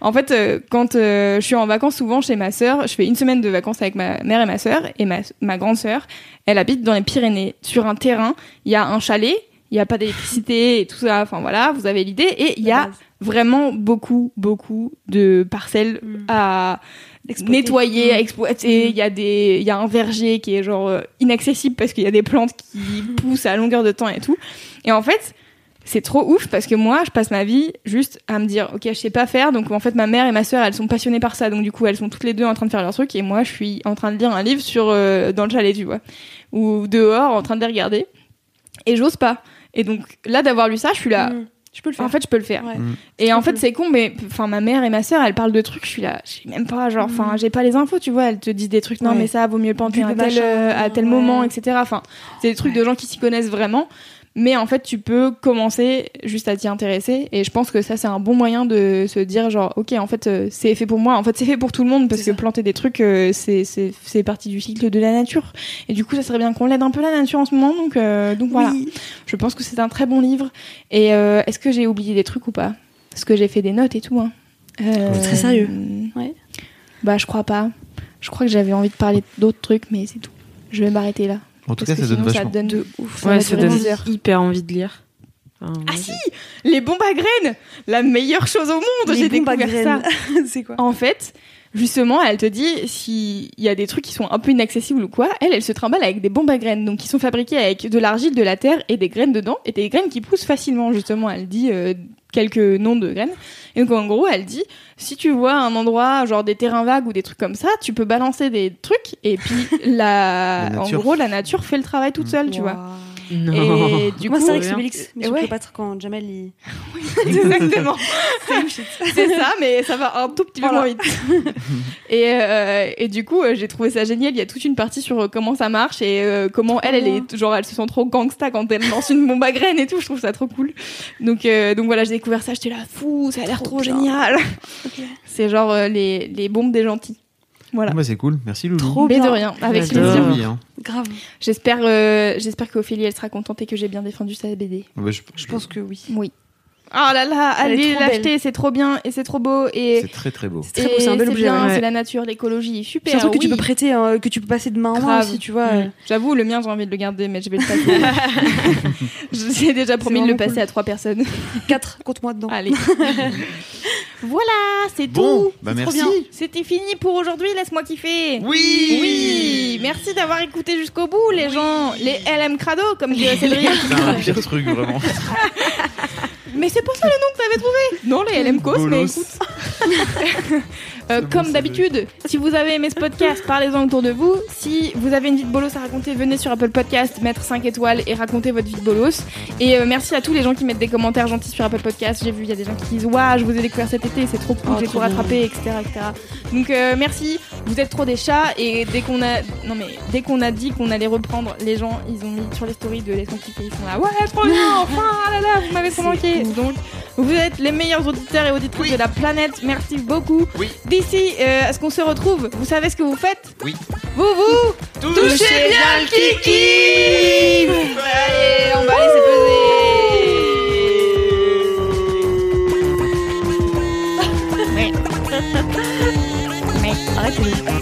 en fait, euh, quand euh, je suis en vacances souvent chez ma sœur, je fais une semaine de vacances avec ma mère et ma sœur. Et ma, ma grande sœur, elle habite dans les Pyrénées, sur un terrain. Il y a un chalet, il n'y a pas d'électricité et tout ça. Enfin voilà, vous avez l'idée. Et il y a vraiment beaucoup, beaucoup de parcelles Mm. à. Nettoyer, Mm. exploiter. Il y a des, il y a un verger qui est genre euh, inaccessible parce qu'il y a des plantes qui poussent à longueur de temps et tout. Et en fait, c'est trop ouf parce que moi, je passe ma vie juste à me dire, ok, je sais pas faire. Donc en fait, ma mère et ma sœur, elles sont passionnées par ça. Donc du coup, elles sont toutes les deux en train de faire leur truc et moi, je suis en train de lire un livre sur euh, dans le chalet, tu vois, ou dehors en train de les regarder. Et j'ose pas. Et donc là, d'avoir lu ça, je suis là. Mm. Je peux le faire. En fait, je peux le faire. Ouais. Mm. Et en fait, c'est con, mais enfin, ma mère et ma sœur, elles parlent de trucs. Je suis là, je sais même pas, genre, enfin, j'ai pas les infos, tu vois. Elles te disent des trucs. Non, Ouais. mais ça vaut mieux le planter Bulle à tel, machin, euh, à tel ouais. moment, etc. Enfin, c'est des trucs de gens qui s'y connaissent vraiment. Mais en fait, tu peux commencer juste à t'y intéresser. Et je pense que ça, c'est un bon moyen de se dire, genre, ok, en fait, euh, c'est fait pour moi. En fait, c'est fait pour tout le monde parce que ça. planter des trucs, euh, c'est c'est c'est partie du cycle de la nature. Et du coup, ça serait bien qu'on l'aide un peu la nature en ce moment. Donc, euh, donc voilà. Oui. Je pense que c'est un très bon livre. Et euh, est-ce que j'ai oublié des trucs ou pas? Parce que j'ai fait des notes et tout. Hein. Euh, Très sérieux. Ouais. Bah, je crois pas. Je crois que j'avais envie de parler d'autres trucs, mais c'est tout. Je vais m'arrêter là. En tout Parce cas, ça donne vachement. donne de ouf. Ouais, ça donne 10 heures. hyper envie de lire. Enfin, Ah si Les bombes à graines La meilleure chose au monde Les J'ai bombes à découvert ça. graines. c'est quoi En fait, justement, elle te dit s'il y a des trucs qui sont un peu inaccessibles ou quoi, elle, elle se trimballe avec des bombes à graines, donc qui sont fabriquées avec de l'argile, de la terre et des graines dedans, et des graines qui poussent facilement, justement. Elle dit euh, quelques noms de graines. Et donc, en gros, elle dit si tu vois un endroit, genre des terrains vagues ou des trucs comme ça, tu peux balancer des trucs, et puis la, La en gros, la nature fait le travail toute seule, tu vois. Non. Et du Moi, coup, c'est vrai que rien. c'est Bélix, mais ouais. Cléopâtre quand Jamel il. Exactement. c'est ça, mais ça va un tout petit peu Voilà. moins vite. et, euh, et du coup, euh, j'ai trouvé ça génial. Il y a toute une partie sur euh, comment ça marche et euh, comment elle, elle est genre, elle se sent trop gangsta quand elle lance une bombe à graines et tout. Je trouve ça trop cool. Donc, euh, donc voilà, j'ai découvert ça. J'étais là, fou, ça a l'air trop, génial. C'est genre euh, les, les bombes des gentils. Voilà. Ah bah, c'est cool. Merci Loulou. Trop Mais bien. de rien, avec plaisir. Oui, hein. Grave. J'espère, euh, j'espère qu'Ophélie elle sera contente et que j'ai bien défendu sa BD. Ah bah, je, Je pense que oui. Oui. Oh là là, Elle allez l'acheter, c'est trop bien et c'est trop beau et C'est très très beau. très beau, c'est un bel objet, ouais. C'est la nature, l'écologie, super. C'est un truc que tu peux prêter, hein, que tu peux passer de main en main Grave. aussi, tu vois. J'avoue, le mien, j'ai envie de le garder, mais je vais le passer. j'ai déjà promis de le passer cool. à trois personnes. Quatre, compte-moi dedans. Allez. voilà, c'est Bon, tout. bah C'est merci. C'était fini pour aujourd'hui, laisse-moi kiffer. Oui Oui, merci d'avoir écouté jusqu'au bout, les gens. Les LM Crado, comme dirait Cédric. C'est un pire truc vraiment. Mais c'est pas ça le nom que t'avais trouvé Non, les LM Cos, mais écoute. Euh, bon, comme d'habitude, si vous avez aimé ce podcast, parlez-en autour de vous. Si vous avez une vie de bolos à raconter, venez sur Apple Podcast, mettre 5 étoiles et raconter votre vie de bolos. Et euh, merci à tous les gens qui mettent des commentaires gentils sur Apple Podcast. J'ai vu, il y a des gens qui disent Waouh, je vous ai découvert cet été, c'est trop cool, Oh, j'ai tout rattrapé, etc., etc. Donc euh, merci, vous êtes trop des chats. Et dès qu'on a, non mais dès qu'on a dit qu'on allait reprendre, les gens ils ont mis sur les stories de Laisse-moi kiffer, ils sont là Ouais, trop bien, enfin, ah là là, vous m'avez trop manqué. Donc vous êtes les meilleurs auditeurs et auditrices de la planète. Merci beaucoup. Oui. D'ici euh, à ce qu'on se retrouve, vous savez ce que vous faites Oui. Vous, vous Touchez bien le kiki Allez, on va aller se poser. Mais arrêtez.